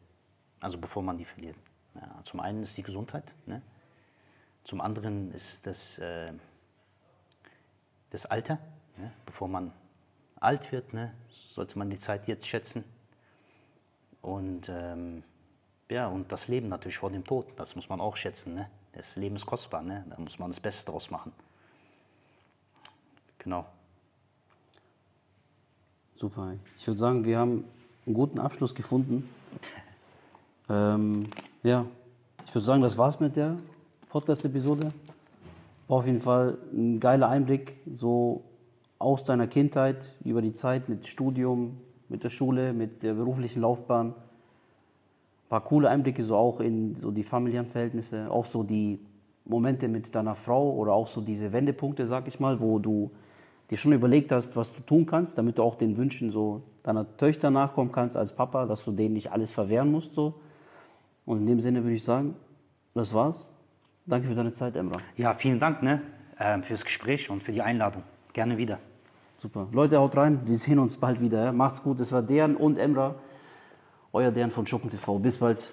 Also bevor man die verliert. Ja, zum einen ist die Gesundheit, ne? zum anderen ist das, äh, das Alter. Ne? Bevor man alt wird, ne? sollte man die Zeit jetzt schätzen. Und, ähm, ja, und das Leben natürlich vor dem Tod, das muss man auch schätzen. Ne? Das Leben ist kostbar, ne? da muss man das Beste draus machen. Genau. Super. Ich würde sagen, wir haben einen guten Abschluss gefunden. Ähm, ja, ich würde sagen, das war's mit der Podcast-Episode. War auf jeden Fall ein geiler Einblick so aus deiner Kindheit über die Zeit mit Studium, mit der Schule, mit der beruflichen Laufbahn. Ein paar coole Einblicke so auch in so die familiären Verhältnisse, auch so die Momente mit deiner Frau oder auch so diese Wendepunkte, sag ich mal, wo du dir schon überlegt hast, was du tun kannst, damit du auch den Wünschen so deiner Töchter nachkommen kannst als Papa, dass du denen nicht alles verwehren musst so. Und in dem Sinne würde ich sagen, das war's. Danke für deine Zeit, Emra. Ja, vielen Dank ne, äh, fürs Gespräch und für die Einladung. Gerne wieder. Super. Leute, haut rein. Wir sehen uns bald wieder. Macht's gut. Das war Dejan und Emra. Euer Dejan von Schuppen TV. Bis bald.